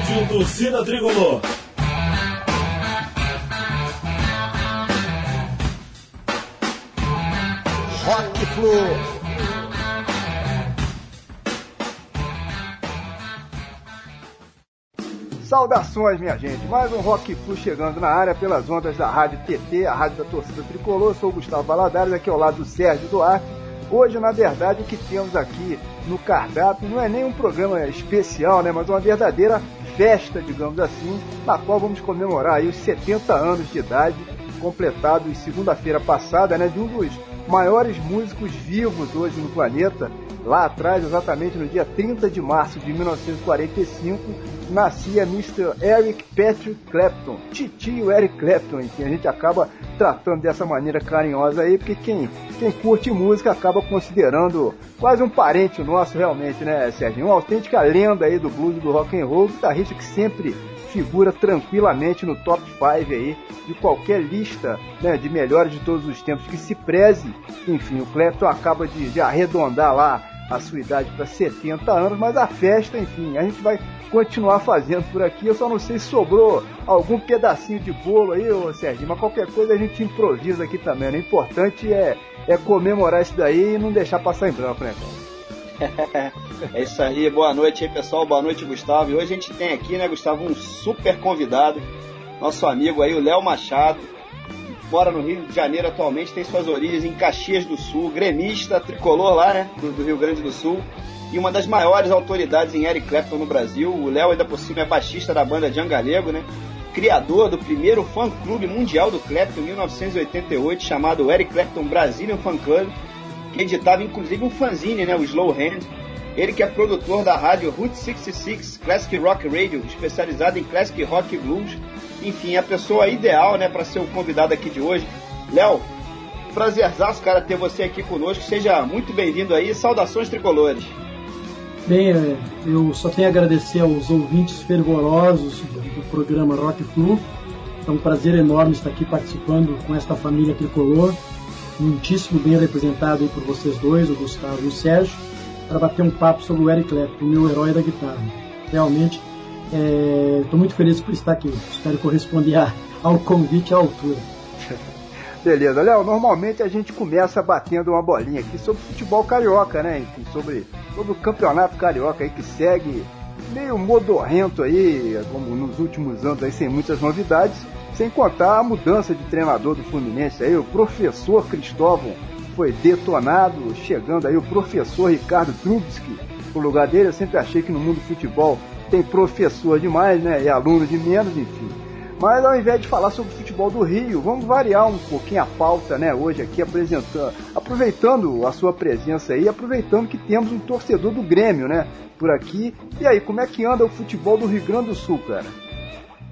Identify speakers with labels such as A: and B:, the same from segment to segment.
A: Rádio Torcida Tricolor.
B: Rock Flu. Saudações, minha gente. Mais um Rock Flu chegando na área pelas ondas da Rádio TT, a Rádio da Torcida Tricolor. Eu sou o Gustavo Valadares, aqui ao lado do Sérgio Duarte. Hoje, na verdade, o que temos aqui no cardápio não é nem um programa especial, né, mas uma verdadeira festa, digamos assim, na qual vamos comemorar aí os 70 anos de idade, completados segunda-feira passada, né, de um dos maiores músicos vivos hoje no planeta. Lá atrás, exatamente no dia 30 de março de 1945, nascia Mr. Eric Patrick Clapton, titio Eric Clapton, que a gente acaba tratando dessa maneira carinhosa aí, porque quem, quem curte música acaba considerando quase um parente nosso realmente, né, Sérgio? Uma autêntica lenda aí do blues do rock and roll, guitarrista que sempre figura tranquilamente no top 5 aí de qualquer lista né, de melhores de todos os tempos que se preze. Enfim, o Clapton acaba de, de arredondar lá a sua idade para 70 anos, mas a festa, enfim, a gente vai continuar fazendo por aqui. Eu só não sei se sobrou algum pedacinho de bolo aí, ô Sérgio, mas qualquer coisa a gente improvisa aqui também. Né? O importante é, é comemorar isso daí e não deixar passar em branco, né, cara?
C: é isso aí, boa noite aí pessoal, boa noite Gustavo. E hoje a gente tem aqui, né, Gustavo, um super convidado, nosso amigo aí, o Léo Machado, mora no Rio de Janeiro atualmente, tem suas origens em Caxias do Sul, gremista, tricolor lá, né, do, do Rio Grande do Sul, e uma das maiores autoridades em Eric Clapton no Brasil. O Léo ainda por cima é baixista da banda Jan Galego, né, criador do primeiro fã-clube mundial do Clapton em 1988, chamado Eric Clapton Brazilian Fan Club, que editava inclusive um fanzine, né, o Slow Hand. Ele que é produtor da rádio Route 66 Classic Rock Radio, especializada em Classic Rock e Blues. Enfim, a pessoa ideal, né, para ser o convidado aqui de hoje. Léo, prazerzaço, cara, ter você aqui conosco. Seja muito bem-vindo aí. Saudações tricolores.
D: Bem, é, eu só tenho a agradecer aos ouvintes fervorosos do programa Rock Flu. É um prazer enorme estar aqui participando com esta família tricolor muitíssimo bem representado aí por vocês dois, o Gustavo e o Sérgio, para bater um papo sobre o Eric Clapton, o meu herói da guitarra. Realmente, estou é, muito feliz por estar aqui. Espero corresponder a, ao convite à altura.
B: Beleza, Léo, normalmente a gente começa batendo uma bolinha aqui sobre futebol carioca, né? Enfim, sobre, sobre o campeonato carioca aí que segue meio modorrento aí, como nos últimos anos aí, sem muitas novidades. Sem contar a mudança de treinador do Fluminense aí, o professor Cristóvão foi detonado, chegando aí o professor Ricardo Trubsky no lugar dele. Eu sempre achei que no mundo do futebol tem professor demais, né? E aluno de menos, enfim. Mas ao invés de falar sobre o futebol do Rio, vamos variar um pouquinho a pauta, né? Hoje aqui apresentando, aproveitando a sua presença aí, aproveitando que temos um torcedor do Grêmio, né? Por aqui. E aí, como é que anda o futebol do Rio Grande do Sul, cara?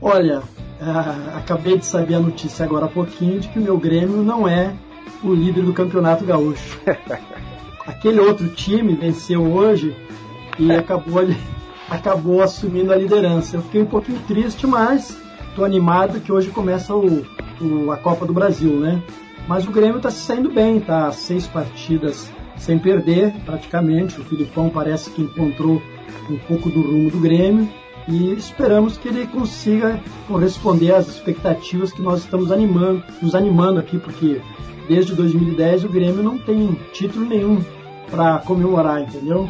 D: Olha, ah, acabei de saber a notícia agora há pouquinho de que o meu Grêmio não é o líder do Campeonato Gaúcho. Aquele outro time venceu hoje e acabou, acabou assumindo a liderança. Eu fiquei um pouquinho triste, mas estou animado que hoje começa o, o, a Copa do Brasil, né? Mas o Grêmio está se saindo bem, tá seis partidas sem perder, praticamente. O Filipão parece que encontrou um pouco do rumo do Grêmio e esperamos que ele consiga corresponder às expectativas que nós estamos animando, nos animando aqui, porque desde 2010 o Grêmio não tem título nenhum para comemorar, entendeu?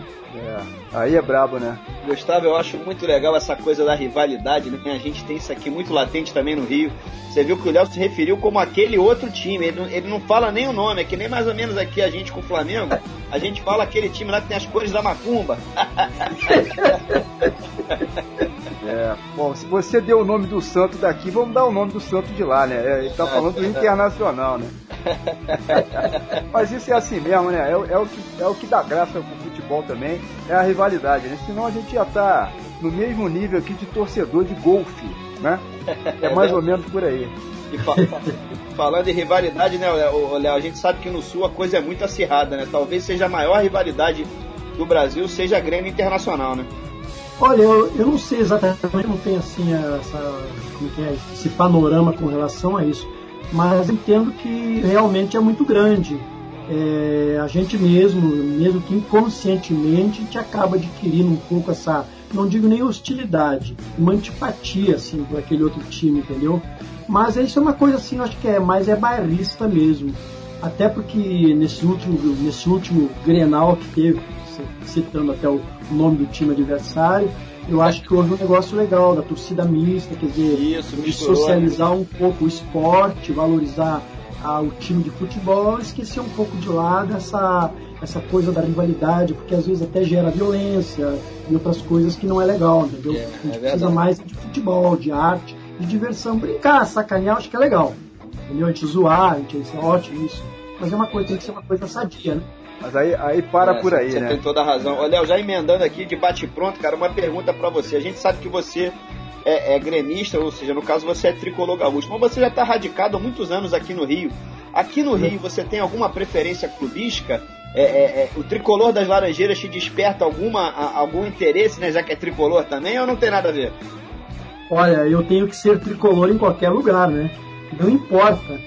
B: Aí é brabo, né?
C: Gustavo, eu acho muito legal essa coisa da rivalidade, né? A gente tem isso aqui muito latente também no Rio. Você viu que o Léo se referiu como aquele outro time. Ele não, ele não fala nem o nome, é que nem mais ou menos aqui a gente com o Flamengo. A gente fala aquele time lá que tem as cores da macumba.
B: É, bom, se você deu o nome do santo daqui, vamos dar o nome do santo de lá, né? É, ele tá falando do internacional, né? Mas isso é assim mesmo, né? É, é, o, que, é o que dá graça pro futebol também, é a rivalidade, né? Senão a gente já tá no mesmo nível aqui de torcedor de golfe, né? É mais ou menos por aí.
C: E falando em rivalidade, né, Léo? A gente sabe que no Sul a coisa é muito acirrada, né? Talvez seja a maior rivalidade do Brasil, seja a Grêmio Internacional, né?
D: Olha, eu, eu não sei exatamente, não tenho assim essa, como que é, esse panorama com relação a isso, mas entendo que realmente é muito grande. É, a gente mesmo, mesmo que inconscientemente, a gente acaba adquirindo um pouco essa não digo nem hostilidade, uma antipatia, assim, por aquele outro time, entendeu? Mas isso é uma coisa, assim, eu acho que é mais é bairrista mesmo. Até porque nesse último, nesse último Grenal que teve, citando até o nome do time adversário, eu acho que houve um negócio legal da torcida mista, quer dizer,
C: Isso,
D: de
C: misturou,
D: socializar um pouco o esporte, valorizar ah, o time de futebol, esquecer um pouco de lado essa, essa coisa da rivalidade, porque às vezes até gera violência e outras coisas que não é legal, entendeu?
C: É,
D: a gente
C: é
D: precisa mais de futebol, de arte, de diversão, brincar, sacanear, acho que é legal. Entendeu? A gente zoar, a gente isso é ótimo isso. Mas é uma coisa, tem que ser uma coisa sadia, né?
B: Mas aí, aí para
C: É,
B: por aí,
C: você
B: né?
C: tem toda a razão. Léo, já emendando aqui de bate-pronto, cara, uma pergunta pra você. A gente sabe que você é, é gremista, ou seja, no caso você é tricolor gaúcho, mas você já está radicado há muitos anos aqui no Rio. Aqui no Rio, você tem alguma preferência clubística? É, é, é, o tricolor das Laranjeiras te desperta alguma, a- algum interesse, né, já que é tricolor também, ou não tem nada a ver?
D: Olha, eu tenho que ser tricolor em qualquer lugar, né? Não importa.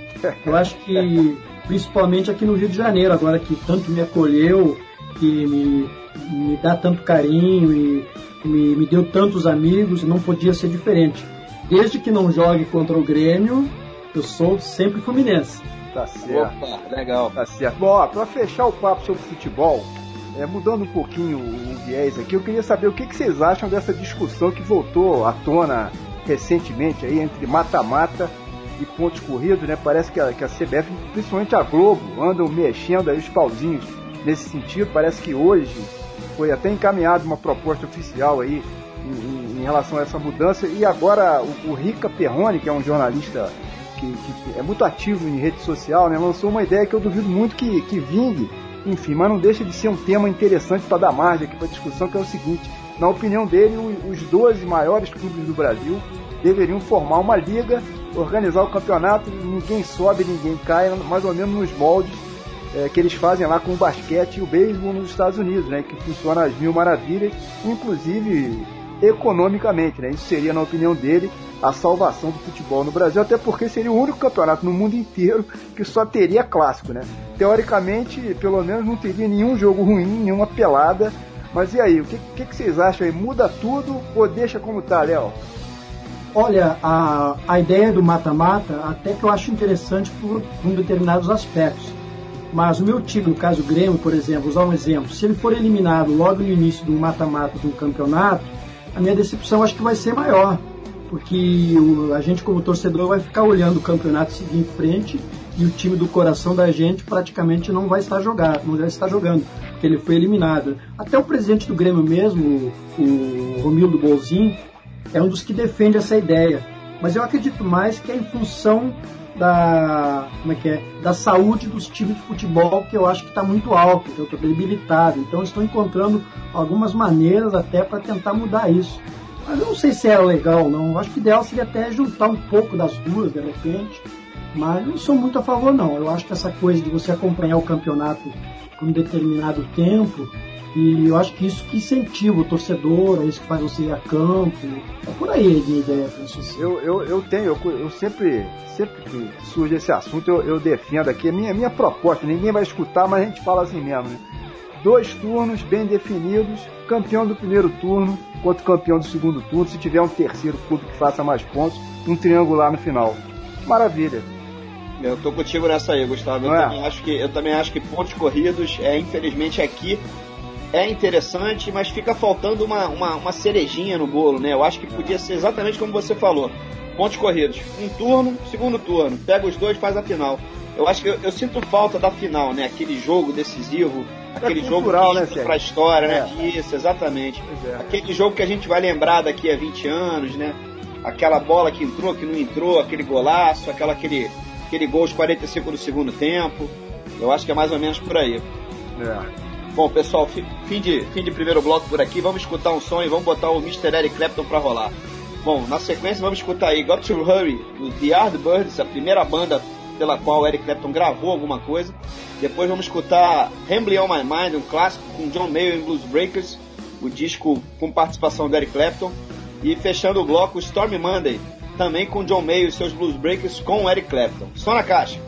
D: Eu acho que, principalmente aqui no Rio de Janeiro, agora que tanto me acolheu, que me, me dá tanto carinho e me, me deu tantos amigos, não podia ser diferente. Desde que não jogue contra o Grêmio, eu sou sempre fluminense.
B: Tá certo.
C: Opa, legal.
B: Tá certo. Bom, ó, pra fechar o papo sobre futebol, é, mudando um pouquinho o, o viés aqui, eu queria saber o que, que vocês acham dessa discussão que voltou à tona recentemente aí entre mata-mata e pontos corridos, né? Parece que a, que a CBF, principalmente a Globo, andam mexendo aí os pauzinhos nesse sentido. Parece que hoje foi até encaminhada uma proposta oficial aí em, em- em relação a essa mudança. E agora o, o Rica Perrone, que é um jornalista que, que é muito ativo em rede social, né, lançou uma ideia que eu duvido muito que, que vingue, enfim, mas não deixa de ser um tema interessante para dar margem aqui para discussão, que é o seguinte, na opinião dele, os 12 maiores clubes do Brasil deveriam formar uma liga, organizar o campeonato, ninguém sobe, ninguém cai, mais ou menos nos moldes é, que eles fazem lá com o basquete e o beisebol nos Estados Unidos, né, que funciona às mil maravilhas, inclusive economicamente, né, isso seria, na opinião dele, a salvação do futebol no Brasil, até porque seria o único campeonato no mundo inteiro que só teria clássico, né? Teoricamente, pelo menos não teria nenhum jogo ruim, nenhuma pelada. Mas e aí, o que, que, que vocês acham aí? Muda tudo ou deixa como tá, Léo?
D: Olha, a, a ideia do mata-mata até que eu acho interessante por, por determinados aspectos. Mas o meu time, no caso Grêmio, por exemplo, usar um exemplo, se ele for eliminado logo no início do mata-mata do campeonato, a minha decepção acho que vai ser maior. Porque o- a gente, como torcedor, vai ficar olhando o campeonato seguir em frente e o time do coração da gente praticamente não vai estar jogando, não vai estar jogando, porque ele foi eliminado. Até o presidente do Grêmio mesmo, o, Romildo Bolzin, é um dos que defende essa ideia. Mas eu acredito mais que é em função da, como é que é, da saúde dos times de futebol, que eu acho que está muito alto, que eu estou debilitado. Então estou encontrando algumas maneiras até para tentar mudar isso. Mas eu não sei se era legal ou não. Eu acho que o ideal seria até juntar um pouco das duas, de repente. Mas não sou muito a favor, não. Eu acho que essa coisa de você acompanhar o campeonato por um determinado tempo, e eu acho que isso que incentiva o torcedor, é isso que faz você ir a campo. É por aí a minha ideia, Francisco.
B: Eu, eu, eu tenho, eu, eu sempre, sempre que surge esse assunto, eu, eu defendo aqui a minha, minha proposta. Ninguém vai escutar, mas a gente fala assim mesmo, né? Dois turnos bem definidos, campeão do primeiro turno contra o campeão do segundo turno, se tiver um terceiro clube que faça mais pontos, um triangular no final. Maravilha.
C: Eu tô contigo nessa aí, Gustavo. Eu,
B: é?
C: também acho que, eu também acho que pontos corridos, é, infelizmente aqui, é interessante, mas fica faltando uma, uma, uma cerejinha no bolo, né? Eu acho que podia ser exatamente como você falou. Pontos corridos. Um turno, segundo turno. Pega os dois, faz a final. Eu acho que eu, eu sinto falta da final, né? Aquele jogo decisivo, aquele jogo
B: cultural,
C: que
B: né,
C: pra história,
B: É.
C: né? Isso, exatamente.
B: É.
C: Aquele jogo que a gente vai lembrar daqui a 20 anos, né? Aquela bola que entrou, que não entrou, aquele golaço, aquela, aquele, aquele gol aos 45 do segundo tempo. Eu acho que é mais ou menos por aí.
B: É.
C: Bom, pessoal, fi- fim de, fim de primeiro bloco por aqui. Vamos escutar um som e vamos botar o Mr. Eric Clapton pra rolar. Bom, na sequência vamos escutar aí Got to Hurry, do The Yardbirds, a primeira banda pela qual Eric Clapton gravou alguma coisa. Depois vamos escutar Rambling on My Mind, um clássico com John Mayer e Blues Breakers, o disco com participação do Eric Clapton. E fechando o bloco, Stormy Monday, também com John Mayer e seus Blues Breakers com Eric Clapton. Só na caixa.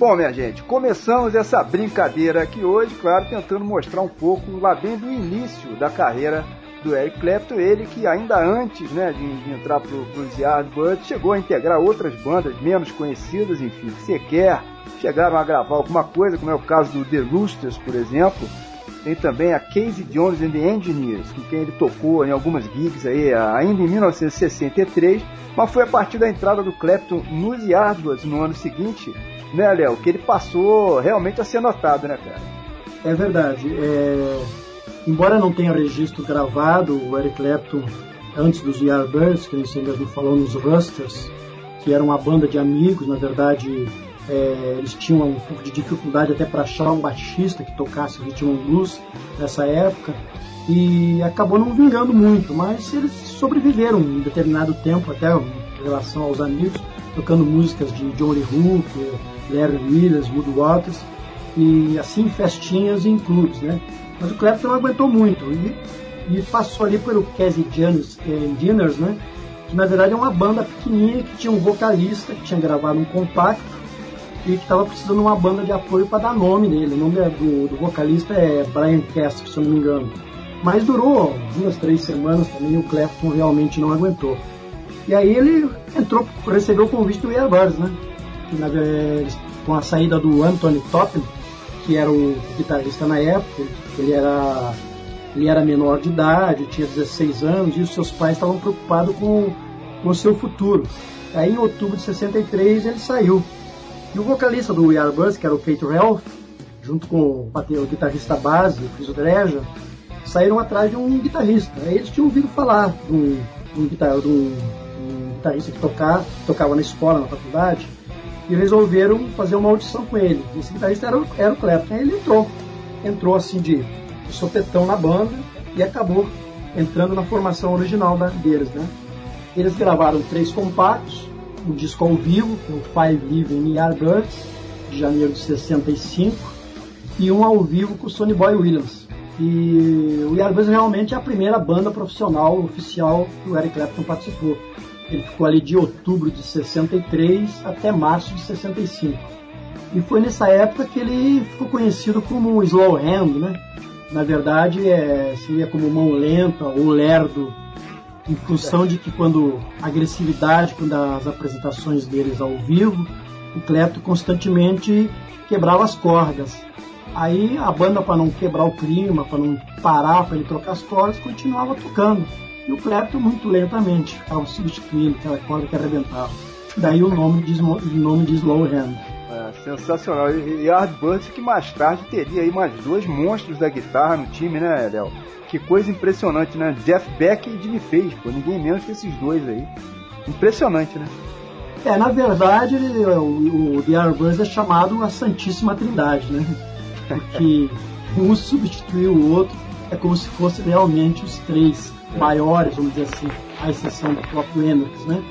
B: Bom, minha gente, começamos essa brincadeira aqui hoje, claro, tentando mostrar um pouco lá bem do início da carreira do Eric Clapton, ele que ainda antes né, de, de entrar para os Yardbirds chegou a integrar outras bandas menos conhecidas, enfim, que sequer chegaram a gravar alguma coisa, como é o caso do The Roosters, por exemplo. Tem também a Casey Jones and the Engineers, com quem ele tocou em algumas gigs aí, ainda em 1963, mas foi a partir da entrada do Clapton nos Yardbirds no ano seguinte né, Léo? Que ele passou realmente a ser notado, né, cara?
D: É verdade. É... Embora não tenha registro gravado, o Eric Clapton, antes dos Yardbirds, que você mesmo falou nos Rusters, que era uma banda de amigos, na verdade, é... eles tinham um pouco de dificuldade até para achar um baixista que tocasse ritmo blues nessa época, e acabou não vingando muito, mas eles sobreviveram um determinado tempo, até em relação aos amigos, tocando músicas de Johnny Hooker, Larry Williams, Wood Waters, e assim festinhas em clubes, né? Mas o Clapton não aguentou muito e, e passou ali pelo Casey Jones eh, Dinners, né? Que na verdade é uma banda pequenininha que tinha um vocalista que tinha gravado um compacto e que estava precisando de uma banda de apoio para dar nome nele. O nome é do, do vocalista é Brian Castro, se eu não me engano. Mas durou duas, três semanas também o Clapton realmente não aguentou. E aí ele entrou, recebeu o convite do Yardbirds, né? Com a saída do Anthony Toppin, que era o guitarrista na época, ele era, ele era menor de idade, tinha 16 anos, e os seus pais estavam preocupados com, com o seu futuro. Aí em outubro de 63 ele saiu. E o vocalista do Yardbirds, que era o Kate Ralph, junto com o, guitarrista base, o Chris Dreja, saíram atrás de um guitarrista. Aí eles tinham ouvido falar de um, de um, de um, um guitarrista que tocar, tocava na escola, na faculdade, e resolveram fazer uma audição com ele. Esse guitarrista era, era o Clapton. Aí ele entrou, entrou assim de, sopetão na banda e acabou entrando na formação original da, deles, né? Eles gravaram três compactos, um disco ao vivo, com o Five Living Yardbirds, de janeiro de 65, e um ao vivo com o Sonny Boy Williams. E o Yardbirds realmente é a primeira banda profissional oficial que o Eric Clapton participou. Ele ficou ali de outubro de 63 até março de 65. E foi nessa época que ele ficou conhecido como slow hand, né? Na verdade, é, seria como mão lenta ou lerdo, em função de que quando a agressividade, quando as apresentações deles ao vivo, o Clepto constantemente quebrava as cordas. Aí a banda, para não quebrar o clima, para não parar, para ele trocar as cordas, continuava tocando. E o Clapton muito lentamente ficava substituindo aquela corda que arrebentava. Daí o nome de, nome de Slow Hand.
B: É, sensacional. E Yardbirds que mais tarde teria aí mais dois monstros da guitarra no time, né, Léo? Que coisa impressionante, né? Jeff Beck e Jimmy Page, pô. Ninguém menos que esses dois aí. Impressionante, né?
D: É, na verdade, o, o The Yardbirds é chamado a Santíssima Trindade, né? Porque um substituiu o outro, é como se fosse realmente os três maiores, vamos dizer assim, à exceção do próprio Hendrix, né?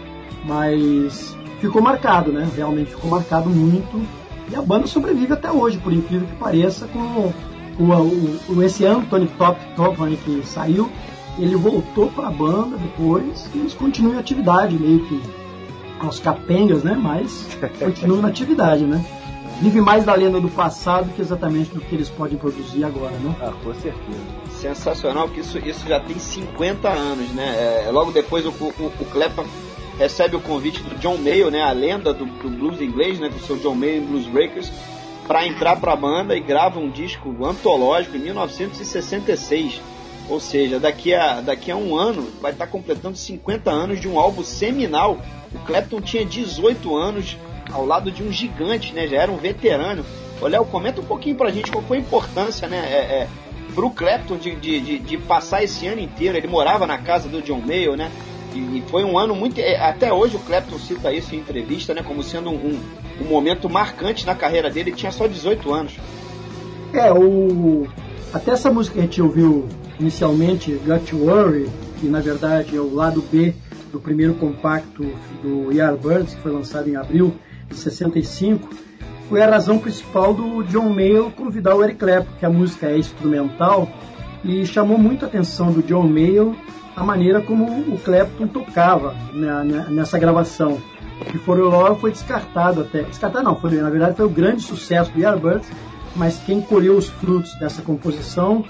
D: Mas ficou marcado, né? Realmente ficou marcado muito. E a banda sobrevive até hoje, por incrível que pareça, com, com o, o, esse Anthony Top Topman que saiu. Ele voltou para a banda depois e eles continuam em atividade, meio que aos capengas, né? Mas continuam na atividade, né? Vive mais da lenda do passado que exatamente do que eles podem produzir agora, né?
B: Ah, com certeza
C: sensacional que isso, isso já tem 50 anos, né? É, logo depois o, o, o recebe o convite do John Mayo, né? A lenda do, do blues inglês, né? Com o seu John Mayo Blues Breakers. para entrar para a banda e grava um disco antológico em 1966. Ou seja, daqui a, daqui a um ano vai estar tá completando 50 anos de um álbum seminal. O Clapton tinha 18 anos ao lado de um gigante, né? Já era um veterano. Léo, comenta um pouquinho pra gente qual foi a importância, né? É, é, pro Clapton de, de, de, passar esse ano inteiro. Ele morava na casa do John Mayle, né? E, e foi um ano muito. É, até hoje o Clapton cita isso em entrevista, né? Como sendo um, um, um momento marcante na carreira dele. Ele tinha só 18 anos.
D: É, o. Até essa música que a gente ouviu inicialmente, Got to Worry, que na verdade é o lado B do primeiro compacto do Yardbirds, que foi lançado em abril de 65, foi a razão principal do John Mayall convidar o Eric Clapton, que a música é instrumental, e chamou muito a atenção do John Mayall a maneira como o Clapton tocava nessa gravação. E For Law foi descartado até. Descartado não, foi, na verdade foi o grande sucesso do Yardbirds, mas quem colheu os frutos dessa composição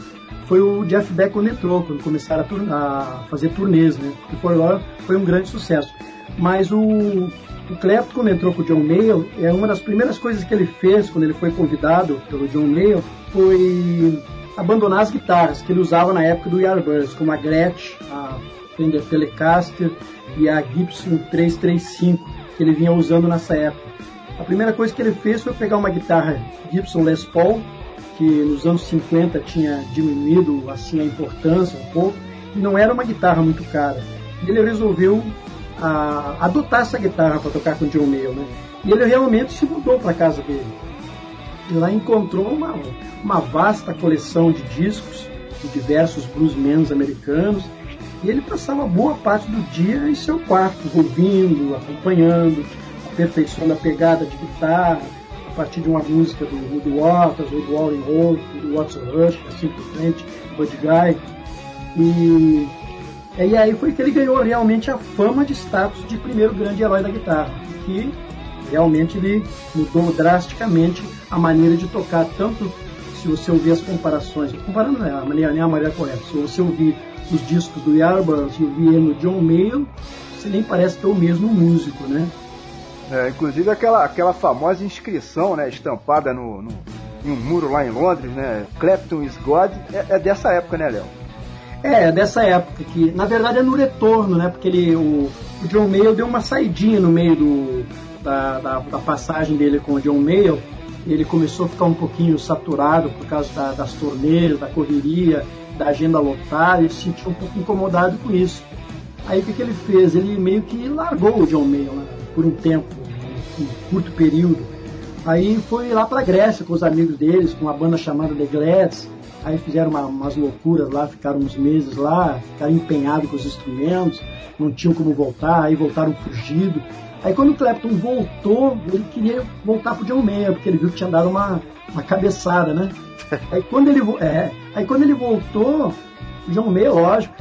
D: foi o Jeff Beck quando entrou, quando começaram a, a fazer turnês, né? E For Law foi um grande sucesso. Mas o, o Clapton, quando entrou com o John Mayall, é uma das primeiras coisas que ele fez quando ele foi convidado pelo John Mayall foi abandonar as guitarras que ele usava na época do Yardbirds, como a Gretsch, a Fender Telecaster e a Gibson 335, que ele vinha usando nessa época. A primeira coisa que ele fez foi pegar uma guitarra Gibson Les Paul, que nos anos 50 tinha diminuído assim a importância um pouco, e não era uma guitarra muito cara. Ele resolveu a, adotar essa guitarra para tocar com o John Mayall, né? E ele realmente se mudou para casa dele. E lá encontrou uma, uma vasta coleção de discos de diversos bluesmen americanos. E ele passava boa parte do dia em seu quarto, ouvindo, acompanhando, aperfeiçoando a pegada de guitarra, a partir de uma música do Woody Waters, do Warren Holt, do Watson Rush, assim por frente, Bud Guy. E e aí foi que ele ganhou realmente a fama de status de primeiro grande herói da guitarra, que realmente ele mudou drasticamente a maneira de tocar, tanto se você ouvir as comparações, comparando não é a maneira, nem a maneira correta, se você ouvir os discos do Yardbirds e ouvir no John Mayall, você nem parece ter o mesmo músico, né?
B: É, inclusive aquela, aquela famosa inscrição, né, estampada no, no, em um muro lá em Londres, né, Clapton is God, é, é dessa época, né, Léo?
D: É, dessa época, que na verdade é no retorno, né? Porque ele, o, o John Mayle deu uma saidinha no meio do, da, da, da, passagem dele com o John Mayle. Ele começou a ficar um pouquinho saturado por causa da, das torneiras, da correria, da agenda lotada, ele se sentiu um pouco incomodado com isso. Aí o que, que ele fez? Ele meio que largou o John Mayle né? por um tempo, um curto período. Aí foi lá para Grécia com os amigos deles, com uma banda chamada The Glads, Aí fizeram uma, umas loucuras lá, ficaram uns meses lá, ficaram empenhados com os instrumentos, não tinham como voltar, aí voltaram fugido. Aí quando o Clapton voltou, ele queria voltar pro John Mayer, porque ele viu que tinha dado uma, uma cabeçada, né? Aí quando ele, é, aí quando ele voltou, o John Mayer, lógico,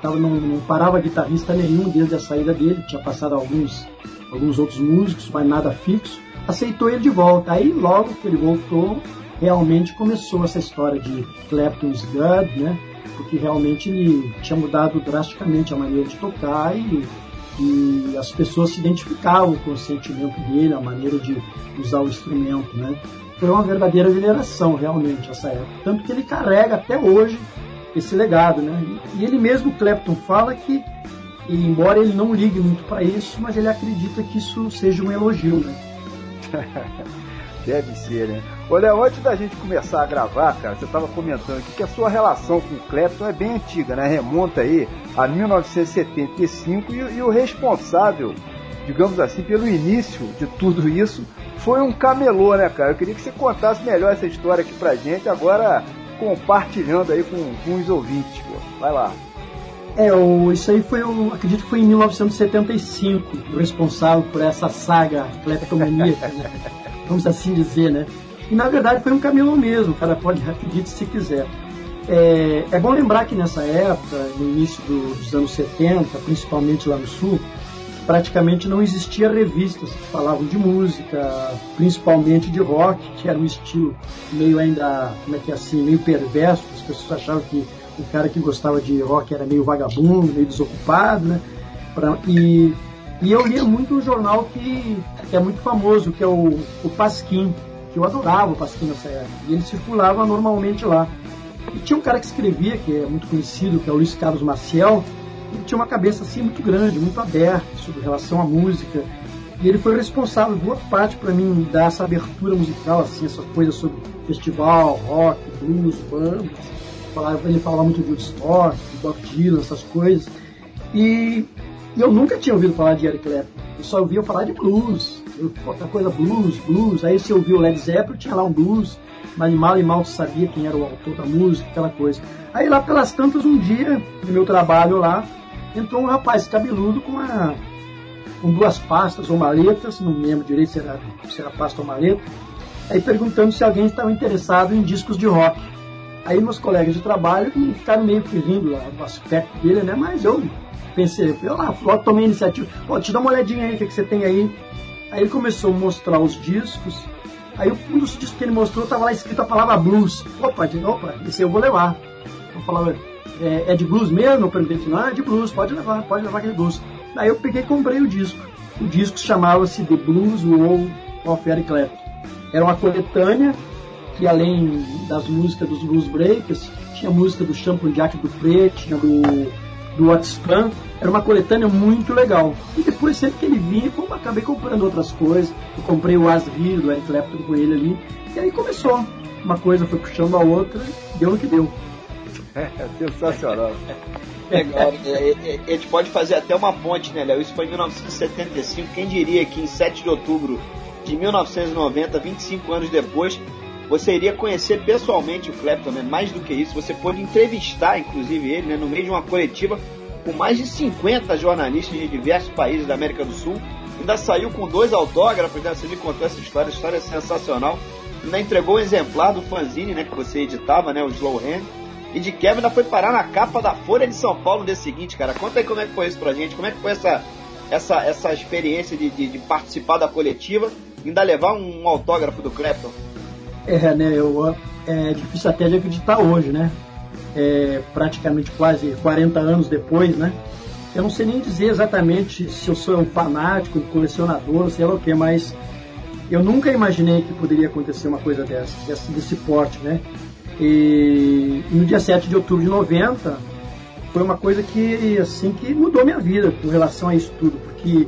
D: tava, não, não parava guitarrista nenhum desde a saída dele, tinha passado alguns, alguns outros músicos, mas nada fixo, aceitou ele de volta. Aí logo que ele voltou, realmente começou essa história de Clapton's God, né? Porque realmente ele tinha mudado drasticamente a maneira de tocar e, e as pessoas se identificavam com o sentimento dele, a maneira de usar o instrumento, né? Foi uma verdadeira veneração, realmente, essa época. Tanto que ele carrega até hoje esse legado, né? E ele mesmo, Clapton, fala que, embora ele não ligue muito para isso, mas ele acredita que isso seja um elogio, né?
B: Deve ser, né? Olha, antes da gente começar a gravar, cara, você estava comentando aqui que a sua relação com o Clapton é bem antiga, né? Remonta aí a 1975 e, e o responsável, digamos assim, pelo início de tudo isso foi um camelô, né, cara? Eu queria que você contasse melhor essa história aqui pra gente, agora compartilhando aí com, com os ouvintes, pô. Vai lá.
D: É, o, isso aí foi, eu acredito que foi em 1975, o responsável por essa saga cleptomaníaca, né? vamos assim dizer, né? E na verdade foi um caminhão mesmo, o cara pode acreditar se quiser. É, é, bom lembrar que nessa época, no início do, dos anos 70, principalmente lá no Sul, praticamente não existia revistas que falavam de música, principalmente de rock, que era um estilo meio ainda, como é que é assim, meio perverso, as pessoas achavam que o cara que gostava de rock era meio vagabundo, meio desocupado, né? Pra, e e eu lia muito um jornal que, que é muito famoso, que é o, o Pasquim, porque eu adorava o Pasquim nessa época. E ele circulava normalmente lá. E tinha um cara que escrevia, que é muito conhecido, que é o Luiz Carlos Maciel, ele tinha uma cabeça assim muito grande, muito aberta sobre relação à música. E ele foi responsável, boa parte, para mim, dar essa abertura musical, assim, essas coisas sobre festival, rock, blues, bandas. Ele falava muito de Woodstock, de Bob Dylan, essas coisas. E eu nunca tinha ouvido falar de Eric Clapton. Eu só ouvia falar de blues. Outra coisa, blues, blues. Aí se eu ouvia o Led Zeppelin, tinha lá um blues. Mas mal e mal sabia quem era o autor da música, aquela coisa. Aí lá pelas tantas, um dia, no meu trabalho lá, entrou um rapaz cabeludo com uma com duas pastas ou maletas, não me lembro direito se era, se era pasta ou maleta, aí perguntando se alguém estava interessado em discos de rock. Aí meus colegas de trabalho ficaram meio que rindo lá, aspecto dele, né? Mas eu pensei, eu lá, logo tomei a iniciativa, pô, te dá uma olhadinha aí, o que, que você tem aí? Aí ele começou a mostrar os discos, aí um dos discos que ele mostrou estava lá escrito a palavra blues. Opa, opa, esse eu vou levar. Eu falava, é, é de blues mesmo? Eu perguntei, não, é de blues, pode levar, pode levar aquele blues. Daí eu peguei e comprei o disco. O disco chamava-se The Blues Wall of Eric Clapton. Era uma coletânea que além das músicas dos Blues Breakers, tinha música do Shampoo Jack do Preto, tinha do, do What's Fun. Era uma coletânea muito legal. E depois, sempre que ele vinha, eu acabei comprando outras coisas. Eu comprei o As Vir do Eric Clapton com ele ali. E aí começou. Uma coisa foi puxando a outra, deu o que deu.
B: É, sensacional.
C: Legal. É, é, é, a gente pode fazer até uma ponte, né, Léo? Isso foi em 1975. Quem diria que em 7 de outubro de 1990, 25 anos depois, você iria conhecer pessoalmente o Clapton, né? Mais do que isso, você pôde entrevistar, inclusive, ele, né? No meio de uma coletiva com mais de 50 jornalistas de diversos países da América do Sul. Ainda saiu com dois autógrafos, né? Você me contou essa história, história é sensacional. Ainda entregou um exemplar do fanzine, né? Que você editava, né? O Slow Hand e de quebra ainda foi parar na capa da Folha de São Paulo no dia seguinte, cara. Conta aí como é que foi isso pra gente, como é que foi essa, essa, essa experiência de, de, de participar da coletiva ainda levar um autógrafo do Clapton.
D: É, né, eu, é difícil até de acreditar hoje, né? É, praticamente quase 40 anos depois, né? Eu não sei nem dizer exatamente se eu sou um fanático, um colecionador, sei lá o que, mas eu nunca imaginei que poderia acontecer uma coisa dessa, desse, desse porte, né? E no dia 7 de outubro de 90 foi uma coisa que assim que mudou minha vida com relação a isso tudo, porque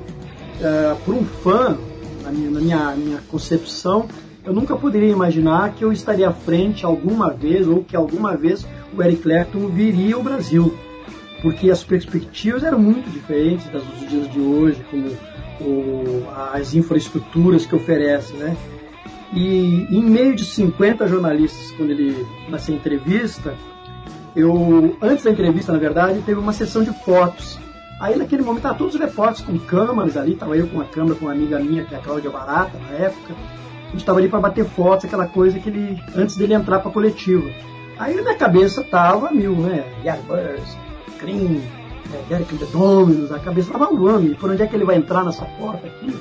D: uh, por um fã, na minha, na minha, minha concepção, eu nunca poderia imaginar que eu estaria à frente alguma vez ou que alguma vez o Eric Clapton viria ao Brasil, porque as perspectivas eram muito diferentes das dos dias de hoje, como o, as infraestruturas que oferece, né? E em meio de 50 jornalistas, quando ele nessa entrevista, eu antes da entrevista, na verdade, teve uma sessão de fotos. Aí naquele momento todos os repórteres com câmeras ali, estava eu com uma câmera com uma amiga minha, que é a Cláudia Barata, na época. A gente estava ali para bater fotos, aquela coisa que ele antes dele entrar para a coletiva. Aí na cabeça tava mil, né? Yardbirds, Cream, é, Derek the Dominos, a cabeça tava voando. E por onde é que ele vai entrar nessa porta aqui?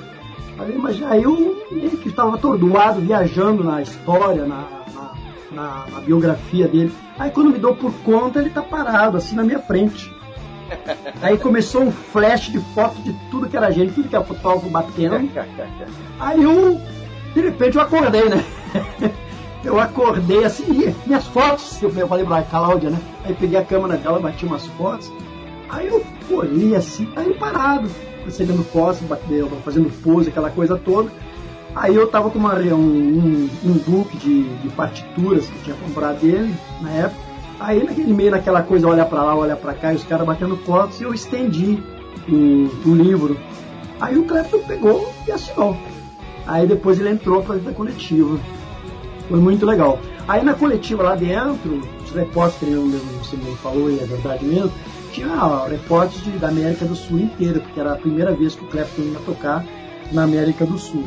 D: Aí imagina, eu, ele que estava atordoado, viajando na história, na, na, na, na, biografia dele. Aí quando me dou por conta, ele tá parado, assim, na minha frente. Aí começou um flash de foto de tudo que era gente, tudo que era fotógrafo batendo. Aí eu, de repente, eu acordei, né? Eu acordei assim, minhas fotos, eu falei pra Cláudia, né? Aí peguei a câmera dela, bati umas fotos. Aí eu olhei assim, aí parado recebendo fotos, fazendo pose, aquela coisa toda. Aí eu tava com uma, um, um, um book de, de, partituras que eu tinha comprado dele na época. Aí naquele meio naquela coisa, olha para lá, olha para cá, e os caras batendo fotos, e eu estendi o, o livro. Aí o Clepton pegou e assinou. Aí depois ele entrou para a coletiva. Foi muito legal. Aí na coletiva lá dentro, os repórteres, você me falou, e é verdade mesmo, tinha repórteres de, da América do Sul inteira, porque era a primeira vez que o Clapton ia tocar na América do Sul.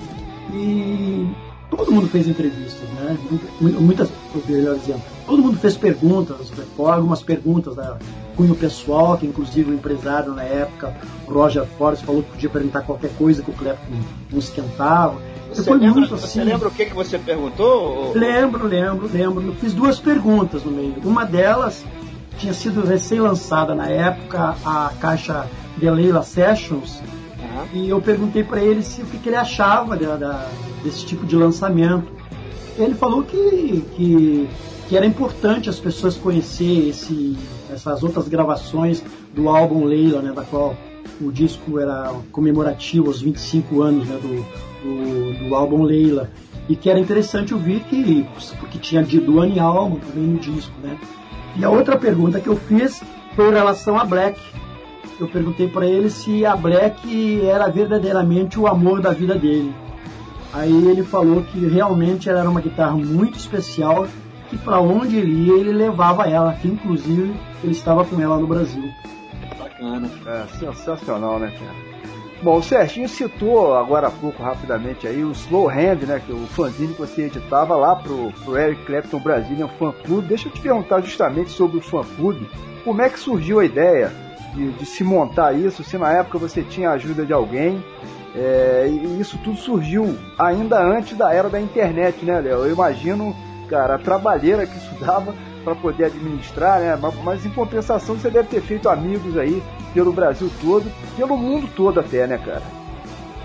D: E todo mundo fez entrevistas, né? Muitas, melhor dizendo, todo mundo fez perguntas, algumas perguntas da cunho pessoal, que inclusive o empresário na época, Roger Forrest, falou que podia perguntar qualquer coisa que o Clapton não esquentava.
C: Você, lembra, muito, assim, você lembra o que, que você perguntou?
D: Lembro, lembro, lembro. Fiz duas perguntas no meio. Uma delas tinha sido recém-lançada na época a caixa de Leila Sessions uhum. e eu perguntei para ele se, o que, que ele achava da, da, desse tipo de lançamento. ele falou que, que, que era importante as pessoas conhecer esse, essas outras gravações do álbum Leila, né, da qual o disco era comemorativo aos 25 anos né, do, do, do álbum Leila. E que era interessante ouvir que, porque tinha de Duane Almo também no disco, né? E a outra pergunta que eu fiz foi em relação a Black. Eu perguntei para ele se a Black era verdadeiramente o amor da vida dele. Aí ele falou que realmente ela era uma guitarra muito especial, que para onde ele ia ele levava ela, que inclusive ele estava com ela no Brasil.
C: Bacana.
B: É, sensacional, né, cara? Bom, o Serginho citou agora há pouco, rapidamente, aí o Slow Hand, né, que é o fanzine que você editava lá pro, pro Eric Clapton Brazilian Fan Club. Deixa eu te perguntar justamente sobre o Fan Club. Como é que surgiu a ideia de, de se montar isso, se na época você tinha a ajuda de alguém? É, e isso tudo surgiu ainda antes da era da internet, né, Léo? Eu imagino, cara, a trabalheira que isso dava para poder administrar, né? Mas, mas, em compensação você deve ter feito amigos aí pelo Brasil todo, pelo mundo todo até, né, cara?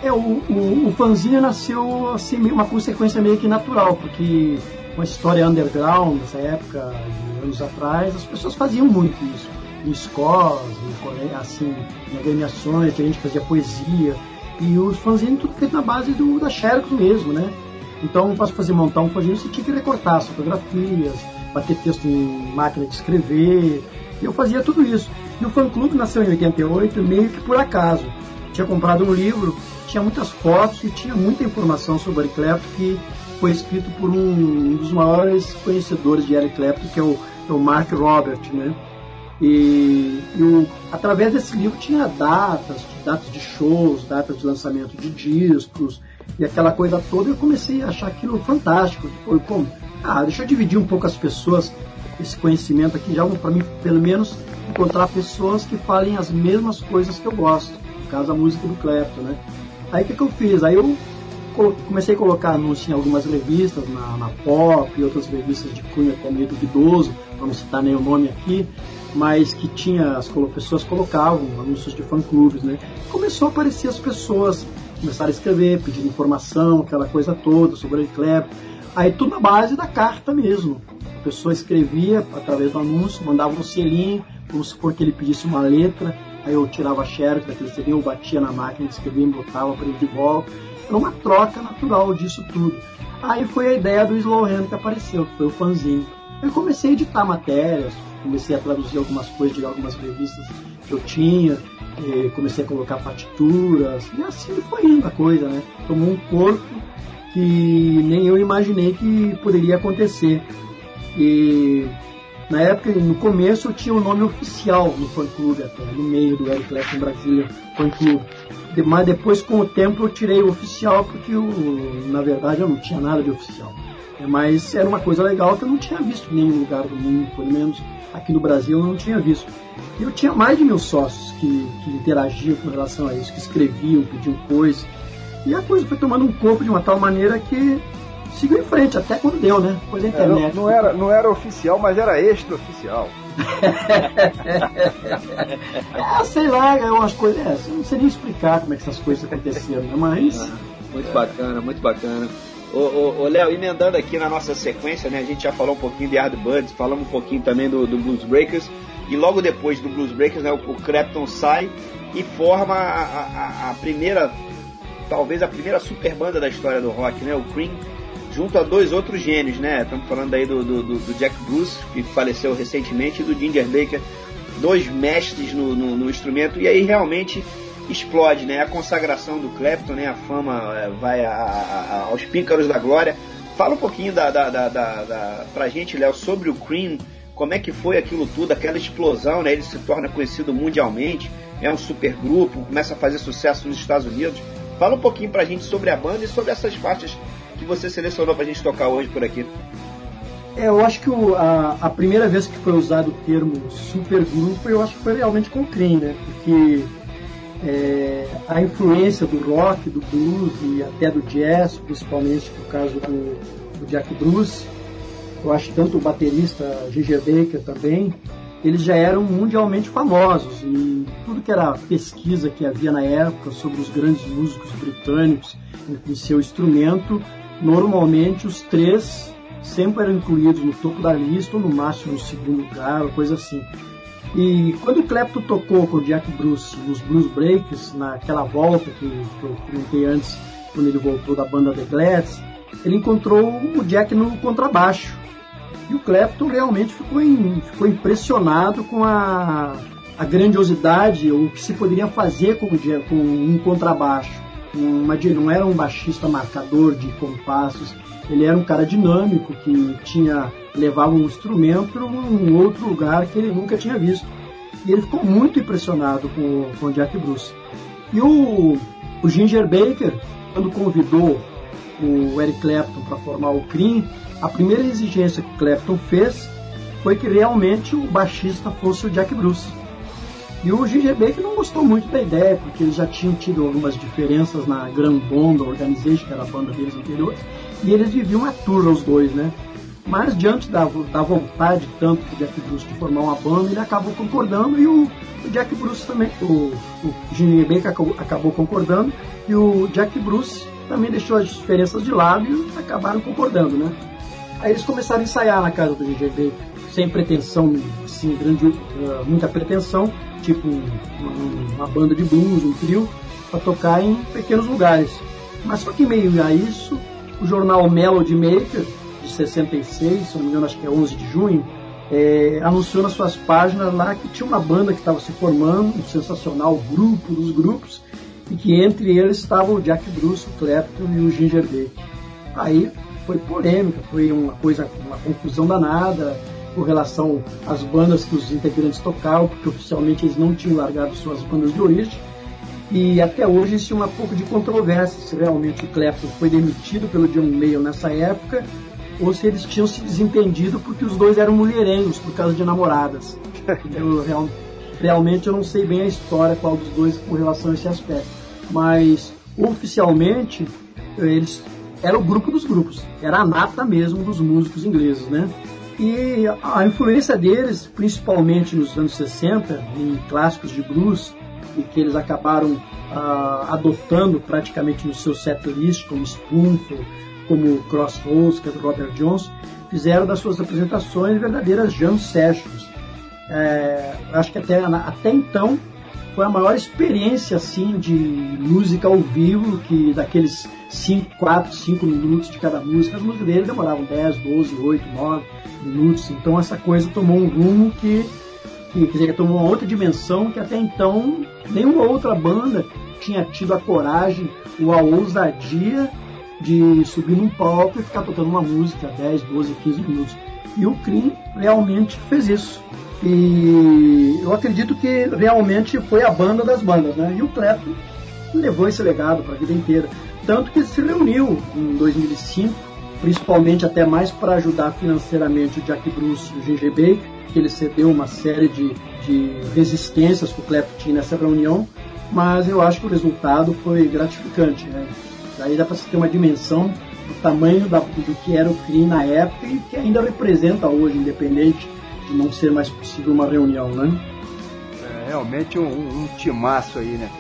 D: É, o, o, o fanzine nasceu assim, uma consequência meio que natural, porque uma história underground nessa época, de anos atrás, as pessoas faziam muito isso. Em escolas, em, assim, em agremiações, que a gente fazia poesia. E os fanzines tudo feito na base do, da Xerox mesmo, né? Então, para fazer montar um fanzine, você tinha que recortar as fotografias, bater texto em máquina de escrever. Eu fazia tudo isso. E o fã-clube nasceu em 88, meio que por acaso. Tinha comprado um livro, tinha muitas fotos e tinha muita informação sobre Eric Clapton que foi escrito por um dos maiores conhecedores de Eric Clapton, que é o, é o Mark Robert, né? E, e o, através desse livro tinha datas, datas de shows, datas de lançamento de discos e aquela coisa toda. Eu comecei a achar aquilo fantástico. Foi como, ah, deixa eu dividir um pouco as pessoas esse conhecimento aqui já para mim pelo menos encontrar pessoas que falem as mesmas coisas que eu gosto, no caso a música do Clapton, né? Aí o que, que eu fiz? Aí eu comecei a colocar anúncios em algumas revistas, na, na Pop e outras revistas de cunho até meio duvidoso, para não citar o nome aqui, mas que tinha, as pessoas colocavam anúncios de fã-clubes, né? Começou a aparecer as pessoas, começaram a escrever, pedindo informação, aquela coisa toda sobre o Clapton. Aí tudo na base da carta mesmo. A pessoa escrevia através do anúncio, mandava um selinho, vamos supor que ele pedisse uma letra, aí eu tirava a xerox daquele selinho, eu batia na máquina, escrevia, botava para ele de volta. Era uma troca natural disso tudo. Aí foi a ideia do Slow Hand que apareceu, que foi o fanzinho. Eu comecei a editar matérias, comecei a traduzir algumas coisas de algumas revistas que eu tinha, comecei a colocar partituras, e assim foi indo a coisa, né? Tomou um corpo que nem eu imaginei que poderia acontecer. E na época, no começo, eu tinha o um nome oficial no fã-clube até, no meio do Eric Clapton Brasília fã-clube. Mas depois, com o tempo, eu tirei o oficial porque, eu, na verdade, eu não tinha nada de oficial. É, mas era uma coisa legal que eu não tinha visto em nenhum lugar do mundo, pelo menos aqui no Brasil eu não tinha visto. E eu tinha mais de mil sócios que, que interagiam com relação a isso, que escreviam, pediam coisas. E a coisa foi tomando um corpo de uma tal maneira que seguiu em frente, até quando deu, né? Foi da internet.
B: É, não, não, era, não era oficial, mas era extra-oficial.
D: é, sei lá, eu acho coisas. É, eu não sei nem explicar como é que essas coisas aconteceram, né? Mas. Ah,
C: muito bacana, muito bacana. Ô, Léo, emendando aqui na nossa sequência, né? A gente já falou um pouquinho de Yardbirds, falamos um pouquinho também do, do Blues Breakers. E logo depois do Blues Breakers, né, o, o sai e forma a, a, a primeira talvez a primeira super banda da história do rock, né? O Cream, junto a dois outros gênios, né? Estamos falando aí do, do, do, Jack Bruce, que faleceu recentemente, e do Ginger Baker, dois mestres no, no, no, instrumento, e aí realmente explode, né? A consagração do Clapton, né? A fama é, vai a, a, aos píncaros da glória. Fala um pouquinho da, da, da, da, da pra gente, Léo, sobre o Cream, como é que foi aquilo tudo, aquela explosão, né? Ele se torna conhecido mundialmente, é um super grupo, começa a fazer sucesso nos Estados Unidos. Fala um pouquinho pra gente sobre a banda e sobre essas faixas que você selecionou pra gente tocar hoje por aqui.
D: É, eu acho que o, a, a, primeira vez que foi usado o termo supergrupo, eu acho que foi realmente com o Cream, né? Porque é, a influência do rock, do blues e até do jazz, principalmente no caso do, do Jack Bruce, eu acho tanto o baterista Gigi Baker também, eles já eram mundialmente famosos e tudo que era pesquisa que havia na época sobre os grandes músicos britânicos em seu instrumento normalmente os três sempre eram incluídos no topo da lista ou no máximo no segundo lugar, coisa assim. E quando o Clapton tocou com o Jack Bruce nos Blues Breaks, naquela volta que, que eu comentei antes, quando ele voltou da banda The Glads, ele encontrou o Jack no contrabaixo. E o Clapton realmente ficou, em, ficou impressionado com a, a grandiosidade, o que se poderia fazer com, com um contrabaixo. Não era um baixista marcador de compassos, ele era um cara dinâmico que tinha levava um instrumento para um outro lugar que ele nunca tinha visto. E ele ficou muito impressionado com, com Jack Bruce. E o, o Ginger Baker, quando convidou o Eric Clapton para formar o Cream, a primeira exigência que o Clapton fez foi que realmente o baixista fosse o Jack Bruce. E o Ginger Baker não gostou muito da ideia, porque eles já tinham tido algumas diferenças na Grand Bond Organization, que era a banda deles anteriores, e eles viviam a tour os dois, né? Mas diante da, da vontade tanto do Jack Bruce de formar uma banda, ele acabou concordando e o, o Jack Bruce também, o, o Jimmy Baker acabou, acabou, concordando e o Jack Bruce também deixou as diferenças de lado e acabaram concordando, né? Aí eles começaram a ensaiar na casa do Ginger Baker, sem pretensão, assim, grande, uh, muita pretensão, tipo uma, uma banda de blues, um trio, para tocar em pequenos lugares. Mas só que meio a isso, o jornal Melody Maker de 66, se não me engano, acho que é 11 de junho, é, anunciou nas suas páginas lá que tinha uma banda que estava se formando, um sensacional grupo dos grupos, e que entre eles estava o Jack Bruce, o Clapton e o Ginger Baker. Aí foi polêmica, foi uma coisa, uma confusão danada com relação às bandas que os integrantes tocavam, porque oficialmente eles não tinham largado suas bandas de origem. E até hoje existe uma pouco de controvérsia se realmente o Clapton foi demitido pelo John Mayall nessa época ou se eles tinham se desentendido porque os dois eram mulherengos por causa de namoradas. eu, real, realmente eu não sei bem a história qual dos dois com relação a esse aspecto. Mas oficialmente eles era o grupo dos grupos, era a nata mesmo dos músicos ingleses, né? E a influência deles, principalmente nos anos 60, em clássicos de blues, e que eles acabaram ah, adotando praticamente no seu set list, como Spoonful, como Crossroads, que é do Robert Johnson, fizeram das suas apresentações verdadeiras jam sessions. É, acho que até, até então foi a maior experiência assim de música ao vivo, que daqueles 5, 4, 5 minutos de cada música, as músicas dele demoravam 10, 12, 8, 9 minutos. Então essa coisa tomou um rumo que, que quer dizer, tomou uma outra dimensão que até então nenhuma outra banda tinha tido a coragem ou a ousadia de subir num palco e ficar tocando uma música 10, 12, 15 minutos. E o Cream realmente fez isso. E eu acredito que realmente foi a banda das bandas, né? E o Clapton levou esse legado para a vida inteira. Tanto que se reuniu em 2005, principalmente até mais para ajudar financeiramente o Jack Bruce e o Ginger Baker, que ele cedeu uma série de, de resistências que o tinha nessa reunião, mas eu acho que o resultado foi gratificante. Né? Daí dá para se ter uma dimensão do tamanho da, do que era o CRIM na época e que ainda representa hoje, independente de não ser mais possível uma reunião, né?
B: É realmente um, um, timaço aí, né?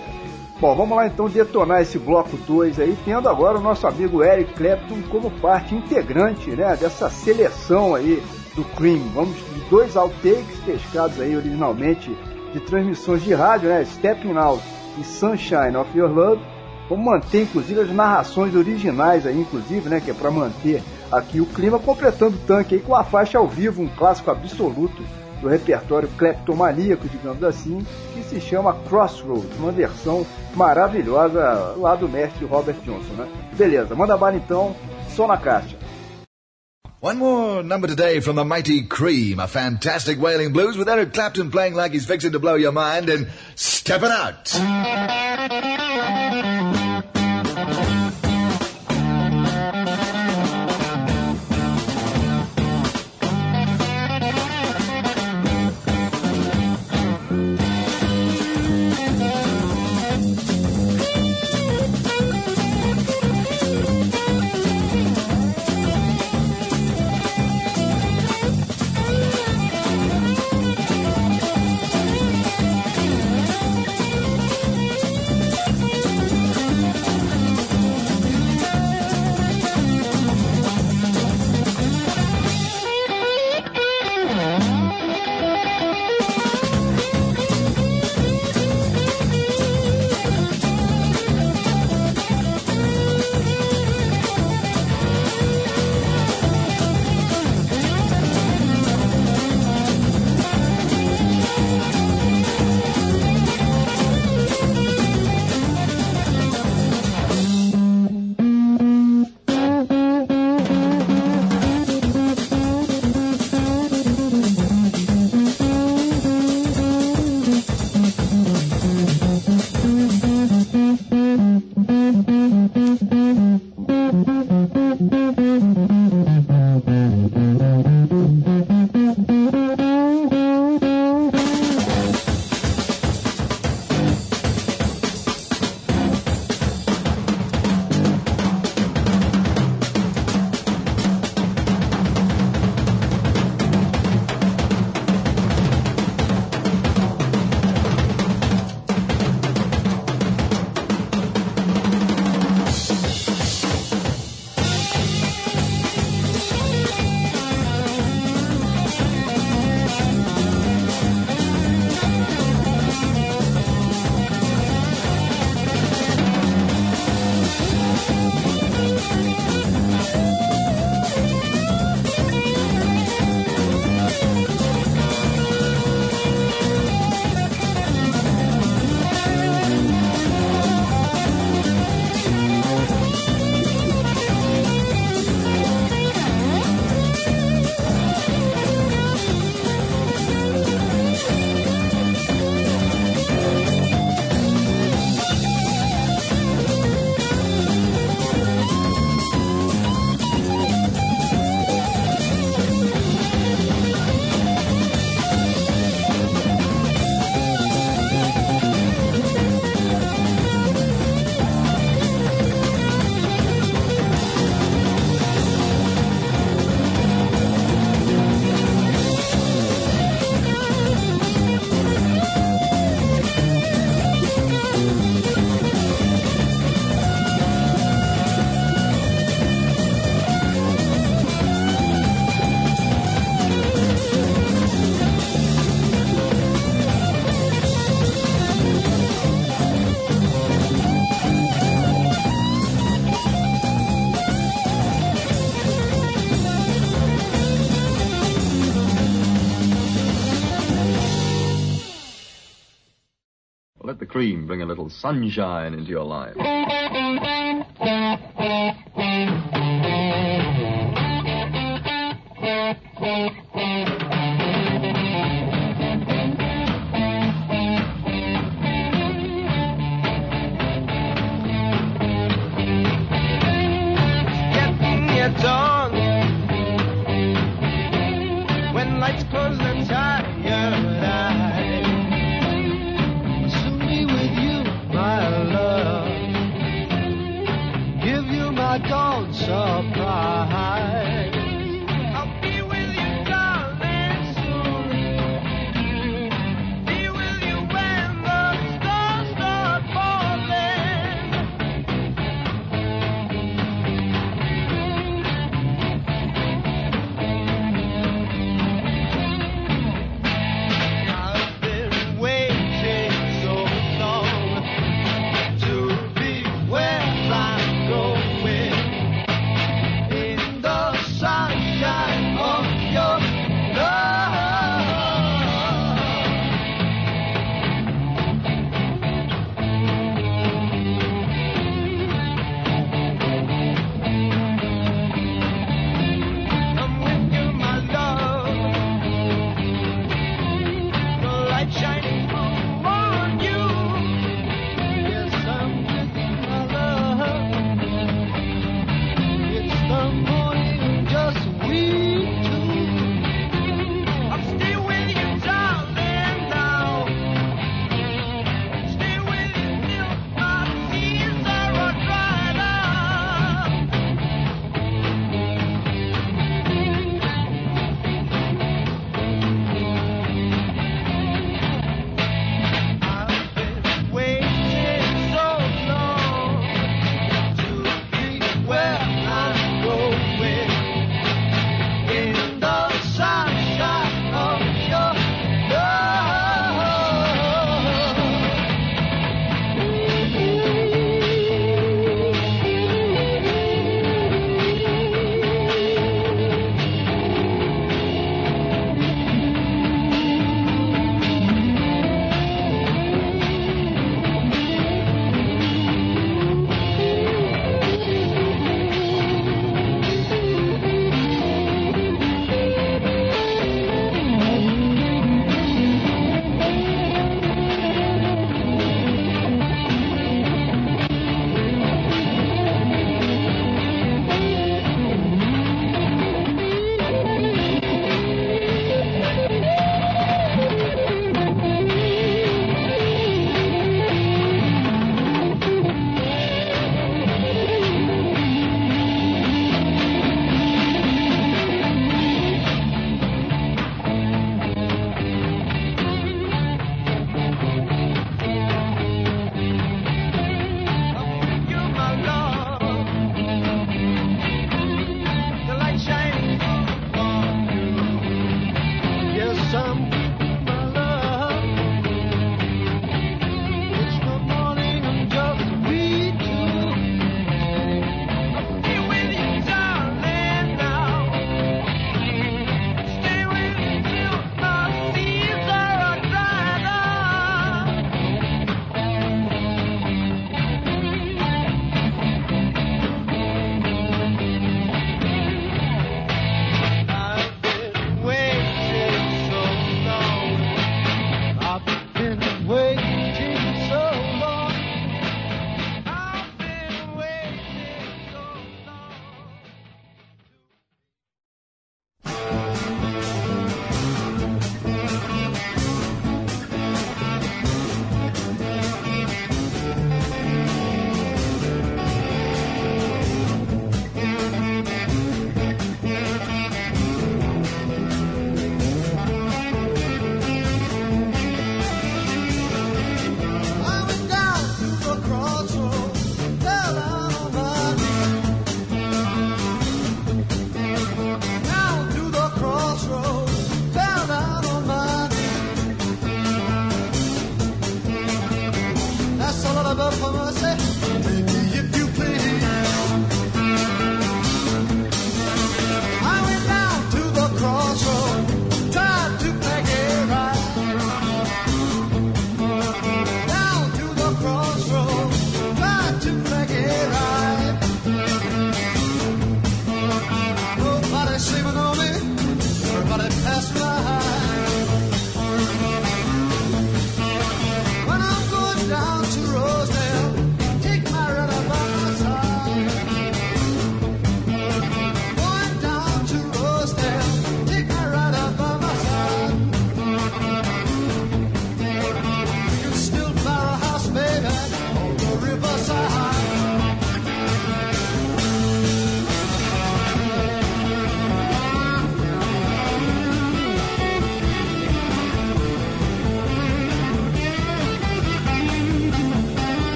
B: Bom, vamos lá então detonar esse bloco 2 aí, tendo agora o nosso amigo Eric Clapton como parte integrante né, dessa seleção aí do Cream. Vamos dois outtakes pescados aí originalmente de transmissões de rádio, né? Stepping Out e Sunshine of Your Love Vamos manter, inclusive, as narrações originais aí, inclusive, né? Que é para manter aqui o clima, completando o tanque aí com a faixa ao vivo, um clássico absoluto do repertório cleptomaníaco, digamos assim, que se chama Crossroads, uma versão maravilhosa lá do mestre Robert Johnson, né? Beleza, manda bala então, só na caixa.
E: One more number today from the mighty Cream, a fantastic wailing blues with Eric Clapton playing like he's fixing to blow your mind and stepping out.
F: Little sunshine into your life.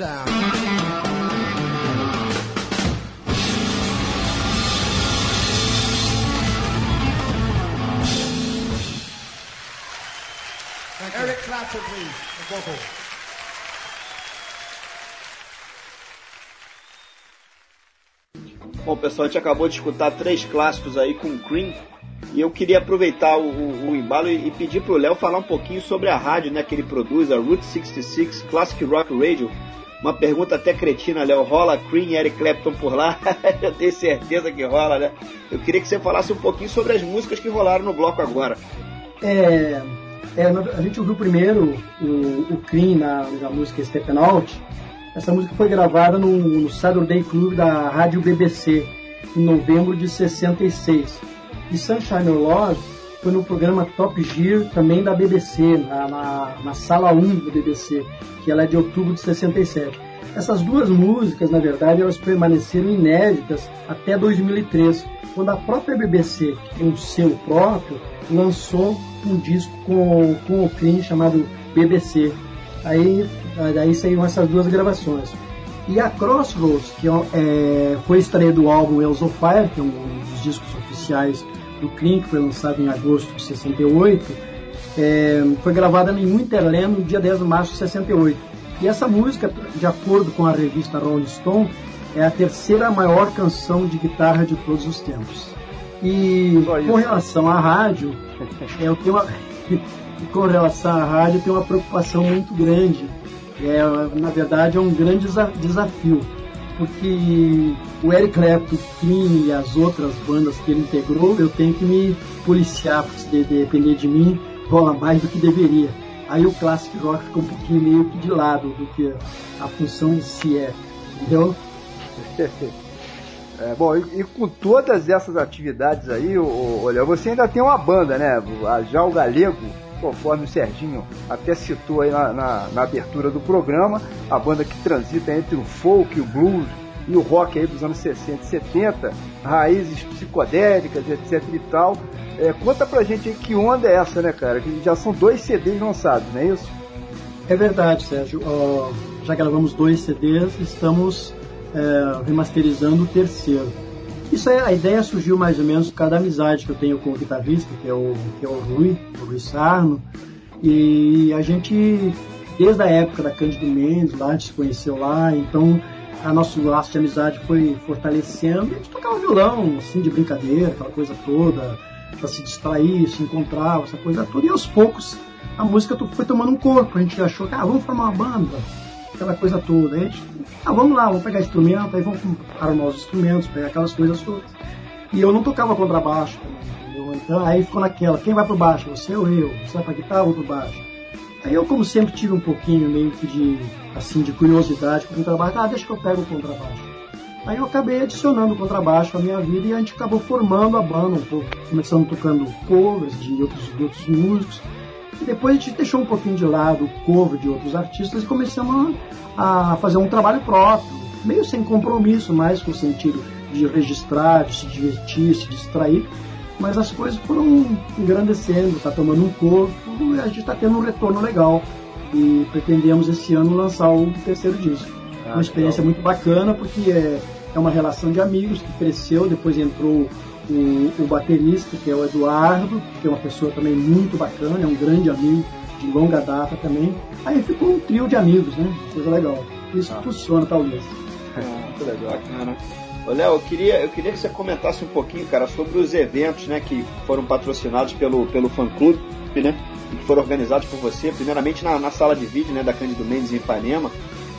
G: Down. Eric Clapton, please, the vocal.
C: Bom, pessoal, a gente acabou de escutar três clássicos aí com o Cream. E eu queria aproveitar o, o, o embalo e, e pedir pro Léo falar um pouquinho sobre a rádio né, que ele produz, a Route 66 Classic Rock Radio. Uma pergunta até cretina, Léo. Rola Cream e Eric Clapton por lá? eu tenho certeza que rola, né? Eu queria que você falasse um pouquinho sobre as músicas que rolaram no bloco agora.
D: É, é, a gente ouviu primeiro o, o Cream na, na música Out. Essa música foi gravada no, no Saturday Club da Rádio BBC em novembro de 66. E Sunshine Love foi no programa Top Gear também da BBC, na, na, na sala 1 do BBC, que ela é de outubro de 67. Essas duas músicas, na verdade, elas permaneceram inéditas até 2003, quando a própria BBC, que tem um selo próprio, lançou um disco com, com o Cream chamado BBC. Aí, aí saíram essas duas gravações. E a Crossroads, que é, foi a estreia do álbum Wheels of Fire, que é um dos discos oficiais do Cream, que foi lançado em agosto de 68, é, foi gravada em Winterland no dia 10 de março de 68. E essa música, de acordo com a revista Rolling Stone, é a terceira maior canção de guitarra de todos os tempos. E com relação à rádio, eu tenho uma, com relação à rádio, eu tenho uma preocupação muito grande. É, na verdade, é um grande desafio, porque o Eric Clapton, Cream e as outras bandas que ele integrou, eu tenho que me policiar, porque se depender de mim, rola mais do que deveria. Aí o classic rock fica um pouquinho meio que de lado do que a função em si é, entendeu?
B: É, bom, e, e, com todas essas atividades aí, olha, você ainda tem uma banda, né? Já o Galego, conforme o Serginho até citou aí na, na, na, abertura do programa, a banda que transita entre o folk, o blues e o rock aí dos anos 60 e 70, raízes psicodélicas, etc e tal. É, conta pra gente aí que onda é essa, né, cara? Que já são dois CDs lançados, não é isso?
D: É verdade, Sérgio. Uh, já gravamos dois CDs, estamos é, remasterizando o terceiro. Isso aí, a ideia surgiu mais ou menos por causa da amizade que eu tenho com o guitarrista, que é o, que é o Rui, o Rui Sarno. E a gente, desde a época da Cândido Mendes, lá a gente se conheceu lá, então a nosso laço de amizade foi fortalecendo. A gente tocava violão, assim, de brincadeira, aquela coisa toda, para se distrair, se encontrar, essa coisa toda. E aos poucos a música foi tomando um corpo. A gente achou que, ah, vamos formar uma banda aquela coisa toda. Aí gente, ah, vamos lá, vamos pegar instrumento, aí vamos arrumar os instrumentos, pegar aquelas coisas todas. E eu não tocava contrabaixo entendeu? Então aí ficou naquela, quem vai pro baixo? Você ou eu? Você vai pra guitarra ou pro baixo? Aí eu, como sempre, tive um pouquinho meio que de, assim, de curiosidade com o contrabaixo. Ah, deixa que eu pego o contrabaixo. Aí eu acabei adicionando o contrabaixo à minha vida e a gente acabou formando a banda um pouco. Começando tocando covers de outros, de outros músicos. E depois a gente deixou um pouquinho de lado o cover de outros artistas e começamos a, a fazer um trabalho próprio, meio sem compromisso, mais com o sentido de registrar, de se divertir, se distrair. Mas as coisas foram engrandecendo, está tomando um corpo e a gente está tendo um retorno legal. E pretendemos esse ano lançar o terceiro disco. Ah, uma experiência legal. muito bacana porque é, é uma relação de amigos que cresceu, depois entrou o, o, baterista, que é o Eduardo, que é uma pessoa também muito bacana, é um grande amigo de longa data também. Aí ficou um trio de amigos, né? Coisa legal. Isso ah. funciona, talvez.
C: Ah, muito legal, cara. Ô, Léo, eu queria, eu queria que você comentasse um pouquinho, cara, sobre os eventos, né, que foram patrocinados pelo, pelo fã-clube, né, e que foram organizados por você, primeiramente na, na sala de vídeo, né, da Cândido Mendes em Ipanema,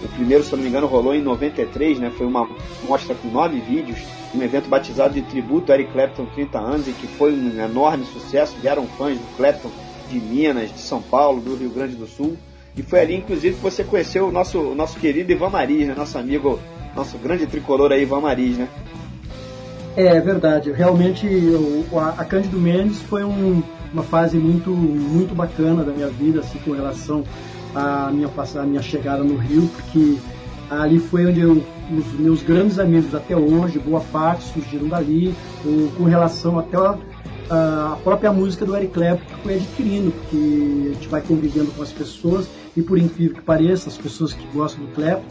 C: o primeiro, se não me engano, rolou em 93, né? Foi uma mostra com nove vídeos, um evento batizado de tributo a Eric Clapton 30 anos e que foi um enorme sucesso. Vieram fãs do Clapton de Minas, de São Paulo, do Rio Grande do Sul. E foi ali, inclusive, que você conheceu o nosso, o nosso querido Ivan Maris, né? Nosso amigo, nosso grande tricolor aí, Ivan Maris, né?
D: É verdade, realmente eu, a, a Cândido Mendes foi um, uma fase muito, muito bacana da minha vida, assim, com relação a minha, a minha chegada no Rio, porque ali foi onde eu, os meus grandes amigos até hoje, boa parte surgiram dali, ou, com relação até a própria música do Eric Clapton que foi adquirindo, porque a gente vai convivendo com as pessoas e por incrível que pareça, as pessoas que gostam do Clapton,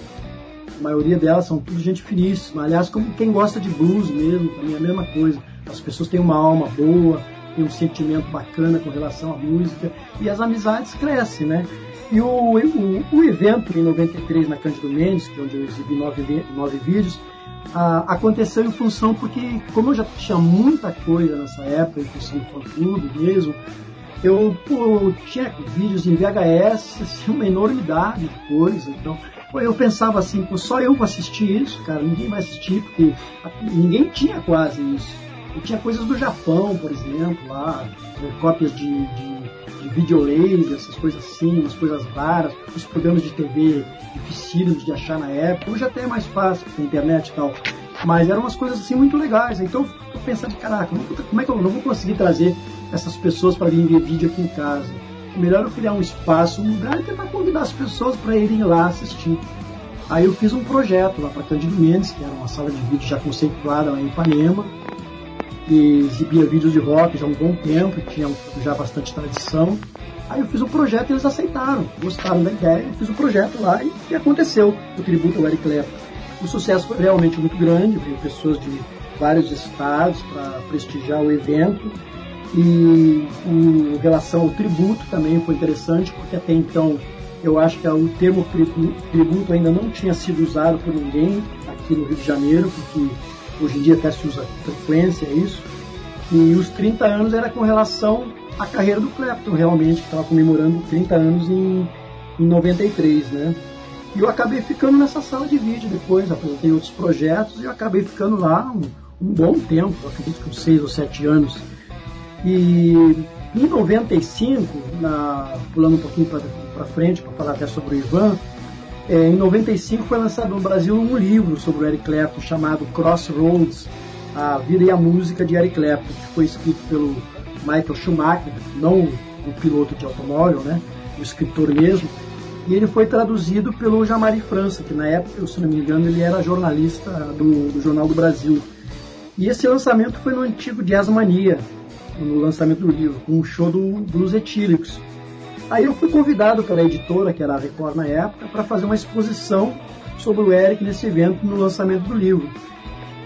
D: a maioria delas são tudo gente finíssima. Aliás, como quem gosta de blues mesmo, também é a mesma coisa. As pessoas têm uma alma boa, têm um sentimento bacana com relação à música e as amizades crescem, né? E o, o, o evento em 93 na Cândido Mendes, que é onde eu exibi nove, nove vídeos, ah, aconteceu em função porque, como eu já tinha muita coisa nessa época, em função do fã-clube mesmo, eu tinha vídeos em VHS, assim, uma enormidade de coisa. Então, eu pensava assim, só eu vou assistir isso, cara, ninguém vai assistir, porque ninguém tinha quase isso. Eu tinha coisas do Japão, por exemplo, lá, cópias de, de, de videolaser, essas coisas assim, umas coisas raras, os programas de TV dificílimos de achar na época. Hoje até é mais fácil com a internet e tal. Mas eram umas coisas assim muito legais. Então eu pensando, caraca, como é que eu não vou conseguir trazer essas pessoas para vir ver vídeo aqui em casa? Melhor eu criar um espaço, um lugar e tentar convidar as pessoas para irem lá assistir. Aí eu fiz um projeto lá para Cândido Mendes, que era uma sala de vídeo já conceituada lá em Ipanema, que exibia vídeos de rock já há um bom tempo, tinha já bastante tradição. Aí eu fiz o um projeto e eles aceitaram, gostaram da ideia, eu fiz o um projeto lá e, e aconteceu o tributo ao Eric Clapton. O sucesso foi realmente muito grande, veio pessoas de vários estados para prestigiar o evento e em relação ao tributo também foi interessante, porque até então eu acho que o termo tributo ainda não tinha sido usado por ninguém aqui no Rio de Janeiro, porque hoje em dia até se usa frequência isso. E os 30 anos era com relação à carreira do Clapton, realmente, que estava comemorando 30 anos em, em 93, né? E eu acabei ficando nessa sala de vídeo depois, apresentei outros projetos e eu acabei ficando lá um, um bom tempo, acredito que uns 6 ou 7 anos. E em 95, na, pulando um pouquinho para frente, para falar até sobre o Ivan, é, em 95 foi lançado no Brasil um livro sobre o Eric Clapton chamado Crossroads, a vida e a música de Eric Clapton, que foi escrito pelo Michael Schumacher, não o piloto de automóvel, né, o escritor mesmo, e ele foi traduzido pelo Jamari França, que na época, se não me engano, ele era jornalista do, do Jornal do Brasil. E esse lançamento foi no antigo Jazz Mania, no lançamento do livro, com um show do Blues Etílicos. Aí eu fui convidado pela editora, que era a Record na época, para fazer uma exposição sobre o Eric nesse evento no lançamento do livro.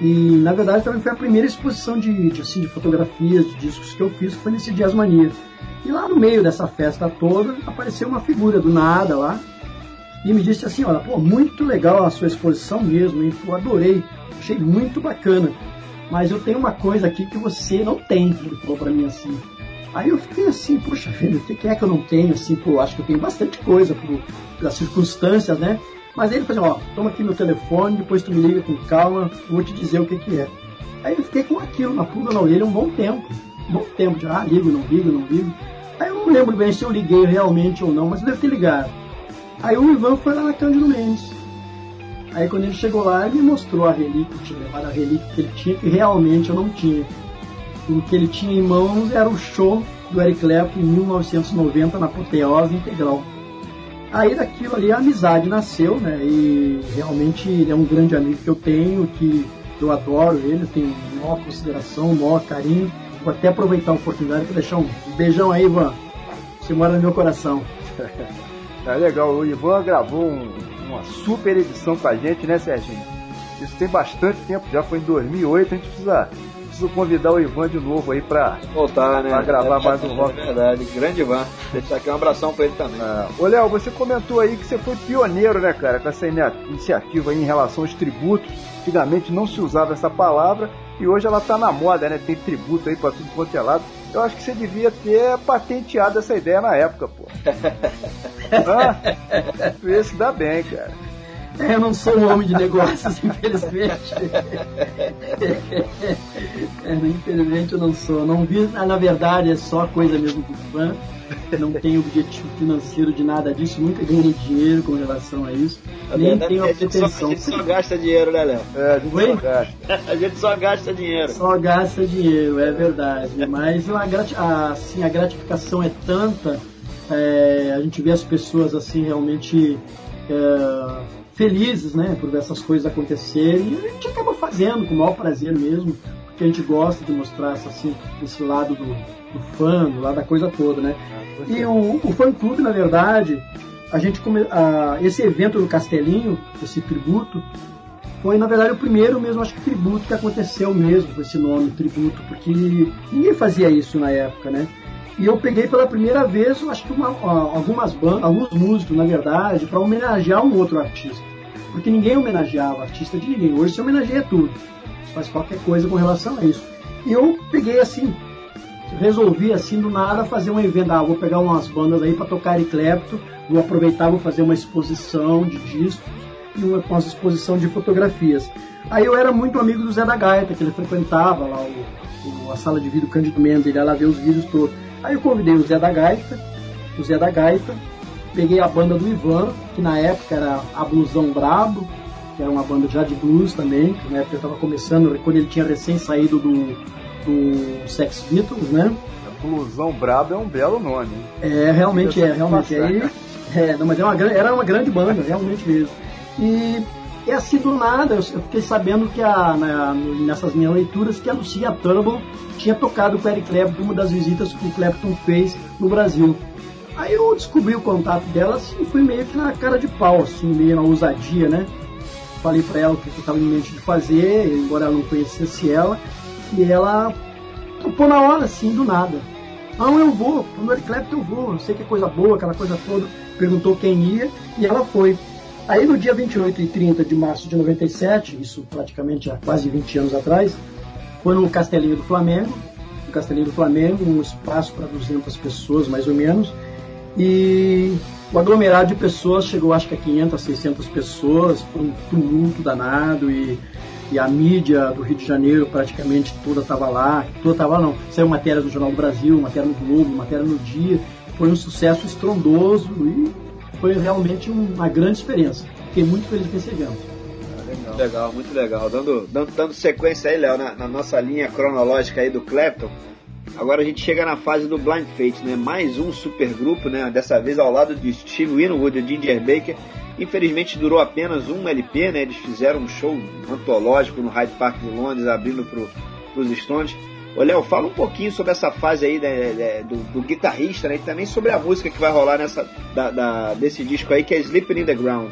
D: E na verdade também foi a primeira exposição de, de, assim, de fotografias, de discos que eu fiz, foi nesse Jazz Mania. E lá no meio dessa festa toda apareceu uma figura do nada lá e me disse assim, olha, pô, muito legal a sua exposição mesmo, hein? Eu adorei, achei muito bacana mas eu tenho uma coisa aqui que você não tem, ele falou para mim assim. Aí eu fiquei assim, poxa vida, o que é que eu não tenho? Assim, pô, acho que eu tenho bastante coisa por, pelas circunstâncias, né? Mas aí ele falou, ó, toma aqui meu telefone, depois tu me liga com calma, vou te dizer o que que é. Aí eu fiquei com aquilo na pulga na orelha um bom tempo. Um bom tempo, já ah, ligo, não ligo, não ligo. Aí eu não lembro bem se eu liguei realmente ou não, mas eu devo ter ligado. Aí o Ivan foi lá na Cândido Mendes. Aí quando ele chegou lá, ele me mostrou a relíquia, tinha levado a relíquia que ele tinha, que realmente eu não tinha. O que ele tinha em mãos era o show do Eric Clapton em 1990 na Apoteose Integral. Aí daquilo ali a amizade nasceu, né? E realmente ele é um grande amigo que eu tenho, que eu adoro ele, tenho maior consideração, maior carinho. Vou até aproveitar a oportunidade para deixar um beijão aí, Ivan. Você mora no meu coração.
B: É legal, o Ivan gravou um, uma super edição com a gente, né, Serginho? Isso tem bastante tempo, já foi em 2008, a gente precisa, precisa convidar o Ivan de novo aí pra,
C: voltar, né?
B: Pra gravar é, mais um rock.
C: É verdade, grande Ivan. Deixar aqui um abração pra ele também.
B: É. Ô, Léo, você comentou aí que você foi pioneiro, né, cara, com essa iniciativa aí em relação aos tributos. Antigamente não se usava essa palavra e hoje ela tá na moda, né? Tem tributo aí pra tudo quanto é lado. Eu acho que você devia ter patenteado essa ideia na época, pô. ah, se dar bem, cara.
D: Eu não sou um homem de negócios, infelizmente. é, infelizmente eu não sou. Não vi, na verdade, é só coisa mesmo do fã não tenho objetivo financeiro de nada disso, nunca ganhei dinheiro com relação a isso. A nem tenho a
C: é pretensão. A gente só gasta dinheiro, né, Léo?
B: É, a gente Oi? só gasta.
C: a gente só gasta dinheiro.
D: Só gasta dinheiro, é verdade. Mas a, assim, a gratificação é tanta, é, a gente vê as pessoas assim realmente. É, felizes, né, por ver essas coisas acontecerem, e a gente acaba fazendo com o maior prazer mesmo, porque a gente gosta de mostrar essa, assim, esse lado do, do fã, do lado da coisa toda, né? E o, o fã clube, na verdade, a gente come, a, esse evento do Castelinho, esse tributo, foi na verdade o primeiro mesmo, acho que tributo que aconteceu mesmo com esse nome, tributo, porque ninguém fazia isso na época, né? E eu peguei pela primeira vez, eu acho que uma, algumas bandas, alguns músicos, na verdade, para homenagear um outro artista. Porque ninguém homenageava artista de ninguém. Hoje se homenageia tudo. Você faz qualquer coisa com relação a isso. E eu peguei assim, resolvi assim do nada fazer um evento. Ah, vou pegar umas bandas aí para tocar Eric Clapton, vou aproveitar, vou fazer uma exposição de discos e uma, uma exposição de fotografias. Aí eu era muito amigo do Zé da Gaita, que ele frequentava lá o, o, a sala de vídeo Cândido Mendes, ele ia lá ver os vídeos todos. Aí eu convidei o Zé da Gaita, o Zé da Gaita, peguei a banda do Ivan, que na época era a Blusão Brabo, que era uma banda já de blues também, que na época estava começando, quando ele tinha recém saído do, do Sex Beatles, né?
B: Blusão Brabo é um belo nome.
D: É, realmente é, realmente é. É não, mas é uma, era uma grande banda, realmente mesmo. E, e assim do nada, eu fiquei sabendo que a, na, nessas minhas leituras que a Lucia Turbo tinha tocado com o Eric Clapton uma das visitas que o Clapton fez no Brasil. Aí eu descobri o contato dela assim, fui meio que na cara de pau, assim, meio na ousadia, né? Falei pra ela o que eu estava em mente de fazer, embora ela não conhecesse ela, e ela topou na hora, assim, do nada. Não, eu vou, no Eric Clapton eu vou, eu sei que é coisa boa, aquela coisa toda. Perguntou quem ia, e ela foi. Aí no dia 28 e 30 de março de 97, isso praticamente há quase 20 anos atrás, foi no Castelinho do Flamengo, no Castelinho do Flamengo, um espaço para 200 pessoas mais ou menos, e o aglomerado de pessoas chegou acho que a 500, 600 pessoas, foi um tumulto danado e, e a mídia do Rio de Janeiro praticamente toda estava lá, toda estava não, saiu matéria do Jornal do Brasil, matéria no Globo, matéria no Dia, foi um sucesso estrondoso e foi realmente uma grande experiência. Fiquei muito feliz com esse evento.
C: Legal. legal, muito legal. Dando, dando, dando sequência aí, Léo, na, na, nossa linha cronológica aí do Clapton, agora a gente chega na fase do Blind Fate, né? Mais um supergrupo, né? Dessa vez ao lado de Steve Winwood e Ginger Baker. Infelizmente durou apenas um LP, né? Eles fizeram um show antológico no Hyde Park de Londres, abrindo para os Stones. Ô Léo, fala um pouquinho sobre essa fase aí né, do, do, guitarrista, né? E também sobre a música que vai rolar nessa, da, da, desse disco aí, que é Sleeping in the Ground.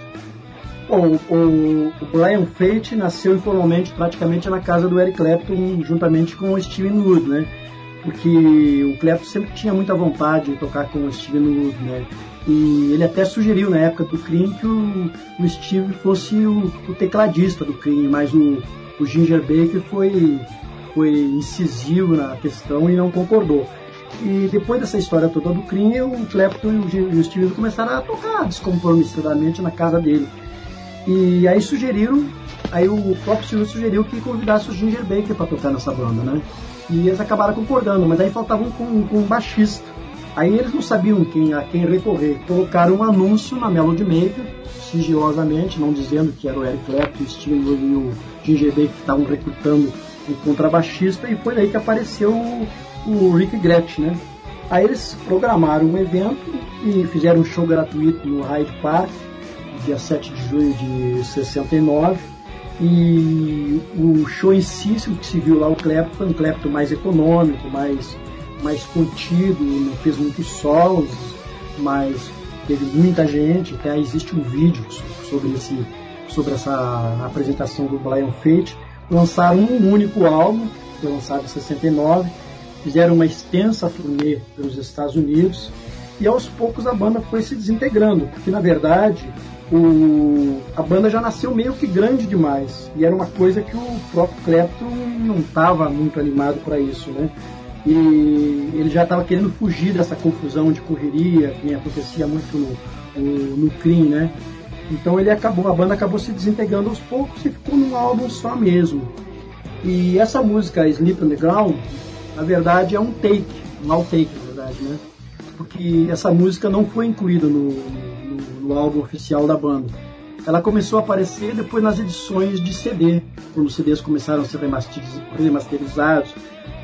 D: Bom, o, o Brian Fate nasceu informalmente praticamente na casa do Eric Clapton, juntamente com o Steven Wood, né? Porque o Clapton sempre tinha muita vontade de tocar com o Steven Wood, né? E ele até sugeriu na época do Cream que o, o Steve fosse o, o, tecladista do Cream, mas o, o Ginger Baker foi foi incisivo na questão e não concordou. E depois dessa história toda do crime, o Clapton e o Steve começaram a tocar descompromissadamente na casa dele. E aí sugeriram, aí o próprio Steve sugeriu que convidasse o Ginger Baker para tocar nessa banda, né? E eles acabaram concordando, mas aí faltava um, com, um baixista. Aí eles não sabiam quem, a quem recorrer. Colocaram um anúncio na Melody Maker, sigilosamente, não dizendo que era o Eric Clapton, o Steve e o Ginger Baker que estavam recrutando o contrabaixista, e foi daí que apareceu o, o Rick Gretsch, né? Aí eles programaram um evento e fizeram um show gratuito no Hyde Park, dia 7 de junho de 69. E o show em si, que se viu lá o Clapton, foi um Clapton mais econômico, mais, mais contido, não fez muitos solos, mas teve muita gente, até existe um vídeo sobre, esse, sobre essa apresentação do Brian Fate lançaram um único álbum, foi lançado em 69, fizeram uma extensa turnê pelos Estados Unidos e aos poucos a banda foi se desintegrando, porque na verdade o, a banda já nasceu meio que grande demais e era uma coisa que o próprio Clapton não estava muito animado para isso, né? E ele já estava querendo fugir dessa confusão de correria que acontecia muito no, no, no Cream, né? Então ele acabou, a banda acabou se desintegrando aos poucos e ficou num álbum só mesmo. E essa música Sleep on the Ground, na verdade é um take, um outtake na verdade, né? Porque essa música não foi incluída no, no, no álbum oficial da banda. Ela começou a aparecer depois nas edições de CD, quando os CDs começaram a ser remasterizados,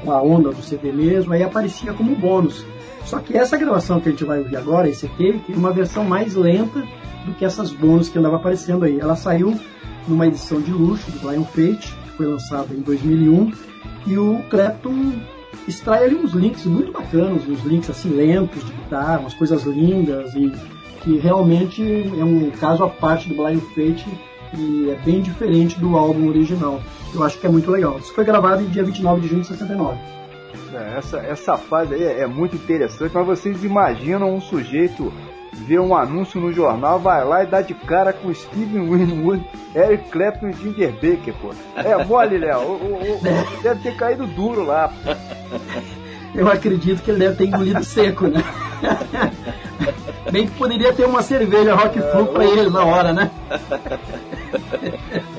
D: com a onda do CD mesmo, aí aparecia como bônus. Só que essa gravação que a gente vai ouvir agora, esse take, é uma versão mais lenta do que essas bônus que andava aparecendo aí. Ela saiu numa edição de luxo do Lion Fate, foi lançado em 2001 e o Clapton extrai ali uns links muito bacanas, uns links assim lentos de guitarra, umas coisas lindas e que realmente é um caso à parte do Blind Fate e é bem diferente do álbum original. Eu acho que é muito legal. Isso foi gravado em dia 29 de junho de 69.
B: É, essa, essa fase aí é muito interessante, mas vocês imaginam um sujeito ver um anúncio no jornal, vai lá e dá de cara com Steven Winwood, Eric Clapton e Ginger Baker, pô. É mole, Léo. Deve ter caído duro lá. Pô.
D: Eu acredito que ele deve ter engolido seco, né? Bem que poderia ter uma cerveja Rock Flu pra ele na hora, né?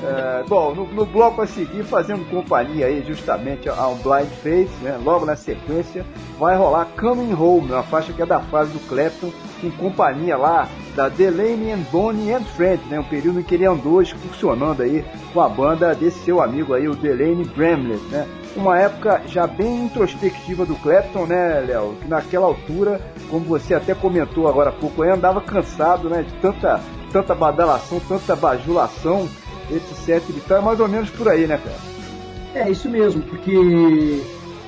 B: É, bom, no, no, bloco a seguir, fazendo companhia aí justamente ao Blind Face, né? Logo na sequência, vai rolar Coming Home, uma faixa que é da fase do Clapton, em companhia lá da Delaney and Bonnie and Friends, né? Um período em que ele andou excursionando aí com a banda desse seu amigo aí, o Delaney Bramlett, né? Uma época já bem introspectiva do Clapton, né, Léo? Que naquela altura, como você até comentou agora há pouco, aí andava cansado, né? De tanta, tanta badalação, tanta bajulação, etc. Então é mais ou menos por aí, né, cara?
D: É, isso mesmo, porque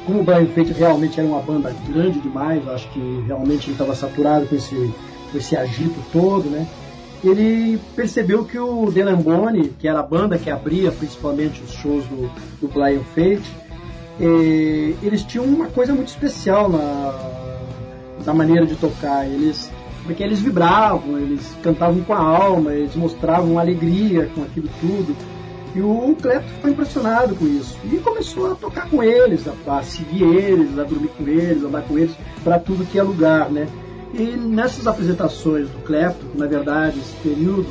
D: como o Brian Fate realmente era uma banda grande demais, acho que realmente ele estava saturado com esse, com esse agito todo, né? Ele percebeu que o Dylan Bone, que era a banda que abria principalmente os shows do, do Brian Fate, eles tinham uma coisa muito especial na, na maneira de tocar. Eles, porque eles vibravam, eles cantavam com a alma, eles mostravam alegria com aquilo tudo. E o Clepto ficou impressionado com isso. E começou a tocar com eles, a, a seguir eles, a dormir com eles, a andar com eles, para tudo que é lugar, né? E nessas apresentações do Clepto, na verdade, esse período,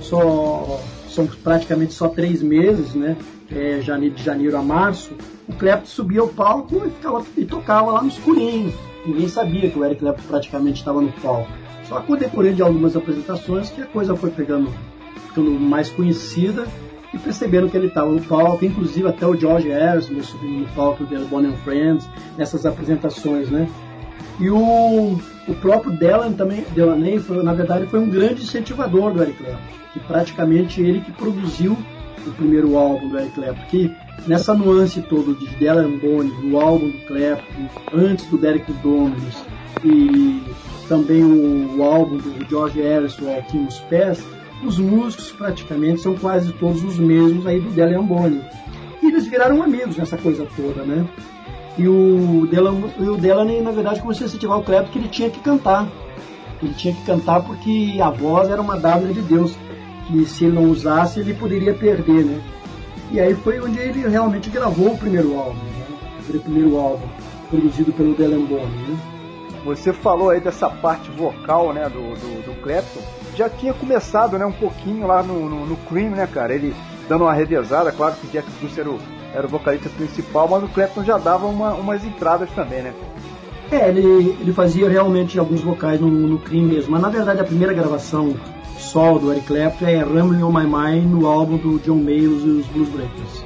D: só, são praticamente só três meses, né? É, de janeiro a março, o Clepto subia ao palco e, ficava, e tocava lá no escurinho. Ninguém sabia que o Eric Clapton praticamente estava no palco. Só com o decorrer de algumas apresentações que a coisa foi pegando, ficando mais conhecida e perceberam que ele estava no palco, inclusive até o George Harrison subindo no palco do Bonnie and Friends, nessas apresentações, né? E o, o próprio Delan também, Delaney, foi, na verdade, foi um grande incentivador do Eric Clapton, que praticamente ele que produziu o primeiro álbum do Eric Clapton, que nessa nuance toda de Delan Bonnie, do álbum do Clapton, antes do Derek Dominus, e também o, o álbum do George Harrison, Aqui nos Pés, os músicos praticamente são quase todos os mesmos aí do Delian Boni. E eles viraram amigos nessa coisa toda, né? E o Delan, o Delaney, na verdade, começou a incentivar o Clapton que ele tinha que cantar. Ele tinha que cantar porque a voz era uma dádiva de Deus, que se ele não usasse, ele poderia perder, né? E aí foi onde ele realmente gravou o primeiro álbum, né? O primeiro álbum, produzido pelo Delan Boni, né?
B: Você falou aí dessa parte vocal, né, do, do, do Clapton já tinha começado, né, um pouquinho lá no, no, no Cream, né, cara? Ele dando uma revezada, claro que Jack Bruce era o, era o vocalista principal, mas o Clapton já dava uma, umas entradas também, né?
D: É, ele, ele fazia realmente alguns vocais no, no Cream mesmo, mas na verdade a primeira gravação solo do Eric Clapton é Rambling on My Mind no álbum do John Mayles e os Blues Breakers.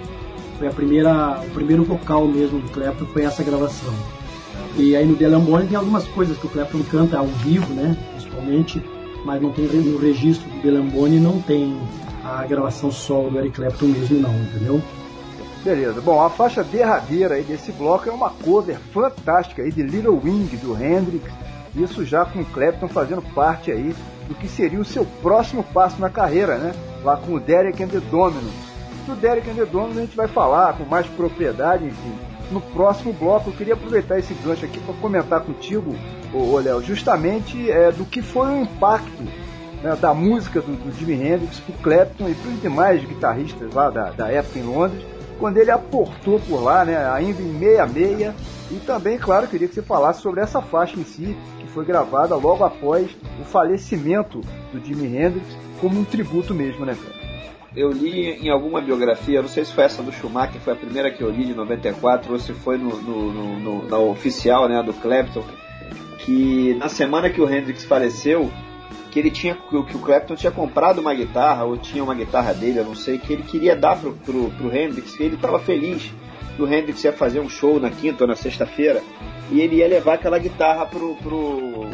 D: Foi a primeira, o primeiro vocal mesmo do Clapton foi essa gravação. E aí no The tem algumas coisas que o Clapton canta ao vivo, né, principalmente mas não tem no registro do Belamboni não tem a gravação solo do Eric Clapton mesmo não, entendeu?
B: Beleza. Bom, a faixa derradeira aí desse bloco é uma cover fantástica aí de Little Wing do Hendrix. Isso já com o Clapton fazendo parte aí do que seria o seu próximo passo na carreira, né? Lá com o Derek and the Dominos. Do Derek and the Dominos a gente vai falar com mais propriedade, enfim, no próximo bloco. Eu queria aproveitar esse gancho aqui para comentar contigo, ô, Léo, justamente é, do que foi o impacto né, da música do, do Jimi Hendrix para o Clapton e para os demais guitarristas lá da, da época em Londres, quando ele aportou por lá, né, ainda em meia-meia. E também, claro, queria que você falasse sobre essa faixa em si, que foi gravada logo após o falecimento do Jimi Hendrix, como um tributo mesmo, né, cara?
C: Eu li em alguma biografia, não sei se foi essa do Schumacher, foi a primeira que eu li de 94, ou se foi no, no, no, no na oficial, né, do Clapton, que na semana que o Hendrix faleceu, que ele tinha que o Clapton tinha comprado uma guitarra ou tinha uma guitarra dele, eu não sei, que ele queria dar pro, pro, pro Hendrix, que ele estava feliz que o Hendrix ia fazer um show na quinta ou na sexta-feira e ele ia levar aquela guitarra pro, pro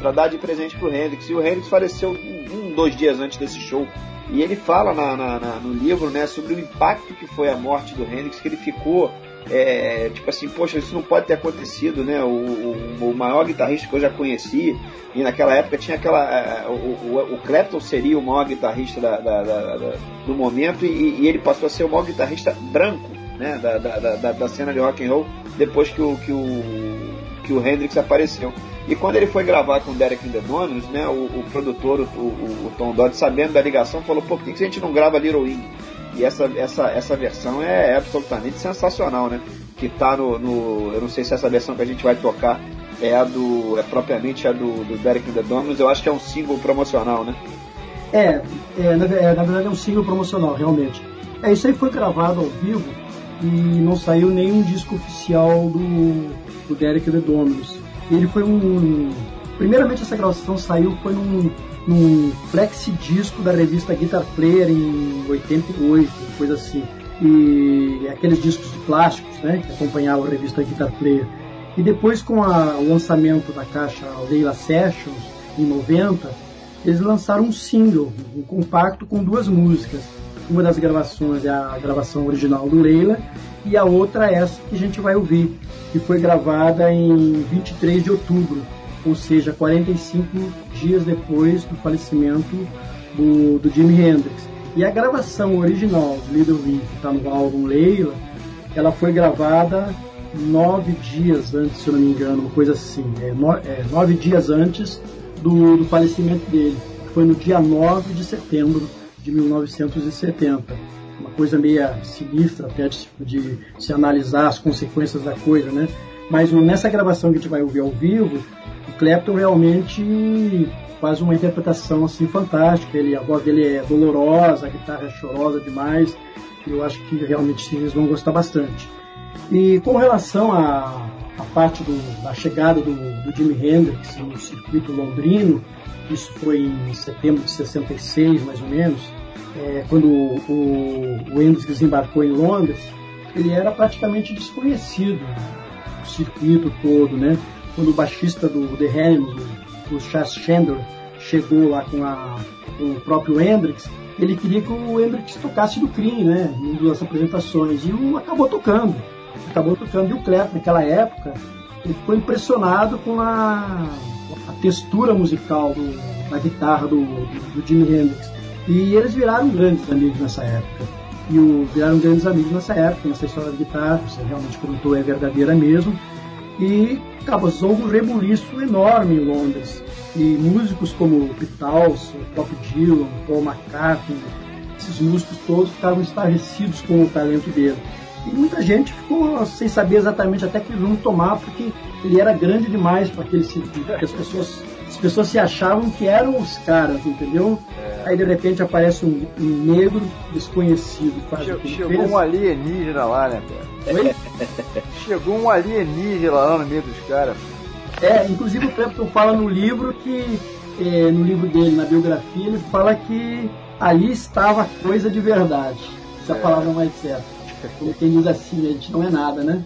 C: para dar de presente pro Hendrix. E o Hendrix faleceu um, um dois dias antes desse show. E ele fala na, na, na, no livro né, sobre o impacto que foi a morte do Hendrix, que ele ficou é, tipo assim, poxa, isso não pode ter acontecido, né? O, o, o, maior guitarrista que eu já conheci, e naquela época tinha aquela. É, o, o, o Clapton seria o maior guitarrista da, da, da, do momento, e, e, ele passou a ser o maior guitarrista branco né? da, da, da, cena de rock and roll depois que o, que o, que o Hendrix apareceu. E quando ele foi gravar com o Derek in the Donuts, né, o, o produtor, o, o, o, Tom Dodd, sabendo da ligação, falou: pô, por que, a gente não grava Little Wing? E essa, essa, essa versão é absolutamente sensacional, né? Que tá no, no, Eu não sei se essa versão que a gente vai tocar é a do. é propriamente a do, do Derek in the Donuts, eu acho que é um single promocional, né?
D: É, é na, é, na verdade é um single promocional, realmente. É, isso aí foi gravado ao vivo e não saiu nenhum disco oficial do, do Derek the Dominus. Ele foi um. Primeiramente, essa gravação saiu foi num, num flexi disco da revista Guitar Player em 88, coisa assim. E aqueles discos de plásticos, né, que acompanhavam a revista Guitar Player. E depois, com a, o lançamento da caixa Leila Sessions, em 90, eles lançaram um single, um compacto com duas músicas. Uma das gravações é a gravação original do Leila e a outra é essa que a gente vai ouvir, que foi gravada em 23 de outubro, ou seja, 45 dias depois do falecimento do, do Jimi Hendrix. E a gravação original do Little Wing, que está no álbum Leila, ela foi gravada nove dias antes, se eu não me engano, uma coisa assim, é, no, é, nove dias antes do, do falecimento dele, que foi no dia 9 de setembro de 1970 uma coisa meio sinistra até de, de, se analisar as consequências da coisa, né? Mas nessa gravação que a gente vai ouvir ao vivo, o Clapton realmente faz uma interpretação assim fantástica. Ele, a voz dele é dolorosa, a guitarra é chorosa demais. Eu acho que realmente eles vão gostar bastante. E com relação à, à parte do, da chegada do, do Jimi Hendrix no circuito londrino, isso foi em setembro de 66, mais ou menos, é, quando o, o Hendrix desembarcou em Londres, ele era praticamente desconhecido o circuito todo, né? Quando o baixista do The Animals, o Chas Chandler, chegou lá com, a, com o próprio Hendrix, ele queria que o Hendrix tocasse do Cream, né? Em duas apresentações. E o acabou tocando. Acabou tocando. E o Clapton, naquela época, ele ficou impressionado com a textura musical do, da guitarra do, do, do Jimi Hendrix. E eles viraram grandes amigos nessa época. E o, viraram grandes amigos nessa época. Essa história de guitarra, você realmente contou, é verdadeira mesmo. E causou um rebuliço enorme em Londres. E músicos como Beatles, Bob Dylan, Paul McCartney, esses músicos todos ficaram estarrecidos com o talento dele. E muita gente ficou sem saber exatamente até que rumo tomar, porque ele era grande demais para aquele que as pessoas as pessoas se achavam que eram os caras, entendeu? É. Aí de repente aparece um, um negro desconhecido. Faz
B: che chegou um alienígena lá, né, cara? Oi? chegou um alienígena lá no meio dos caras.
D: É, inclusive o Clapton fala no livro que, é, no livro dele, na biografia, ele fala que ali estava coisa de verdade. Essa é. palavra mais certa. Como quem diz assim, a gente não é nada, né?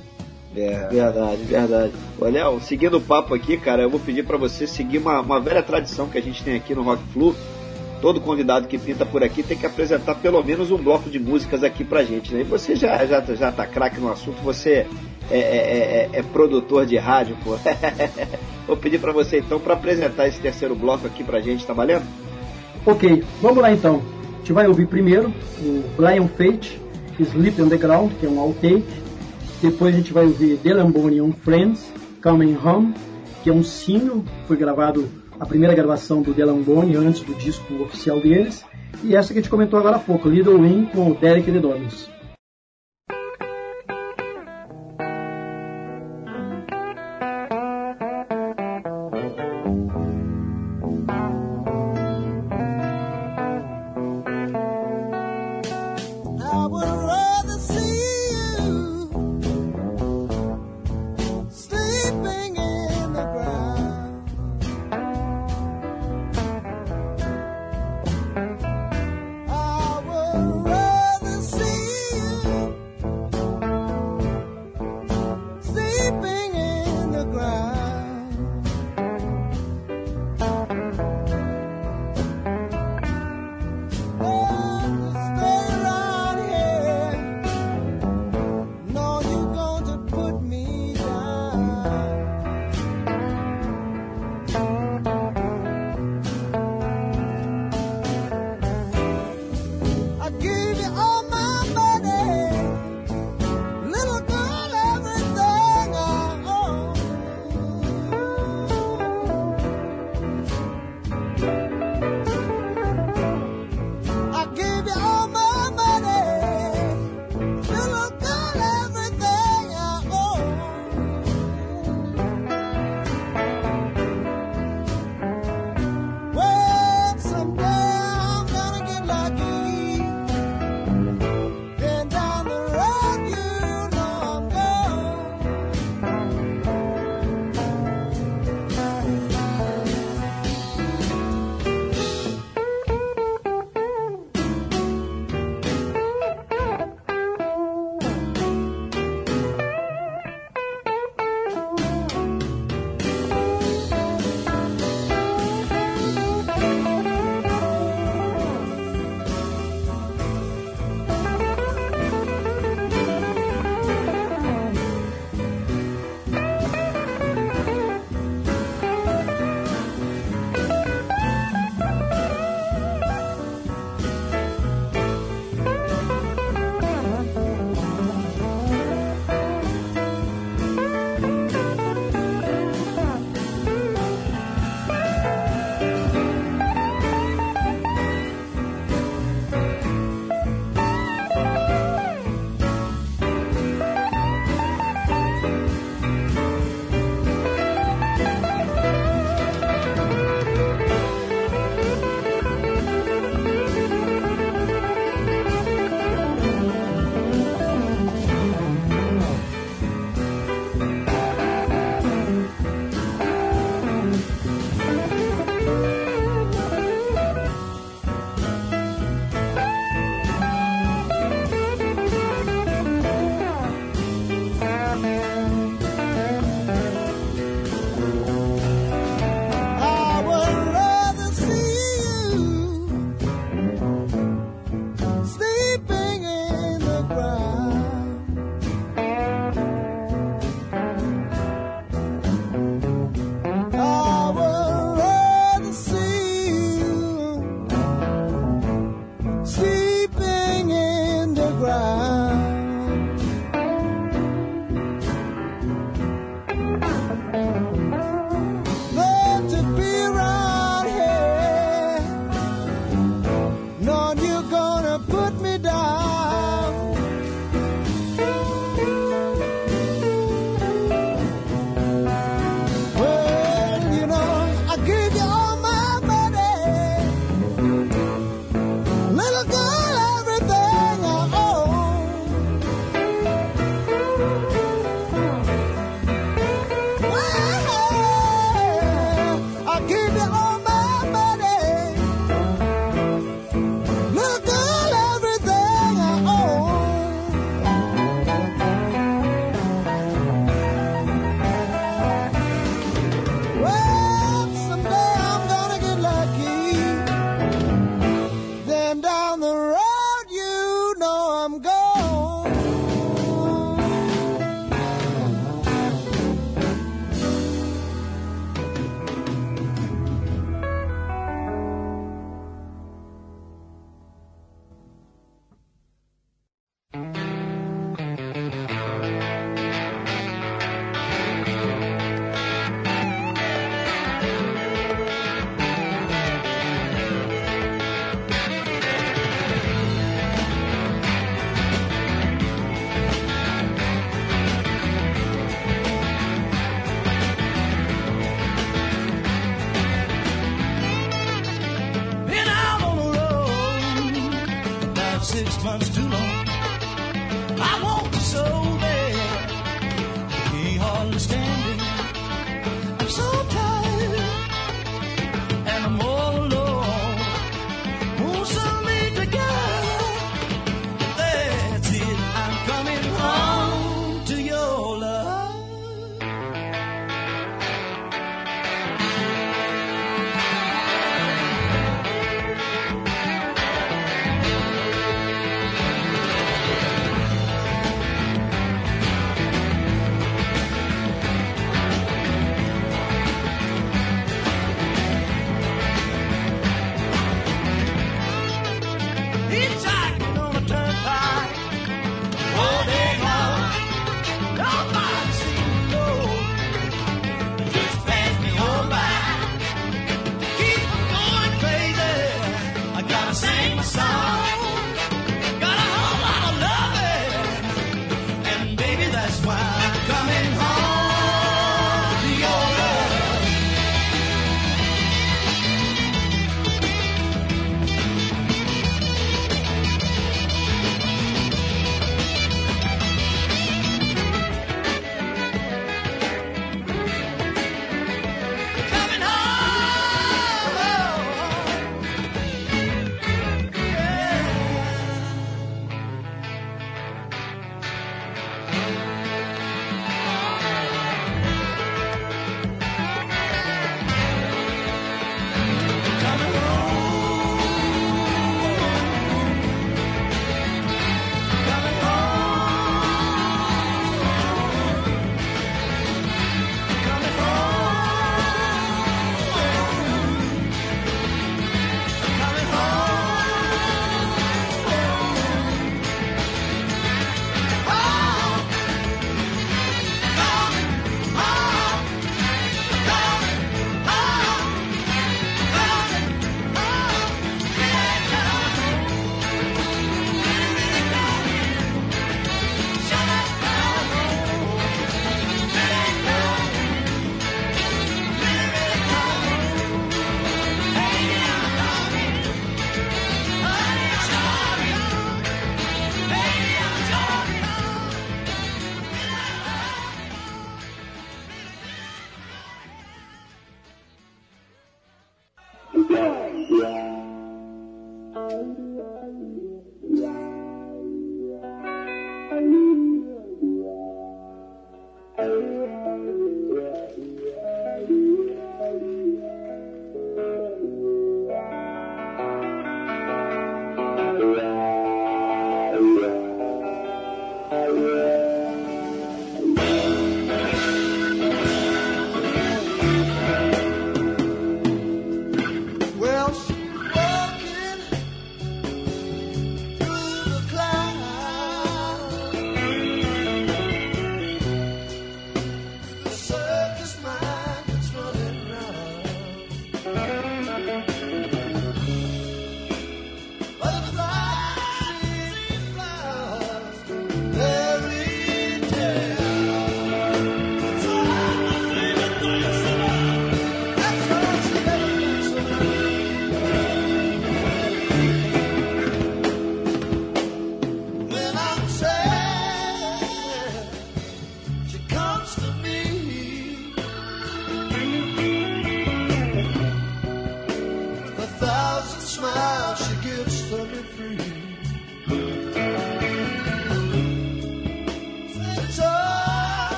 C: É, verdade, verdade. Olha, seguindo o papo aqui, cara, eu vou pedir para você seguir uma, uma velha tradição que a gente tem aqui no Rock Flu. Todo convidado que pinta por aqui tem que apresentar pelo menos um bloco de músicas aqui pra gente, né? E você já, já, já tá craque no assunto, você é, é, é, é, é produtor de rádio, pô. vou pedir para você então para apresentar esse terceiro bloco aqui pra gente, tá valendo?
D: Ok, vamos lá então. A gente vai ouvir primeiro o Blind Fate, Sleep on the Ground, que é um outtake depois a gente vai ouvir The Lambonian Friends, Coming Home, que é um single, foi gravado a primeira gravação do The antes do disco oficial deles. E essa que a gente comentou agora há pouco, Little Wing com o Derek The Donuts.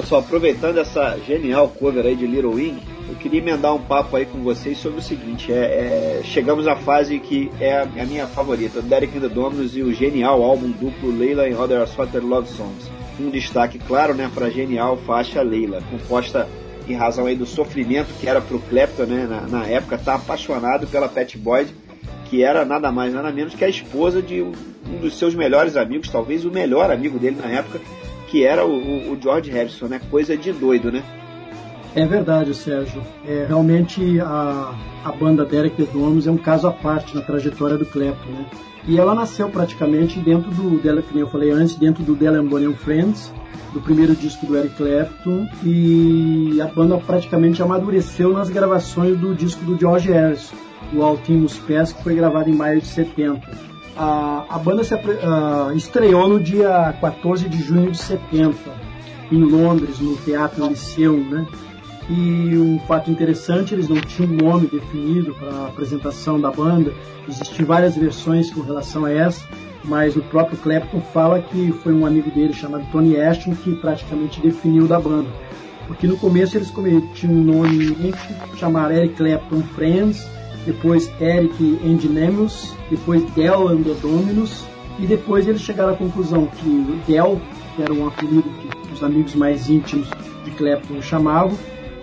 C: Pessoal, aproveitando essa genial cover aí de Little Wing, eu queria emendar um papo aí com vocês sobre o seguinte: é, é, chegamos à fase que é a, é minha favorita, Derek and the Dominos e o genial álbum duplo Leila and Other Assorted Love Songs. Um destaque claro né, para a genial faixa Leila, composta em razão aí do sofrimento que era pro Clapton né, na, na época, tá apaixonado pela Pat Boyd, que era nada mais nada menos que a esposa de um dos seus melhores amigos, talvez o melhor amigo dele na época, que era o, o- George Harrison, né? Coisa de doido, né?
D: É verdade, Sérgio. É, realmente a, a banda Derek The Domus é um caso à parte na trajetória do Clapton, né? E ela nasceu praticamente dentro do, dela, nem eu falei antes, dentro do Dylan Bonham Friends, do primeiro disco do Eric Clapton, e a banda praticamente amadureceu nas gravações do disco do George Harrison, o Altimos Pés, que foi gravado em maio de 70. A, a banda se estreou no dia 14 de junho de 70, em Londres, no Teatro Lyceum, né? E um fato interessante, eles não tinham um nome definido para a apresentação da banda. Existem várias versões com relação a essa, mas o próprio Clapton fala que foi um amigo dele chamado Tony Ashton que praticamente definiu da banda. Porque no começo eles tinham um nome chamaram Eric Clapton Friends, depois Eric and Nemus, depois Del and the Dominus, e depois eles chegaram à conclusão que Del, que era um apelido que os amigos mais íntimos de Clapton chamavam,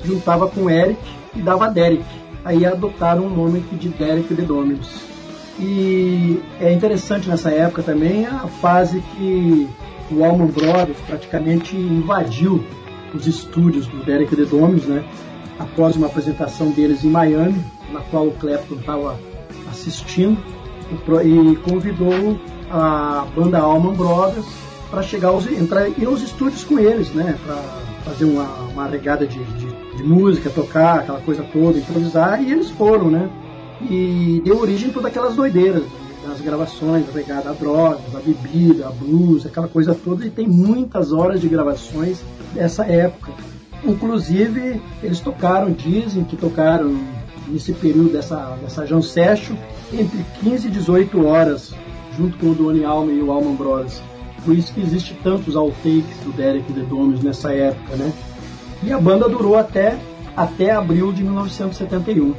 D: juntava com Eric e dava Derek. Aí adotaram o nome de Derek The Dominus. E é interessante nessa época também a fase que o Allman Brothers praticamente invadiu os estúdios do Derek The Dominos, né? Após uma apresentação deles em Miami, na qual o Clapton estava assistindo, e convidou a banda Allman Brothers para chegar aos, entrar ir aos estúdios com eles, né? Para fazer uma, uma regada de, de, de, música, tocar, aquela coisa toda, improvisar, e eles foram, né? E deu origem a todas aquelas doideiras, das gravações, regada a drogas, a bebida, a blues, aquela coisa toda, e tem muitas horas de gravações dessa época. Inclusive, eles tocaram, dizem que tocaram nesse período dessa, dessa John Session entre 15 e 18 horas, junto com o Donny Alma e o Alman Brothers. Por isso que existe tantos outtakes do Derek The Domes nessa época, né? E a banda durou até, até abril de 1971.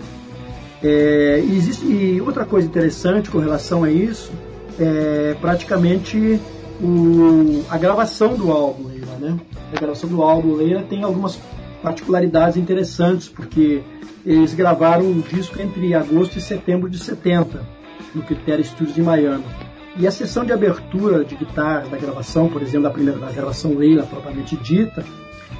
D: É, existe, e outra coisa interessante com relação a isso é praticamente o, a gravação do álbum Leila, né? A gravação do álbum Leila tem algumas particularidades interessantes, porque eles gravaram o disco entre agosto e setembro de 70, no Critério Studios em Miami. E a sessão de abertura de guitarra da gravação, por exemplo, da primeira da gravação Leila propriamente dita,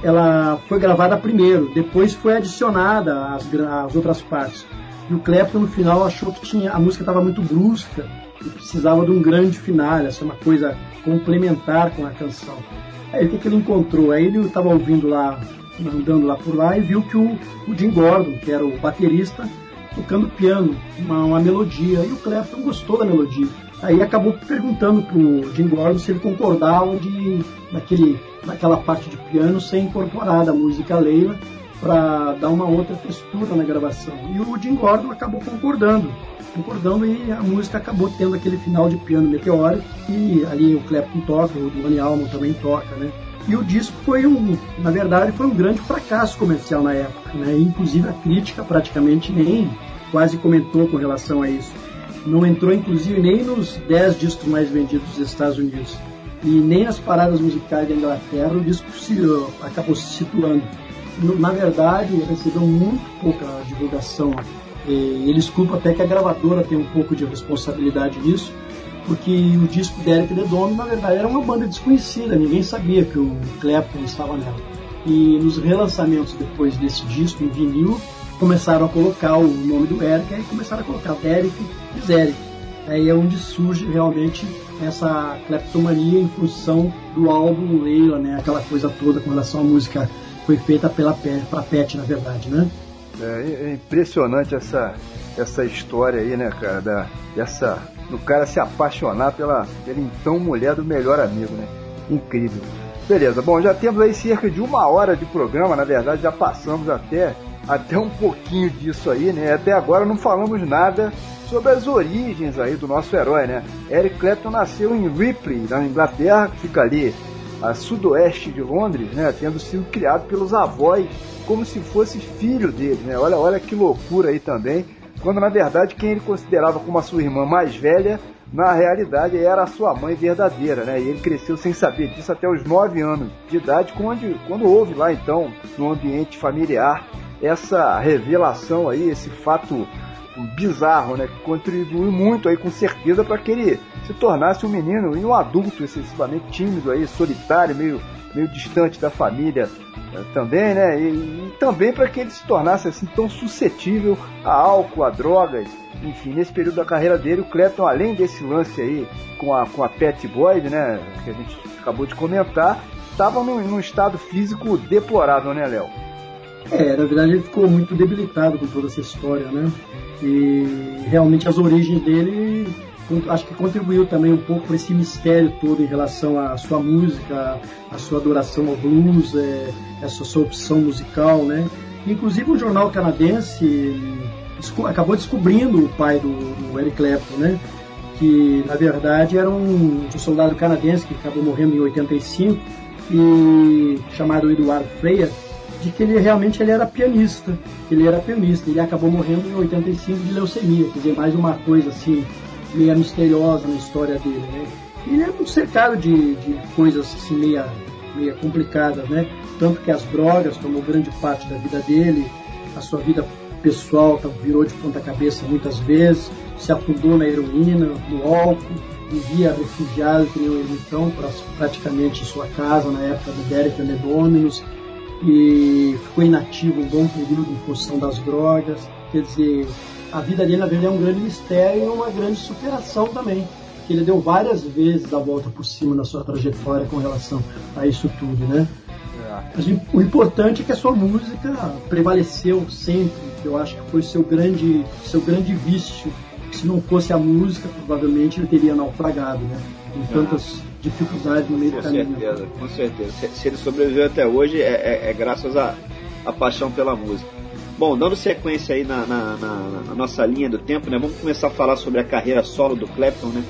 D: ela foi gravada primeiro, depois foi adicionada às, às outras partes. E o Clapton no final achou que tinha, a música estava muito brusca e precisava de um grande final, essa é uma coisa complementar com a canção. Aí o que, que ele encontrou? Aí ele estava ouvindo lá, andando lá por lá e viu que o, o Jim Gordon, que era o baterista, tocando piano, uma, uma melodia. E o Clapton gostou da melodia. Aí acabou perguntando pro Jim Gordon se ele concordava de naquele, naquela parte de piano ser incorporada a música Leila para dar uma outra textura na gravação. E o Jim Gordon acabou concordando, concordando e a música acabou tendo aquele final de piano meteórico e ali o Clapton toca, o Donny Alman também toca, né? E o disco foi um, na verdade, foi um grande fracasso comercial na época, né? Inclusive a crítica praticamente nem quase comentou com relação a isso. Não entrou inclusive nem nos 10 discos mais vendidos dos Estados Unidos. E nem nas paradas musicais da Inglaterra o disco se, acabou se situando na verdade, recebeu muito pouca divulgação. E eles culpam até que a gravadora tem um pouco de responsabilidade nisso, porque o disco Derek The Dome, na verdade, era uma banda desconhecida, ninguém sabia que o Clapton estava nela. E nos relançamentos depois desse disco em vinil, começaram a colocar o nome do Eric, aí começaram a colocar Derek e Zeric. Aí é onde surge realmente essa cleptomania em função do álbum Leila, né? Aquela coisa toda com relação à música foi feita pela para Pet, na verdade, né?
B: É, é, impressionante essa essa história aí, né, cara, da dessa do cara se apaixonar pela pela então mulher do melhor amigo, né? Incrível. Beleza, bom, já temos aí cerca de uma hora de programa, na verdade já passamos até até um pouquinho disso aí, né? Até agora não falamos nada sobre as origens aí do nosso herói, né? Eric Clapton nasceu em Ripley, na Inglaterra, que fica ali a sudoeste de Londres, né, tendo sido criado pelos avós como se fosse filho dele, né? Olha, olha que loucura aí também, quando na verdade quem ele considerava como a sua irmã mais velha, na realidade era a sua mãe verdadeira, né? E ele cresceu sem saber disso até os 9 anos de idade, quando, quando houve lá então, no ambiente familiar, essa revelação aí, esse fato bizarro, né? Que contribuiu muito aí com certeza para que ele se tornasse um menino e um adulto excessivamente tímido aí, solitário, meio, meio distante da família também, né? E, e também para que ele se tornasse assim tão suscetível a álcool, a drogas. Enfim, nesse período da carreira dele, o Clapton, além desse lance aí com a, com a Pat Boyd, né? Que a gente acabou de comentar, estava num, num estado físico deplorável, né, Léo?
D: É, na verdade ele ficou muito debilitado com toda essa história, né? E realmente as origens dele acho que contribuiu também um pouco para esse mistério todo em relação à sua música, à sua adoração ao blues, é, essa sua opção musical, né? Inclusive o jornal canadense acabou descobrindo o pai do, do Eric Clapton, né? Que na verdade era um, um soldado canadense que acabou morrendo em 85 e chamado Eduardo Freire de que ele realmente ele era pianista, ele era pianista, ele acabou morrendo em 85 de leucemia, quer dizer, mais uma coisa assim, meia misteriosa na história dele, né? Ele é muito cercado de, de coisas assim, meia, meia complicadas, né? Tanto que as drogas tomou grande parte da vida dele, a sua vida pessoal tá, virou de ponta cabeça muitas vezes, se afundou na heroína, no álcool, vivia refugiado, que nem então, praticamente em sua casa na época do Derek Dominus e ficou inativo um bom período em função das drogas. Quer dizer, a vida dele, na verdade, é um grande mistério e uma grande superação também. Que ele deu várias vezes a volta por cima na sua trajetória com relação a isso tudo, né? Mas o importante é que a sua música prevaleceu sempre. que Eu acho que foi seu grande, seu grande vício. Se não fosse a música, provavelmente ele teria naufragado, né? Com tantas dificuldades no meio do
C: Com
D: caminho.
C: certeza, com certeza. Se, ele sobreviveu até hoje, é, é- é graças à à paixão pela música. Bom, dando sequência aí na, na- na- na nossa linha do tempo, né? Vamos começar a falar sobre a carreira solo do Clapton, né?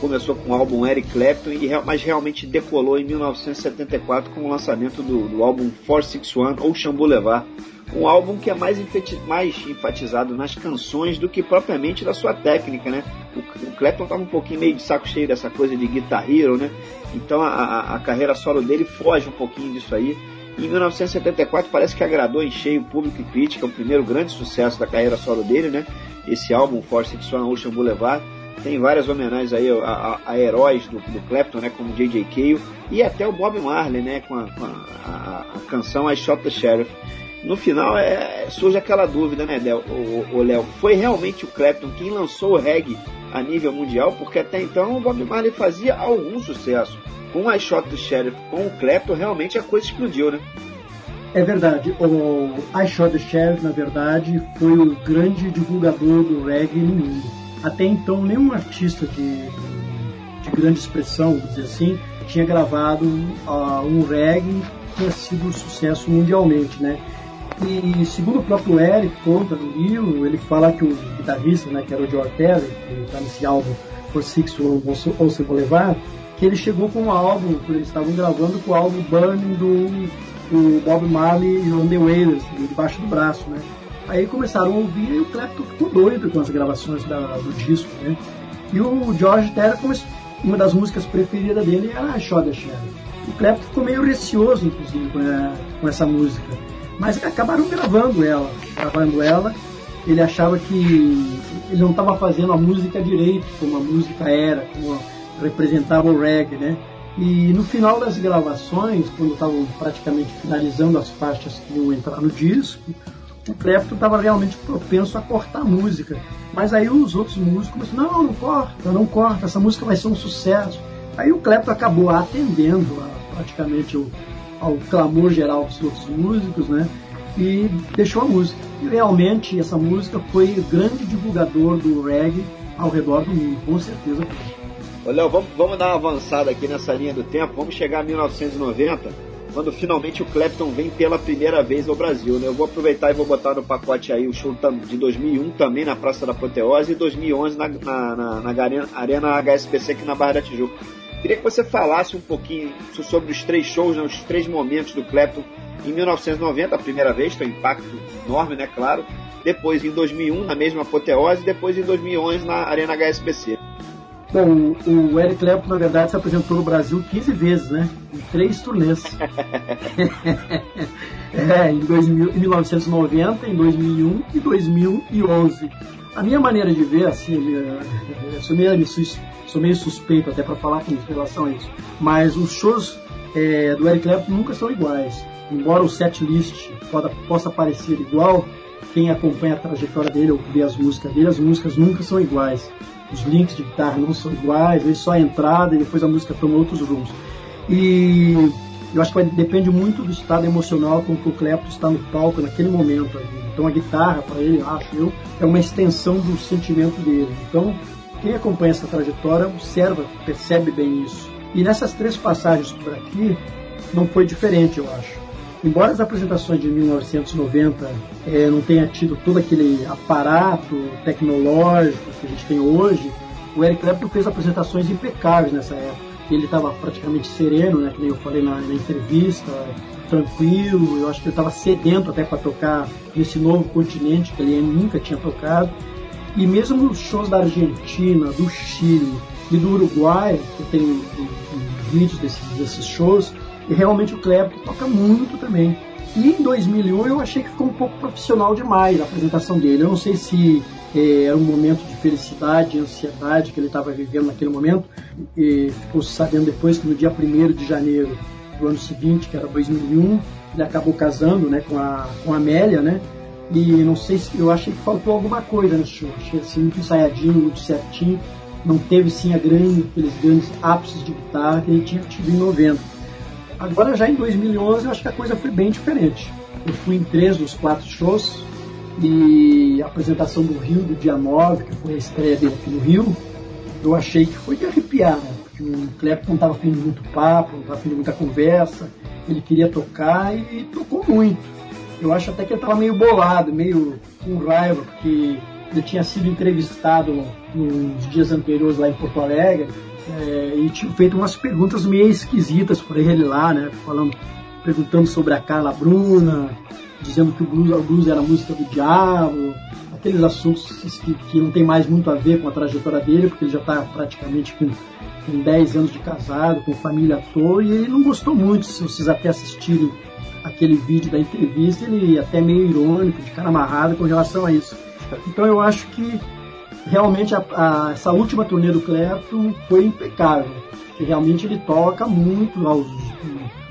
C: Começou com o álbum Eric Clapton, e, mas realmente decolou em 1974 com o lançamento do, do álbum 461 Ocean Boulevard, um álbum que é mais, mais enfatizado nas canções do que propriamente na sua técnica, né? O, o Clapton estava um pouquinho meio de saco cheio dessa coisa de Guitar Hero, né? Então a- a carreira solo dele foge um pouquinho disso aí. Em 1974 parece que agradou em cheio público e crítica, o primeiro grande sucesso da carreira solo dele, né? Esse álbum, Force One Ocean Boulevard, tem várias homenagens aí a, a- a heróis do, do Clapton, né? Como J.J. Cale e até o Bob Marley, né? Com a, com a- a canção I Shot the Sheriff. No final é, surge aquela dúvida, né, Léo? O, o Léo, foi realmente o Clapton quem lançou o reggae a nível mundial? Porque até então o Bob Marley fazia algum sucesso. Com I Shot the Sheriff, com o Clapton, realmente a coisa explodiu, né?
D: É verdade. O I Shot the Sheriff, na verdade, foi o grande divulgador do reggae no mundo. Até então, nenhum artista de, de grande expressão, vamos dizer assim, tinha gravado ah, um reggae que tinha sido um sucesso mundialmente, né? E segundo o próprio Eric conta no livro, ele fala que o guitarrista, né, que era o George Terry, que está nesse álbum For Six Olsen Boulevard, que ele chegou com um álbum, eles estavam gravando, com o álbum Burning do o Bob Marley e on the Wailers, debaixo do braço, né? Aí começaram a ouvir e o Clapton ficou doido com as gravações da- do disco, né? E o George Terra, come- uma das músicas preferidas dele era a the Sheriff. O Clapton ficou meio receoso, inclusive, com, a- com essa música. Mas acabaram gravando ela, gravando ela. Ele achava que ele não estava fazendo a música direito, como a música era, como representava o reggae, né? E no final das gravações, quando estavam praticamente finalizando as faixas que iam entrar no disco, o Clapton estava realmente propenso a cortar a música. Mas aí os outros músicos começaram, não, não corta, não corta, essa música vai ser um sucesso. Aí o Clapton acabou atendendo a, praticamente o- ao clamor geral dos outros músicos, né? E deixou a música. E realmente essa música foi grande divulgador do reggae ao redor do mundo, com certeza.
C: Ô, Léo, vamos, vamos dar uma avançada aqui nessa linha do tempo. Vamos chegar a 1990, quando finalmente o Clapton vem pela primeira vez ao Brasil. Né? Eu vou aproveitar e vou botar no pacote aí o show de 2001 também na Praça da Apoteose e 2011 na, na, na, na Arena, Arena HSBC aqui na Barra da Tijuca. Queria que você falasse um pouquinho so- sobre os três shows, né, os três momentos do Clapton em 1990, a primeira vez, foi um impacto enorme, né, claro. Depois em 2001, na mesma apoteose, depois em 2011 na Arena HSBC.
D: Bom, o Eric Clapton, na verdade, se apresentou no Brasil 15 vezes, né? Em três turnês. é, em, 2000, em 1990, em 2001 e 2011. A minha maneira de ver, assim, eu sou meio, sou meio suspeito até para falar com relação a isso, mas os shows é, do Eric Clapton nunca são iguais. Embora o set list possa, possa parecer igual, quem acompanha a trajetória dele ou vê as músicas dele, as músicas nunca são iguais. Os links de guitarra não são iguais, às vezes só a entrada e depois a música toma outros rumos. E eu acho que depende muito do estado emocional com que o Clapton está no palco naquele momento. Então a guitarra, para ele, acho eu, é uma extensão do sentimento dele. Então quem acompanha essa trajetória observa, percebe bem isso. E nessas três passagens por aqui, não foi diferente, eu acho. Embora as apresentações de 1990 eh, não tenha tido todo aquele aparato tecnológico que a gente tem hoje, o Eric Clapton fez apresentações impecáveis nessa época. Ele estava praticamente sereno, né, que nem eu falei na, na entrevista, tranquilo. Eu acho que ele estava sedento até para tocar nesse novo continente que ele nunca tinha tocado. E mesmo nos shows da Argentina, do Chile e do Uruguai, que um, vídeos desses, desses shows, e realmente o Clapton toca muito também. E em 2001 eu achei que ficou um pouco profissional demais a apresentação dele. Eu não sei se eh, era um momento de felicidade ansiedade que ele estava vivendo naquele momento. E ficou sabendo depois que no dia 1 de janeiro do ano seguinte, que era 2001, ele acabou casando, né, com a com a Amélia, né? E não sei se eu achei que faltou alguma coisa nesse show. Achei assim muito ensaiadinho, muito certinho. Não teve sim a grande, aqueles grandes ápices de guitarra que ele tinha tido em 90. Agora já em 2011 eu acho que a coisa foi bem diferente. Eu fui em três dos quatro shows e a apresentação do Rio do dia 9, que foi a estreia dele aqui no Rio, eu achei que foi de arrepiar, né? Porque o Clapton não estava fazendo muito papo, não estava fazendo muita conversa, ele queria tocar e tocou muito. Eu acho até que ele estava meio bolado, meio com raiva, porque ele tinha sido entrevistado nos dias anteriores lá em Porto Alegre é, e tinha feito umas perguntas meio esquisitas para ele lá, né? Falando, perguntando sobre a Carla Bruna, dizendo que o blues, o blues era música do diabo, aqueles assuntos que, que, não tem mais muito a ver com a trajetória dele, porque ele já está praticamente com, com 10 anos de casado, com família toda, e ele não gostou muito, se vocês até assistirem aquele vídeo da entrevista, ele é até meio irônico, de cara amarrado com relação a isso. Então eu acho que realmente a, a, essa última turnê do Clapton foi impecável, realmente ele toca muito aos,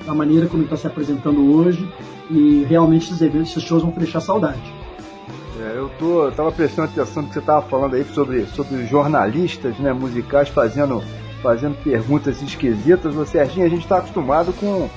D: da maneira como ele está se apresentando hoje, e realmente esses eventos, esses shows vão deixar saudade.
B: É, eu tô, tava prestando atenção no que você tava falando aí sobre, sobre jornalistas né, musicais fazendo, fazendo perguntas esquisitas. Ô Serginho, a gente está acostumado com,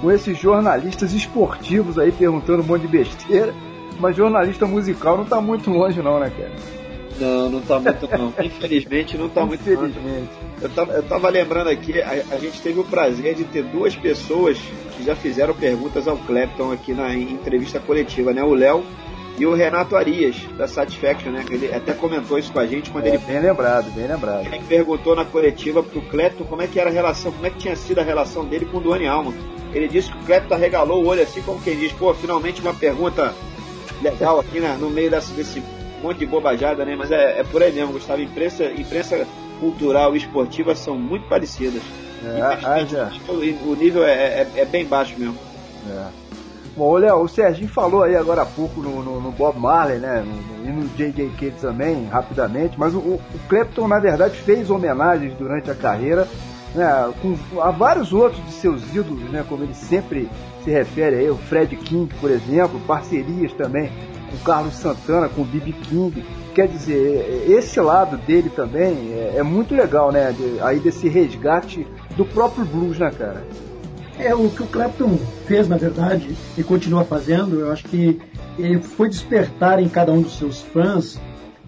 B: com esses jornalistas esportivos aí perguntando um monte de besteira, mas jornalista musical não tá muito longe não, né, cara?
C: Não, não tá muito não. Infelizmente não tá muito
B: Infelizmente.
C: Eu tava, eu tava lembrando aqui, a, a, gente teve o prazer de ter duas pessoas que já fizeram perguntas ao Clapton aqui na entrevista coletiva, né? O Léo e o Renato Arias, da Satisfaction, né? Ele até comentou isso com a gente quando
B: é,
C: ele.
B: Bem lembrado, bem lembrado.
C: Ele perguntou na coletiva pro Clapton como é que era a relação, como é que tinha sido a relação dele com o Duane Alma. Ele disse que o Clapton regalou o olho assim, como quem diz, pô, finalmente uma pergunta legal aqui né, no meio desse, desse monte de bobajada, né? Mas é, é por aí mesmo, Gustavo. Imprensa, imprensa cultural e esportiva são muito parecidas.
B: É, ah, já.
C: O nível é, é, é, bem baixo mesmo.
B: É. Bom, Léo, o Serginho falou aí agora há pouco no, no, no Bob Marley, né? No, e no J.J. Cale também, rapidamente, mas o, o Clapton, na verdade, fez homenagens durante a carreira né, com, a vários outros de seus ídolos, né? Como ele sempre se refere aí, o Fred King, por exemplo, parcerias também com Carlos Santana, com B.B. King. Quer dizer, esse lado dele também é, é muito legal, né? De, aí desse resgate do próprio blues, né, cara?
D: É, o que o Clapton fez, na verdade, e continua fazendo, eu acho que ele foi despertar em cada um dos seus fãs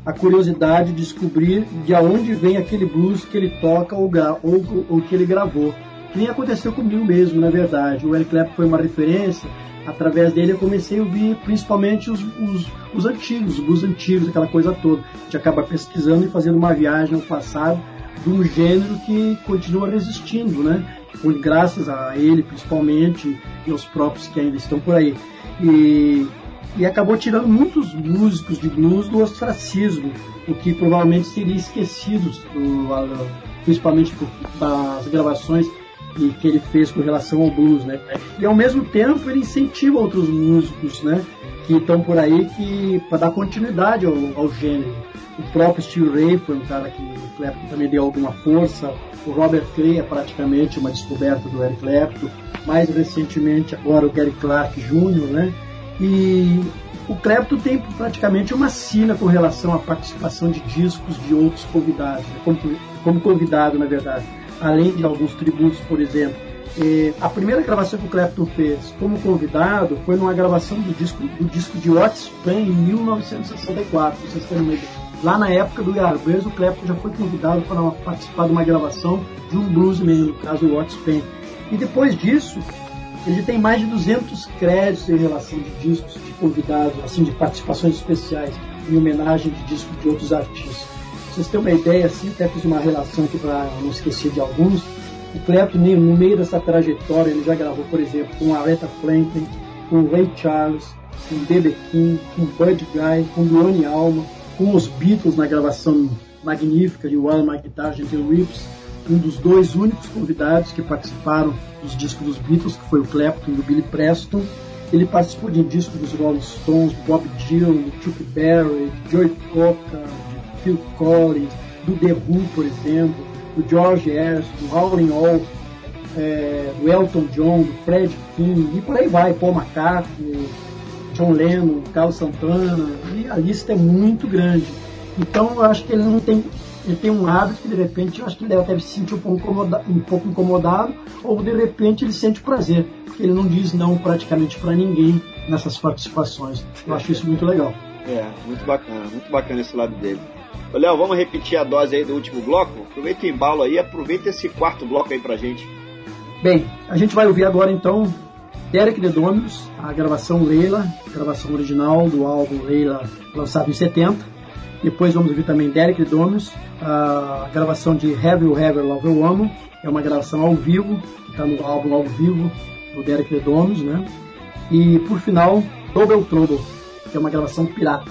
D: a curiosidade de descobrir de onde vem aquele blues que ele toca ou, ou, ou que ele gravou. Que nem aconteceu comigo mesmo, na verdade. O Eric Clapton foi uma referência, através dele eu comecei a ouvir principalmente os, os, os antigos, os antigos, aquela coisa toda. A gente acaba pesquisando e fazendo uma viagem ao passado de um gênero que continua resistindo, né? Por, graças a ele principalmente e aos próprios que ainda estão por aí. E, e acabou tirando muitos músicos de blues do ostracismo, o que provavelmente seria esquecido, do, principalmente das gravações que, que ele fez com relação ao blues, né? E ao mesmo tempo ele incentiva outros músicos, né? Que estão por aí que para dar continuidade ao, ao, gênero. O próprio Steve Ray foi um cara que o Clapton também deu alguma força. O Robert Clay é praticamente uma descoberta do Eric Clapton. Mais recentemente agora o Gary Clark Jr., né? E o Clapton tem praticamente uma sina com relação à participação de discos de outros convidados, né? como, como convidado, na verdade além de alguns tributos, por exemplo. E a primeira gravação que o Clapton fez como convidado foi numa gravação do disco, do disco de Otis Spann em 1964, vocês uma ideia. Lá na época do Yardbirds, o Clapton já foi convidado para participar de uma gravação de um bluesman, no caso o Otis Spann. E depois disso, ele tem mais de 200 créditos em relação de discos de convidados, assim, de participações especiais, em homenagem de discos de outros artistas vocês terem uma ideia, assim, até fiz uma relação aqui para não esquecer de alguns. O Clapton, no meio dessa trajetória, ele já gravou, por exemplo, com Aretha Franklin, com Ray Charles, com B.B. King, com Bud Guy, com Duane Alma, com os Beatles na gravação magnífica de One My Guitar, Gentle Rips, um dos dois únicos convidados que participaram dos discos dos Beatles, que foi o Clapton e o Billy Preston. Ele participou de discos dos Rolling Stones, Bob Dylan, Chuck Berry, Joey Cocker, Phil Collins, do The Who, por exemplo, do George Harrison, do Howling All, é, do Elton John, do Fred King, e por aí vai, Paul McCartney, John Lennon, Carlos Santana, e a lista é muito grande. Então eu acho que ele não tem. Ele tem um hábito que de repente eu acho que ele deve se sentir um pouco, incomoda, um pouco incomodado, ou de repente ele sente prazer, porque ele não diz não praticamente para ninguém nessas participações. Eu acho isso muito legal.
C: É, muito bacana, muito bacana esse lado dele. Ô, Léo, vamos repetir a dose aí do último bloco? Aproveita o embalo aí, aproveita esse quarto bloco aí pra gente.
D: Bem, a gente vai ouvir agora então Derek The Dominos, a gravação Leila, gravação original do álbum Leila, lançado em 70. Depois vamos ouvir também Derek The Dominos, a gravação de Have You Ever Love a Woman, é uma gravação ao vivo, está no álbum ao vivo do Derek The Dominos, né? E por final, Double Trouble, que é uma gravação pirata.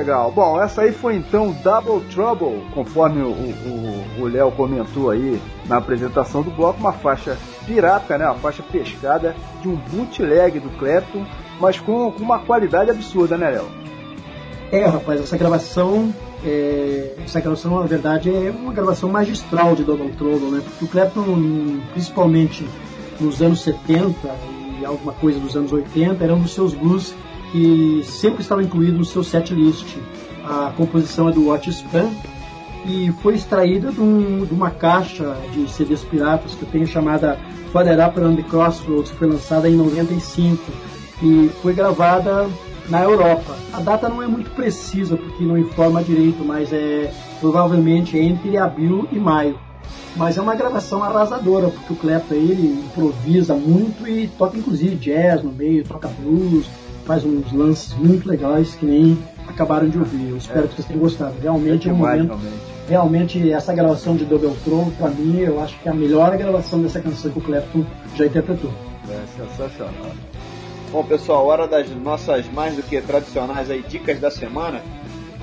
B: Legal. Bom, essa aí foi então Double Trouble, conforme o Léo comentou aí na apresentação do bloco, uma faixa pirata, né? Uma faixa pescada de um bootleg do Clapton, mas com, com uma qualidade absurda, né, Léo?
D: É, rapaz, essa gravação, é, essa gravação, na verdade, é uma gravação magistral de Double Trouble, né? Porque o Clapton, principalmente nos anos 70 e alguma coisa dos anos 80, era um dos seus blues que sempre estava incluído no seu set list. A composição é do Watch Span e foi extraída de, um, de, uma caixa de CDs piratas que eu tenho chamada Father Up the Crossroads, que foi lançada em 95 e foi gravada na Europa. A data não é muito precisa porque não informa direito, mas é provavelmente entre abril e maio. Mas é uma gravação arrasadora, porque o Clapton ele improvisa muito e toca inclusive jazz no meio, toca blues, faz uns lances muito legais que nem acabaram de ouvir. Eu espero é. que vocês tenham gostado. Realmente é, um momento. Realmente. realmente. essa gravação de Double Tron, para mim, eu acho que é a melhor gravação dessa canção que o Clapton já interpretou.
B: É sensacional.
C: Bom, pessoal, hora das nossas mais do que tradicionais aí, dicas da semana.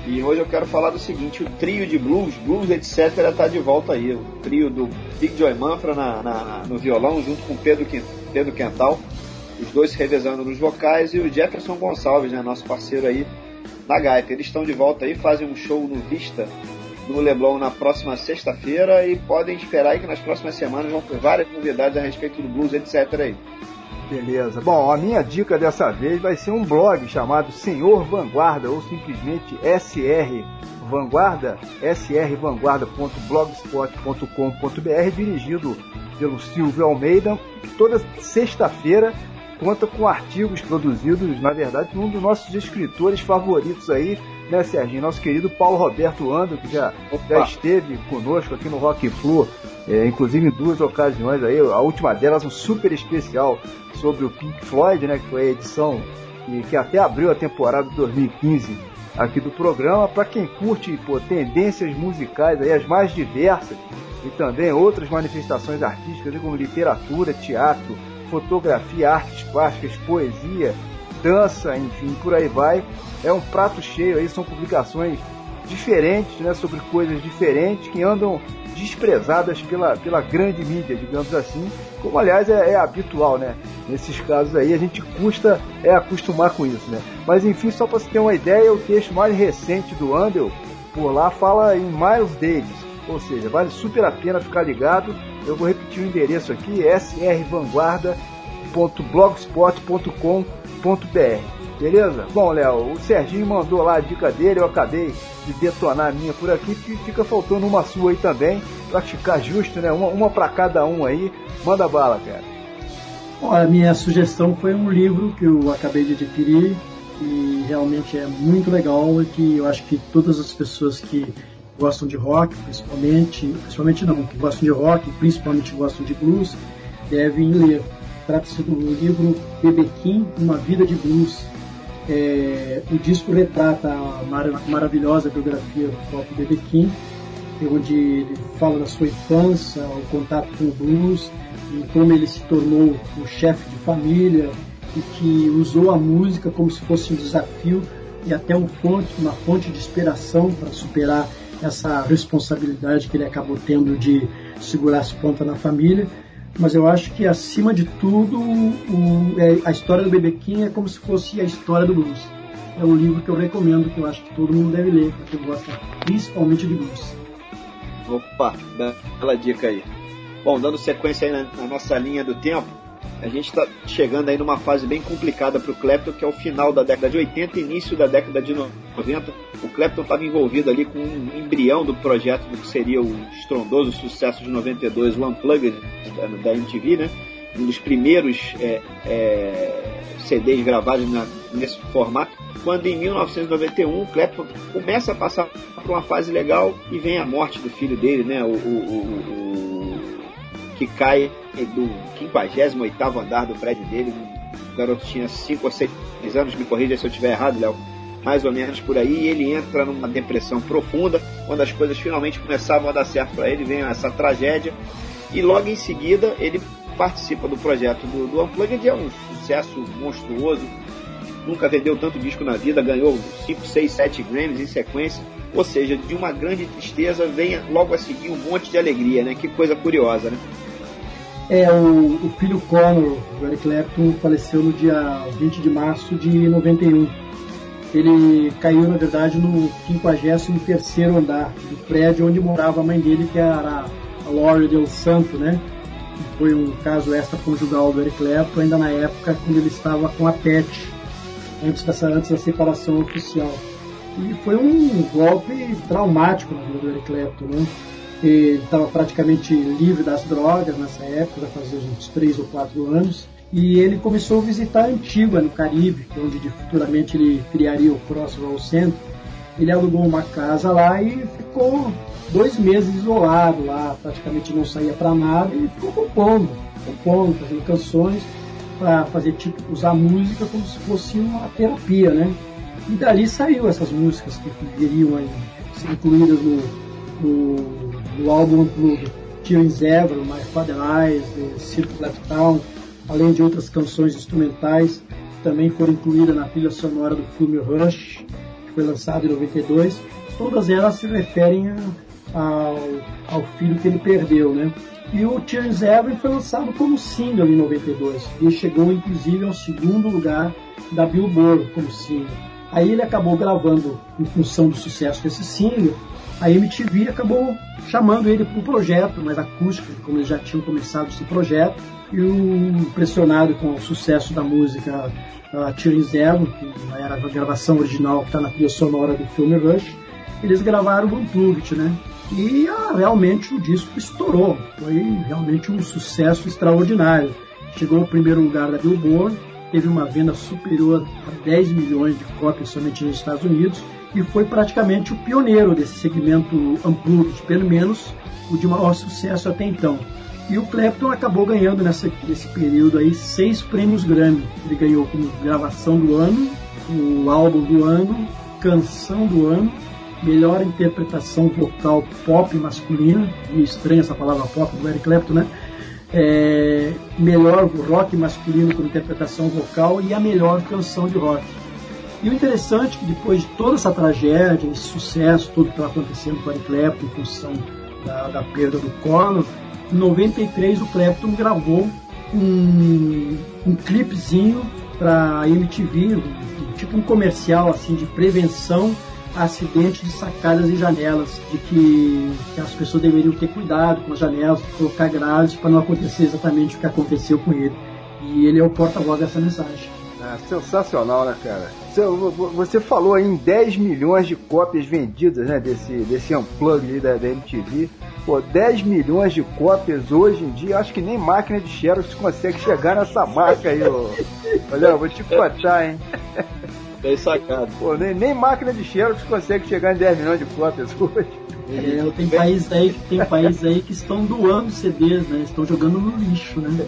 C: E hoje eu quero falar do seguinte: o trio de blues, blues etc., está de volta aí. O trio do Big Joy Manfra na, na, no violão, junto com Pedro, Pedro Quental os dois se revezando nos vocais, e o Jefferson Gonçalves, né, nosso parceiro aí na gaita. Eles estão de volta aí, fazem um show no Vista, no Leblon, na próxima sexta-feira, e podem esperar aí que nas próximas semanas vão ter várias novidades a respeito do blues, etc. aí.
B: Beleza. Bom, a minha dica dessa vez vai ser um blog chamado Senhor Vanguarda, ou simplesmente SR Vanguarda, srvanguarda.blogspot.com.br, dirigido pelo Silvio Almeida, toda sexta-feira conta com artigos produzidos, na verdade, por um dos nossos escritores favoritos aí, né, Serginho? Nosso querido Paulo Roberto Ando, que já, já esteve conosco aqui no Rock Flu, é, inclusive em duas ocasiões aí, a última delas um super especial sobre o Pink Floyd, né, que foi a edição e que até abriu a temporada 2015 aqui do programa, para quem curte pô, tendências musicais aí, as mais diversas, e também outras manifestações artísticas, como literatura, teatro, fotografia, artes plásticas, poesia, dança, enfim, por aí vai. É um prato cheio aí, são publicações diferentes, né, sobre coisas diferentes que andam desprezadas pela, pela grande mídia, digamos assim, como aliás é, é, habitual, né? Nesses casos aí a gente custa é acostumar com isso, né? Mas enfim, só para você ter uma ideia, o texto mais recente do Andel por lá fala em Miles Davis, ou seja, vale super a pena ficar ligado. Eu vou repetir o endereço aqui: srvanguarda.blogspot.com.br. Beleza? Bom, Léo, o Serginho mandou lá a dica dele, eu acabei de detonar a minha por aqui, e fica faltando uma sua aí também, pra ficar justo, né? Uma, uma para cada um aí. Manda bala, cara.
D: Bom, a minha sugestão foi um livro que eu acabei de adquirir, que realmente é muito legal e que eu acho que todas as pessoas que gostam de rock, principalmente, principalmente não, que gostam de rock, principalmente gostam de blues, devem ler. Trata-se do livro B.B. King, Uma Vida de Blues. É, o disco retrata a mar maravilhosa biografia do próprio. King, onde ele fala da sua infância, o contato com o blues, e como ele se tornou um chefe de família e que usou a música como se fosse um desafio e até um fonte, uma fonte de inspiração para superar essa responsabilidade que ele acabou tendo de segurar as pontas na família. Mas eu acho que, acima de tudo, o, é, a história do King é como se fosse a história do blues. É um livro que eu recomendo, que eu acho que todo mundo deve ler, porque gosta principalmente de blues.
C: Opa, bela dica aí. Bom, dando sequência aí na, na nossa linha do tempo, a gente está chegando aí numa fase bem complicada para o Clapton, que é o final da década de 80 início da década de 90. O Clapton estava envolvido ali com um embrião do projeto do que seria o estrondoso sucesso de 92, o Unplugged da, MTV, né? Um dos primeiros é, é, CDs gravados na, nesse formato. Quando em 1991 o Clapton começa a passar por uma fase legal e vem a morte do filho dele, né? o, o, o que cai do 58 andar do prédio dele. O garoto tinha 5 ou 6 anos, me corrija se eu estiver errado, Léo. Mais ou menos por aí, ele entra numa depressão profunda. Quando as coisas finalmente começavam a dar certo para ele, vem essa tragédia. E logo em seguida, ele participa do projeto do, do Unplugged, é um sucesso monstruoso. nunca vendeu tanto disco na vida, ganhou 5, 6, 7 Grammys em sequência. Ou seja, de uma grande tristeza vem logo a seguir um monte de alegria, né? Que coisa curiosa, né?
D: É, o, o filho Connor, o Eric Clapton, faleceu no dia 20 de março de 91. Ele caiu, na verdade, no 53º andar do prédio onde morava a mãe dele, que era a Laurie Del Santo, né? Foi um caso extraconjugal do Eric Clapton, ainda na época quando ele estava com a Pet, antes, dessa, antes da separação oficial. E foi um golpe traumático na vida do Eric Clapton, né? Ele estava praticamente livre das drogas nessa época, fazer uns 3 ou 4 anos. E ele começou a visitar Antigua, no Caribe, é onde futuramente ele criaria o Crossroads Center. Ele alugou uma casa lá e ficou dois meses isolado lá, praticamente não saía para nada e ficou compondo, compondo, fazendo canções para fazer tipo usar música como se fosse uma terapia, né? E dali saiu essas músicas que viriam aí ser incluídas no, no, no álbum do Tears Ever, My Father Eyes, The Circle Left Town, além de outras canções instrumentais que também foram incluídas na trilha sonora do filme Rush, que foi lançado em 92. Todas elas se referem ao, ao filho que ele perdeu, né? E o Tears Ever foi lançado como single em 92 e chegou inclusive ao segundo lugar da Billboard como single. Aí ele acabou gravando em função do sucesso desse single. A MTV acabou chamando ele para um projeto mais acústico, como eles já tinham começado esse projeto. E o impressionado com o sucesso da música uh, Tears Ever, que era a gravação original que está na trilha sonora do filme Rush, eles gravaram o Unplugged, né? E ah, realmente o disco estourou. Foi realmente um sucesso extraordinário. Chegou ao primeiro lugar da Billboard, teve uma venda superior a 10 milhões de cópias somente nos Estados Unidos e foi praticamente o pioneiro desse segmento Unplugged, pelo menos o de maior sucesso até então. E o Clapton acabou ganhando nessa, nesse período aí seis prêmios Grammy. Ele ganhou como gravação do ano, o álbum do ano, canção do ano melhor interpretação vocal pop masculina, me estranha essa palavra pop do Eric Clapton, né? É, melhor rock masculino com interpretação vocal e a melhor canção de rock. E o interessante é que depois de toda essa tragédia, esse sucesso, tudo que estava acontecendo com o Eric Clapton em função da, da perda do Conor, em 93 o Clapton gravou um, um clipezinho para a MTV, tipo um comercial assim de prevenção acidente de sacadas e janelas, de que, que, as pessoas deveriam ter cuidado com as janelas, colocar grades para não acontecer exatamente o que aconteceu com ele. E ele é o porta-voz dessa mensagem.
B: É, sensacional, né, cara? Você falou aí em 10 milhões de cópias vendidas, né, desse, desse unplug da, da MTV. Pô, 10 milhões de cópias hoje em dia, acho que nem máquina de Xerox consegue chegar nessa marca aí, ô. Olha, eu vou te contar, hein?
C: Bem sacado.
B: Pô, nem, nem máquina de Xerox consegue chegar em 10 milhões de cópias hoje.
D: É, tem países aí, tem países aí que estão doando CDs, né? Estão jogando no lixo, né?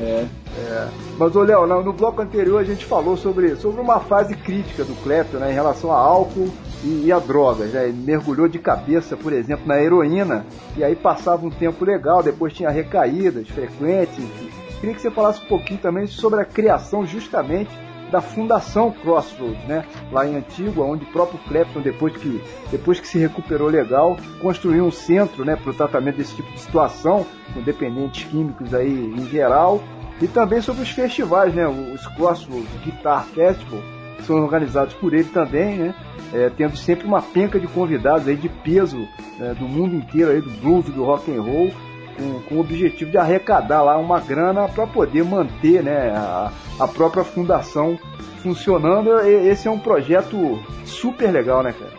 B: É. é. Mas, ô Léo, no bloco anterior a gente falou sobre, sobre uma fase crítica do Clapton né, em relação a álcool e, e a drogas. Né? Ele mergulhou de cabeça, por exemplo, na heroína, e aí passava um tempo legal, depois tinha recaídas frequentes. Queria que você falasse um pouquinho também sobre a criação justamente da Fundação Crossroads, né? Lá em Antigua, onde o próprio Clapton, depois que, depois que se recuperou legal, construiu um centro, né, para o tratamento desse tipo de situação, com dependentes químicos aí em geral, e também sobre os festivais, né? Os Crossroads Guitar Festival, que são organizados por ele também, né? É, tendo sempre uma penca de convidados aí de peso né, do mundo inteiro aí, do blues, do rock and roll, com, com o objetivo de arrecadar lá uma grana para poder manter né, a, a própria fundação funcionando. Esse é um projeto super legal, né, cara?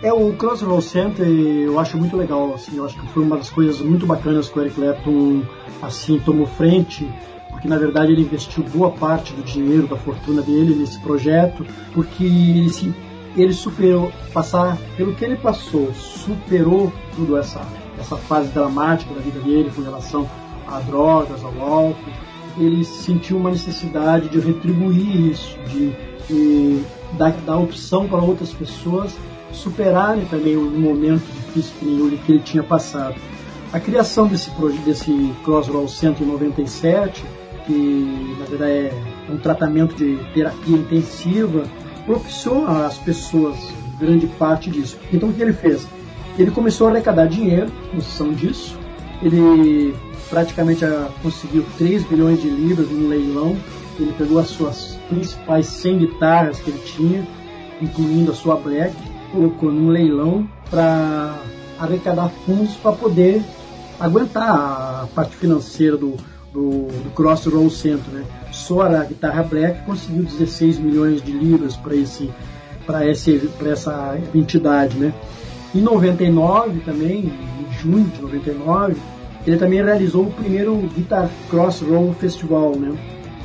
D: É, o Crossroads Center eu acho muito legal, assim, eu acho que foi uma das coisas muito bacanas que o Eric Clapton, assim, tomou frente, porque na verdade ele investiu boa parte do dinheiro, da fortuna dele nesse projeto, porque ele, assim, ele superou, passar pelo que ele passou, superou tudo essa essa fase dramática da vida dele com relação a drogas, ao álcool, ele sentiu uma necessidade de retribuir isso, de, de dar, dar opção para outras pessoas superarem também o momento difícil que ele, tinha passado. A criação desse, desse Crossroads 197, que na verdade é um tratamento de terapia intensiva, propiciou às pessoas grande parte disso. Então o que ele fez? Ele começou a arrecadar dinheiro em função disso. Ele praticamente conseguiu 3 bilhões de libras num leilão. Ele pegou as suas principais 100 guitarras que ele tinha, incluindo a sua Black, colocou num leilão para arrecadar fundos para poder aguentar a parte financeira do, do, do Crossroads Center. Né? Só a guitarra Black conseguiu 16 milhões de libras para esse para essa entidade, né? Em 99 também, em junho de 99, ele também realizou o primeiro Guitar Crossroad Festival, né?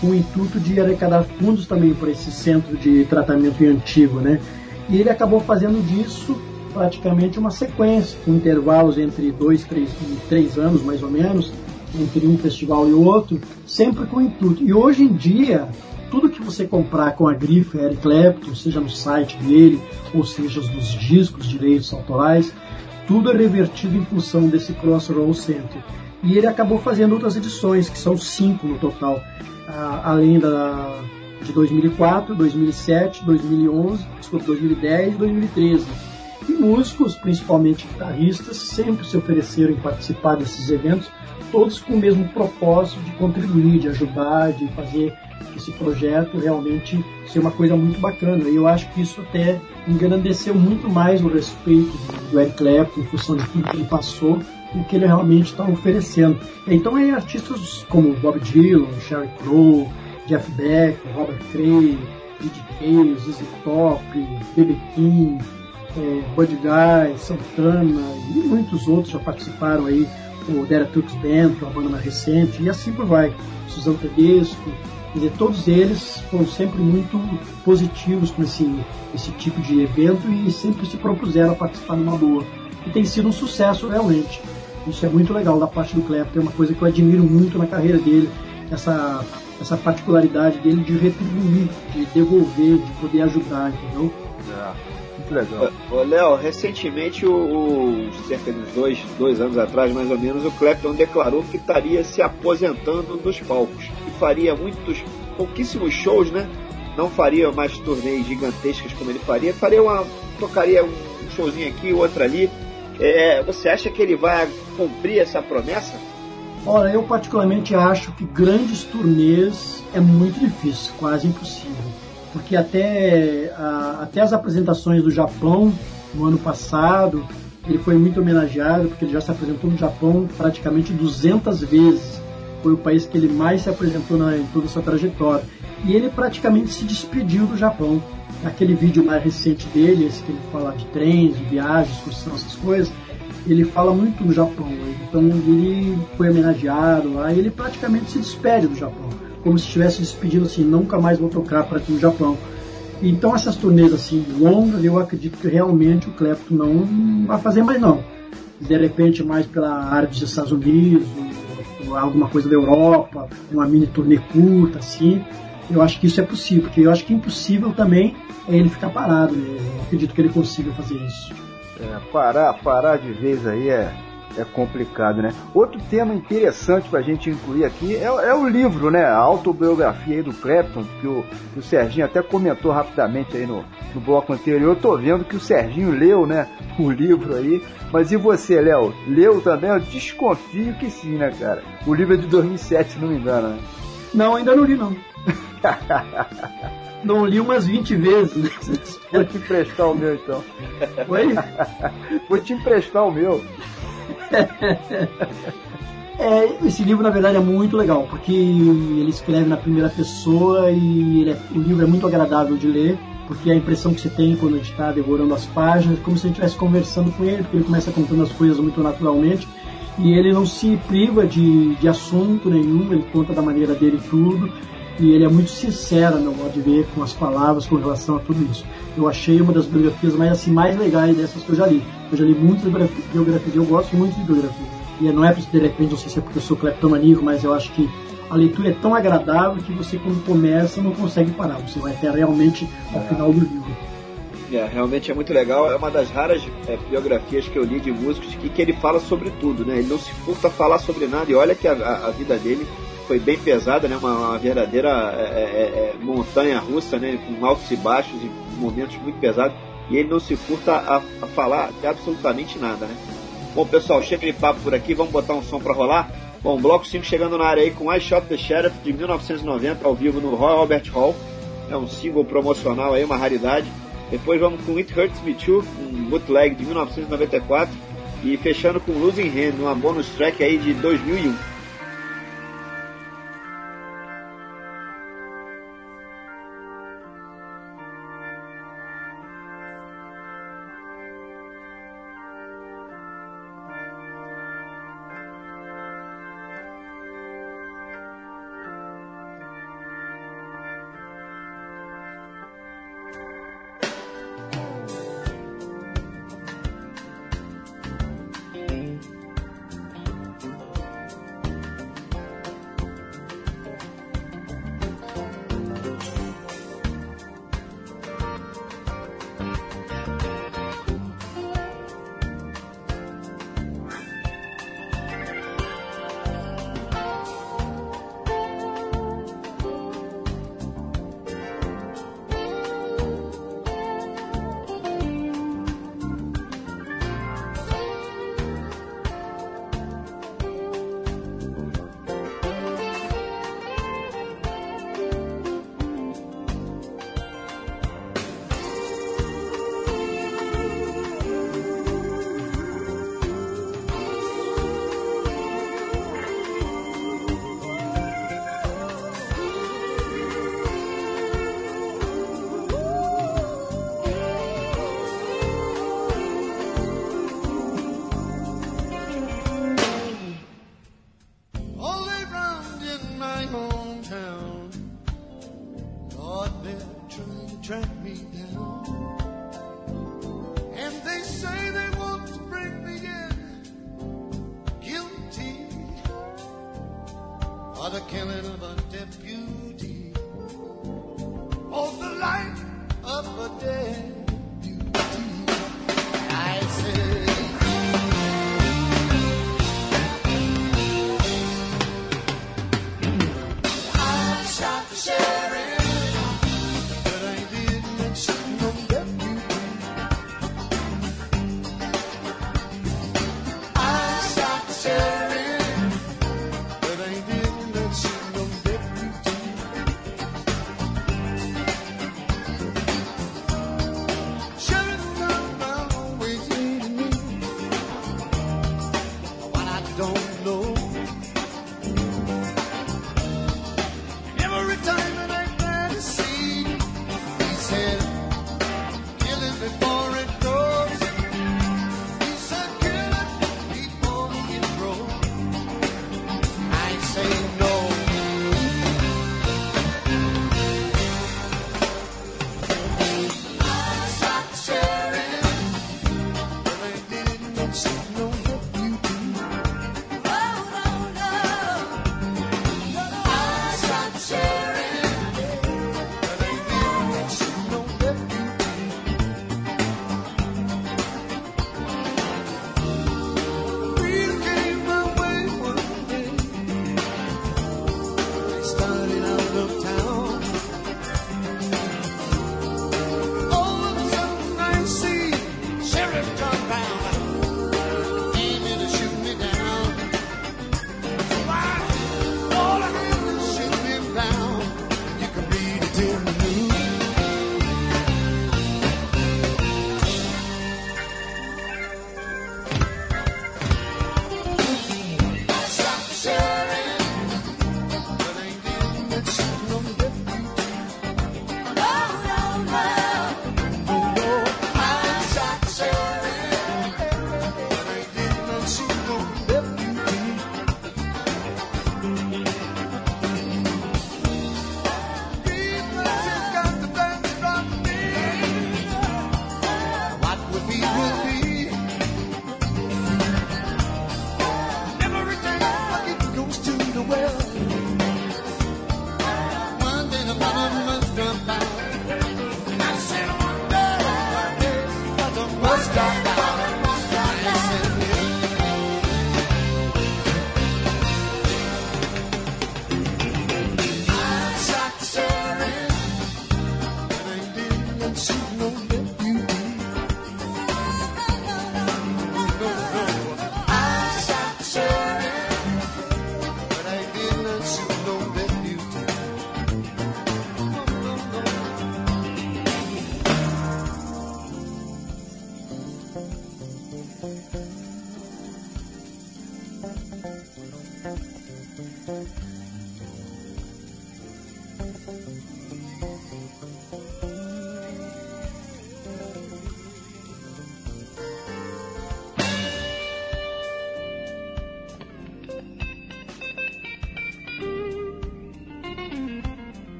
D: Com o intuito de arrecadar fundos também para esse centro de tratamento antigo, né? E ele acabou fazendo disso praticamente uma sequência, com intervalos entre dois, três, três anos mais ou menos, entre um festival e outro, sempre com o intuito. E hoje em dia, tudo que você comprar com a grife Eric Clapton, seja no site dele, ou seja dos discos, direitos autorais, tudo é revertido em função desse Crossroad Center. E ele acabou fazendo outras edições, que são cinco no total, além da de 2004, 2007, 2011, desculpa, 2010 e 2013. E músicos, principalmente guitarristas, sempre se ofereceram em participar desses eventos, todos com o mesmo propósito de contribuir, de ajudar, de fazer esse projeto realmente ser uma coisa muito bacana. E eu acho que isso até engrandeceu muito mais o respeito do Eric Clapton em função de tudo que ele passou e que ele realmente está oferecendo. Então artistas como Bob Dylan, Sherry Crow, Jeff Beck, Robert Cray, Didi Cale, ZZ Top, B.B. King, é, Guy, Santana e muitos outros já participaram aí, o Derek Tux Band, é uma banda mais recente, e assim por vai. Suzano Tedesco, Quer dizer, todos eles foram sempre muito positivos com esse, esse tipo de evento e sempre se propuseram a participar numa boa. E tem sido um sucesso realmente. Isso é muito legal da parte do Clapton, é uma coisa que eu admiro muito na carreira dele, essa, essa particularidade dele de retribuir, de devolver, de poder ajudar, entendeu?
B: É. Muito legal.
C: Ô, Léo, recentemente, o, o, cerca de dois, dois anos atrás, mais ou menos, o Clapton declarou que estaria se aposentando dos palcos faria muitos, pouquíssimos shows, né? Não faria mais turnês gigantescas como ele faria, faria uma, tocaria um showzinho aqui, outro ali. É, você acha que ele vai cumprir essa promessa?
D: Olha, eu particularmente acho que grandes turnês é muito difícil, quase impossível. Porque até, a, até as apresentações do Japão no ano passado, ele foi muito homenageado, porque ele já se apresentou no Japão praticamente 200 vezes foi o país que ele mais se apresentou na, em toda a sua trajetória. E ele praticamente se despediu do Japão. Aquele vídeo mais recente dele, esse que ele fala de trens, de viagens, excursão, essas coisas, ele fala muito no Japão. Então ele foi homenageado lá e ele praticamente se despede do Japão. Como se estivesse despedindo assim, nunca mais vou tocar para aqui no Japão. Então essas turnês assim longas, eu acredito que realmente o Clapton não vai fazer mais não. De repente mais pela área dos Estados Unidos, alguma coisa da Europa, uma mini turnê curta, assim. Eu acho que isso é possível, porque eu acho que impossível também é ele ficar parado. Né? Eu acredito que ele consiga fazer isso.
B: É, parar, parar de vez aí é, é complicado, né? Outro tema interessante para a gente incluir aqui é, é, o livro, né? A autobiografia aí do Clapton, que o, que o Serginho até comentou rapidamente aí no, no bloco anterior. Eu tô vendo que o Serginho leu, né? O livro aí. Mas e você, Léo? Leu também? Eu desconfio que sim, né, cara? O livro é de 2007, se não me engano, né?
D: Não, ainda não li, não. não li umas 20 vezes.
B: Vou te emprestar o meu, então.
D: Oi?
B: Vou te emprestar o meu.
D: É, esse livro, na verdade, é muito legal, porque ele escreve na primeira pessoa e é, o livro é muito agradável de ler porque a impressão que você tem quando a gente está devorando as páginas é como se a gente estivesse conversando com ele, porque ele começa contando as coisas muito naturalmente e ele não se priva de, de assunto nenhum, ele conta da maneira dele tudo e ele é muito sincero, meu modo de ver, com as palavras com relação a tudo isso eu achei uma das biografias mais, assim, mais legais dessas que eu já li. Eu já li muitas biografias eu gosto muito de biografia. E é, não é para de repente, não sei se é porque eu sou cleptomaníaco, mas eu acho que a leitura é tão agradável que você, quando começa, não consegue parar. Você vai até realmente ao é. final do livro.
C: É, realmente é muito legal. É uma das raras é, biografias que eu li de músicos que, que ele fala sobre tudo, né? Ele não se furta a falar sobre nada. E olha que a, a, a vida dele
G: foi bem pesada, né? Uma, uma verdadeira é, é, é montanha russa, né? Com altos e baixos e momentos muito pesados, e ele não se furta a, a falar de absolutamente nada, né? Bom, pessoal, chega de papo por aqui, vamos botar um som para rolar. Bom, Bloco 5 chegando na área aí com I Shot the Sheriff de 1990 ao vivo no Royal Albert Hall. É um single promocional aí, uma raridade. Depois vamos com It Hurts Me Too, um bootleg de 1994. E fechando com Losing Hand, uma bonus track aí de 2001.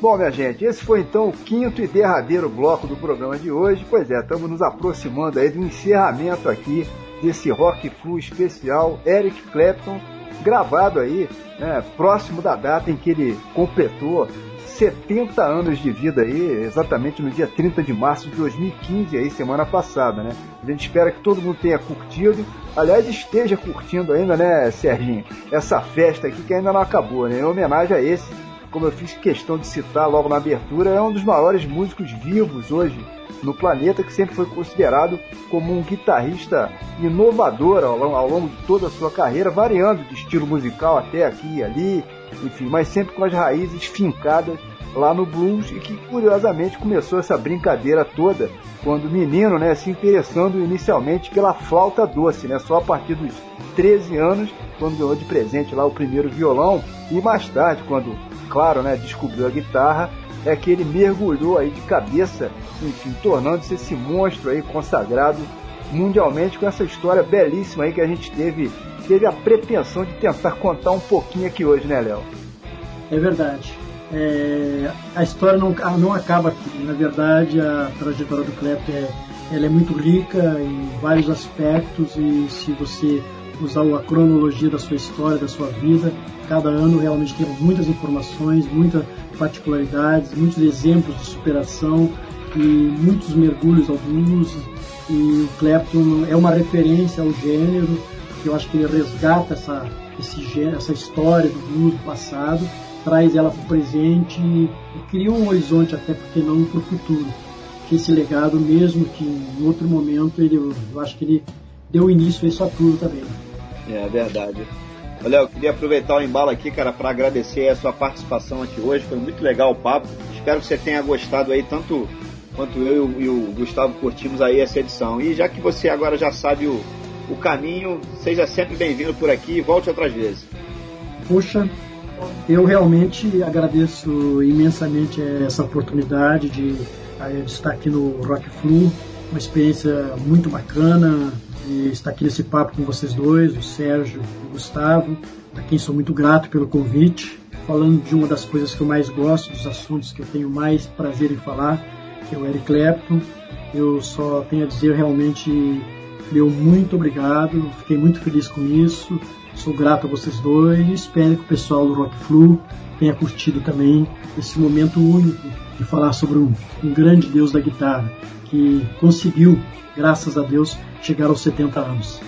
B: Bom, minha gente, esse foi então o quinto e derradeiro bloco do programa de hoje. Pois é, estamos nos aproximando aí do encerramento aqui desse Rock Flu especial Eric Clapton, gravado aí né, próximo da data em que ele completou 70 anos de vida aí, exatamente no dia 30 de março de 2015, aí, semana passada, né? A gente espera que todo mundo tenha curtido, aliás, esteja curtindo ainda, né, Serginho? Essa festa aqui que ainda não acabou, né? Em homenagem a esse, como eu fiz questão de citar logo na abertura, é um dos maiores músicos vivos hoje no planeta, que sempre foi considerado como um guitarrista inovador ao, longo- ao longo de toda a sua carreira, variando de estilo musical até aqui e ali, enfim, mas sempre com as raízes fincadas lá no blues e que curiosamente começou essa brincadeira toda quando menino, né, se interessando inicialmente pela flauta doce, né, só a partir dos 13 anos, quando ganhou de presente lá o primeiro violão e mais tarde, quando, claro, né, descobriu a guitarra, é que ele mergulhou aí de cabeça, enfim, tornando-se esse monstro aí consagrado mundialmente com essa história belíssima aí que a gente teve, teve a pretensão de tentar contar um pouquinho aqui hoje, né, Léo?
D: É verdade. É, a história não, não acaba aqui. Na verdade, a trajetória do Clapton é, ela é muito rica em vários aspectos e se você usar a cronologia da sua história, da sua vida, cada ano realmente tem muitas informações, muitas particularidades, muitos exemplos de superação e muitos mergulhos ao blues. E o Clapton é uma referência ao gênero, que eu acho que ele resgata essa, esse essa história do blues do passado traz ela para o presente e cria um horizonte até porque não para o futuro. Que esse legado, mesmo que em outro momento, ele, eu acho que ele deu início a isso a tudo também.
C: É verdade. Olha, eu queria aproveitar o embalo aqui, cara, para agradecer a sua participação aqui hoje. Foi muito legal o papo. Espero que você tenha gostado aí, tanto quanto eu e o Gustavo curtimos aí essa edição. E já que você agora já sabe o, o caminho, seja sempre bem-vindo por aqui e volte outras vezes.
D: Puxa, eu realmente agradeço imensamente essa oportunidade de, de estar aqui no Rock Flu, uma experiência muito bacana de estar aqui nesse papo com vocês dois, o Sérgio e o Gustavo, a quem sou muito grato pelo convite, falando de uma das coisas que eu mais gosto, dos assuntos que eu tenho mais prazer em falar, que é o Eric Clapton. Eu só tenho a dizer realmente, meu muito obrigado, fiquei muito feliz com isso. Sou grato a vocês dois e espero que o pessoal do Rock Flu tenha curtido também esse momento único de falar sobre um, um grande deus da guitarra que conseguiu, graças a Deus, chegar aos 70 anos.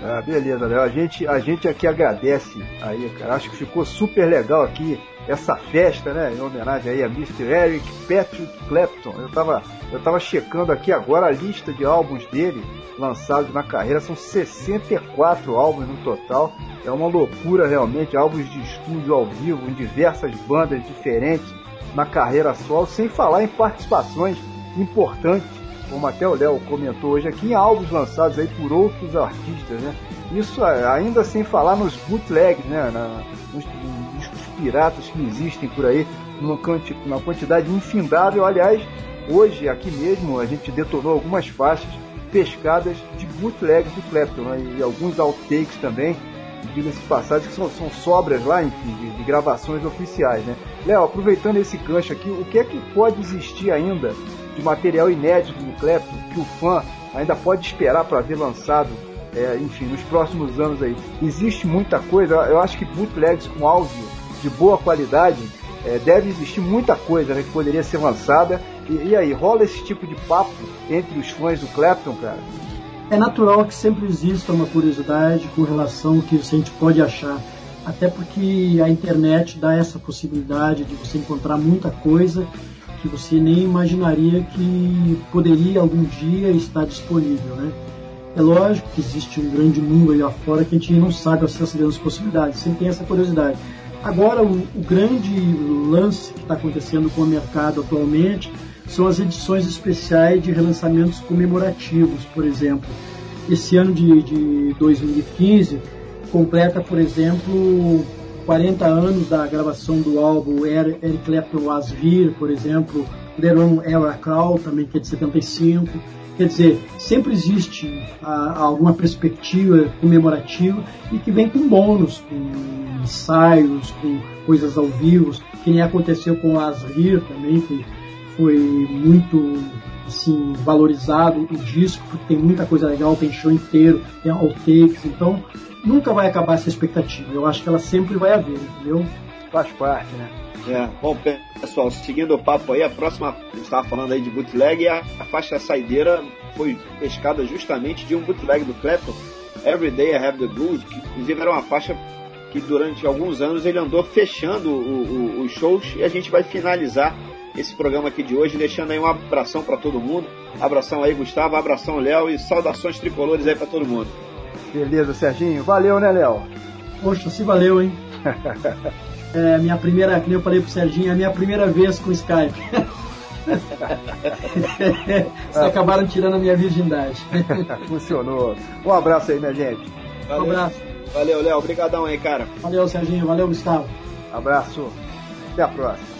B: Ah, beleza, Léo. A gente, a gente aqui agradece aí, cara. Acho que ficou super legal aqui essa festa, né? Em homenagem aí a Mr. Eric Patrick Clapton. Eu tava, eu tava checando aqui agora a lista de álbuns dele lançados na carreira. São 64 álbuns no total. É uma loucura realmente. Álbuns de estúdio ao vivo em diversas bandas diferentes na carreira solo, sem falar em participações importantes como até o Léo comentou hoje aqui, em álbuns lançados aí por outros artistas, né? Isso ainda sem falar nos bootlegs, né? Na, nos, discos piratas que existem por aí, numa, numa quantidade infindável. Aliás, hoje aqui mesmo a gente detonou algumas faixas pescadas de bootlegs do Clapton, né? E alguns outtakes também, diga-se passagem, que são, são, sobras lá, enfim, de, de gravações oficiais, né? Léo, aproveitando esse gancho aqui, o que é que pode existir ainda de material inédito do Clapton que o fã ainda pode esperar para ver lançado, é, enfim, nos próximos anos aí. Existe muita coisa, eu acho que bootlegs com áudio de boa qualidade é, deve existir muita coisa né, que poderia ser lançada. E, e, aí, rola esse tipo de papo entre os fãs do Clapton, cara?
D: É natural que sempre exista uma curiosidade com relação ao que a gente pode achar. Até porque a internet dá essa possibilidade de você encontrar muita coisa que você nem imaginaria que poderia algum dia estar disponível, né? É lógico que existe um grande mundo aí afora que a gente não sabe essas possibilidades, sempre tem essa curiosidade. Agora, o, o grande lance que está acontecendo com o mercado atualmente são as edições especiais de relançamentos comemorativos, por exemplo. Esse ano de, de 2015 completa, por exemplo, 40 anos da gravação do álbum Eric Clapton Was Here, por exemplo, The Wrong Era Crawl, também que é de 75. Quer dizer, sempre existe a, alguma perspectiva comemorativa e que vem com bônus, com ensaios, com coisas ao vivo, que nem aconteceu com o Asrir também, que foi muito assim, valorizado o disco, porque tem muita coisa legal, tem show inteiro, tem outtakes, então nunca vai acabar essa expectativa. Eu acho que ela sempre vai haver, entendeu?
B: Faz parte, né?
C: É, bom, pessoal, seguindo o papo aí, a próxima, a gente estava falando aí de bootleg, a, a faixa saideira foi pescada justamente de um bootleg do Clapton, Every Day I Have the Blues, que inclusive era uma faixa que durante alguns anos ele andou fechando o, o, os shows e a gente vai finalizar esse programa aqui de hoje, deixando aí um abração para todo mundo. Abração aí, Gustavo, abração, Léo e saudações tricolores aí para todo mundo.
B: Beleza, Serginho. Valeu, né, Léo?
D: Poxa, se valeu, hein? é, minha primeira, que eu falei pro Serginho, é a minha primeira vez com Skype. Vocês acabaram tirando a minha virgindade.
G: Funcionou. Um abraço aí, minha gente.
C: Valeu.
D: Um abraço.
C: Valeu, Léo. Obrigadão aí, cara.
D: Valeu, Serginho. Valeu, Gustavo.
G: Abraço. Até a próxima.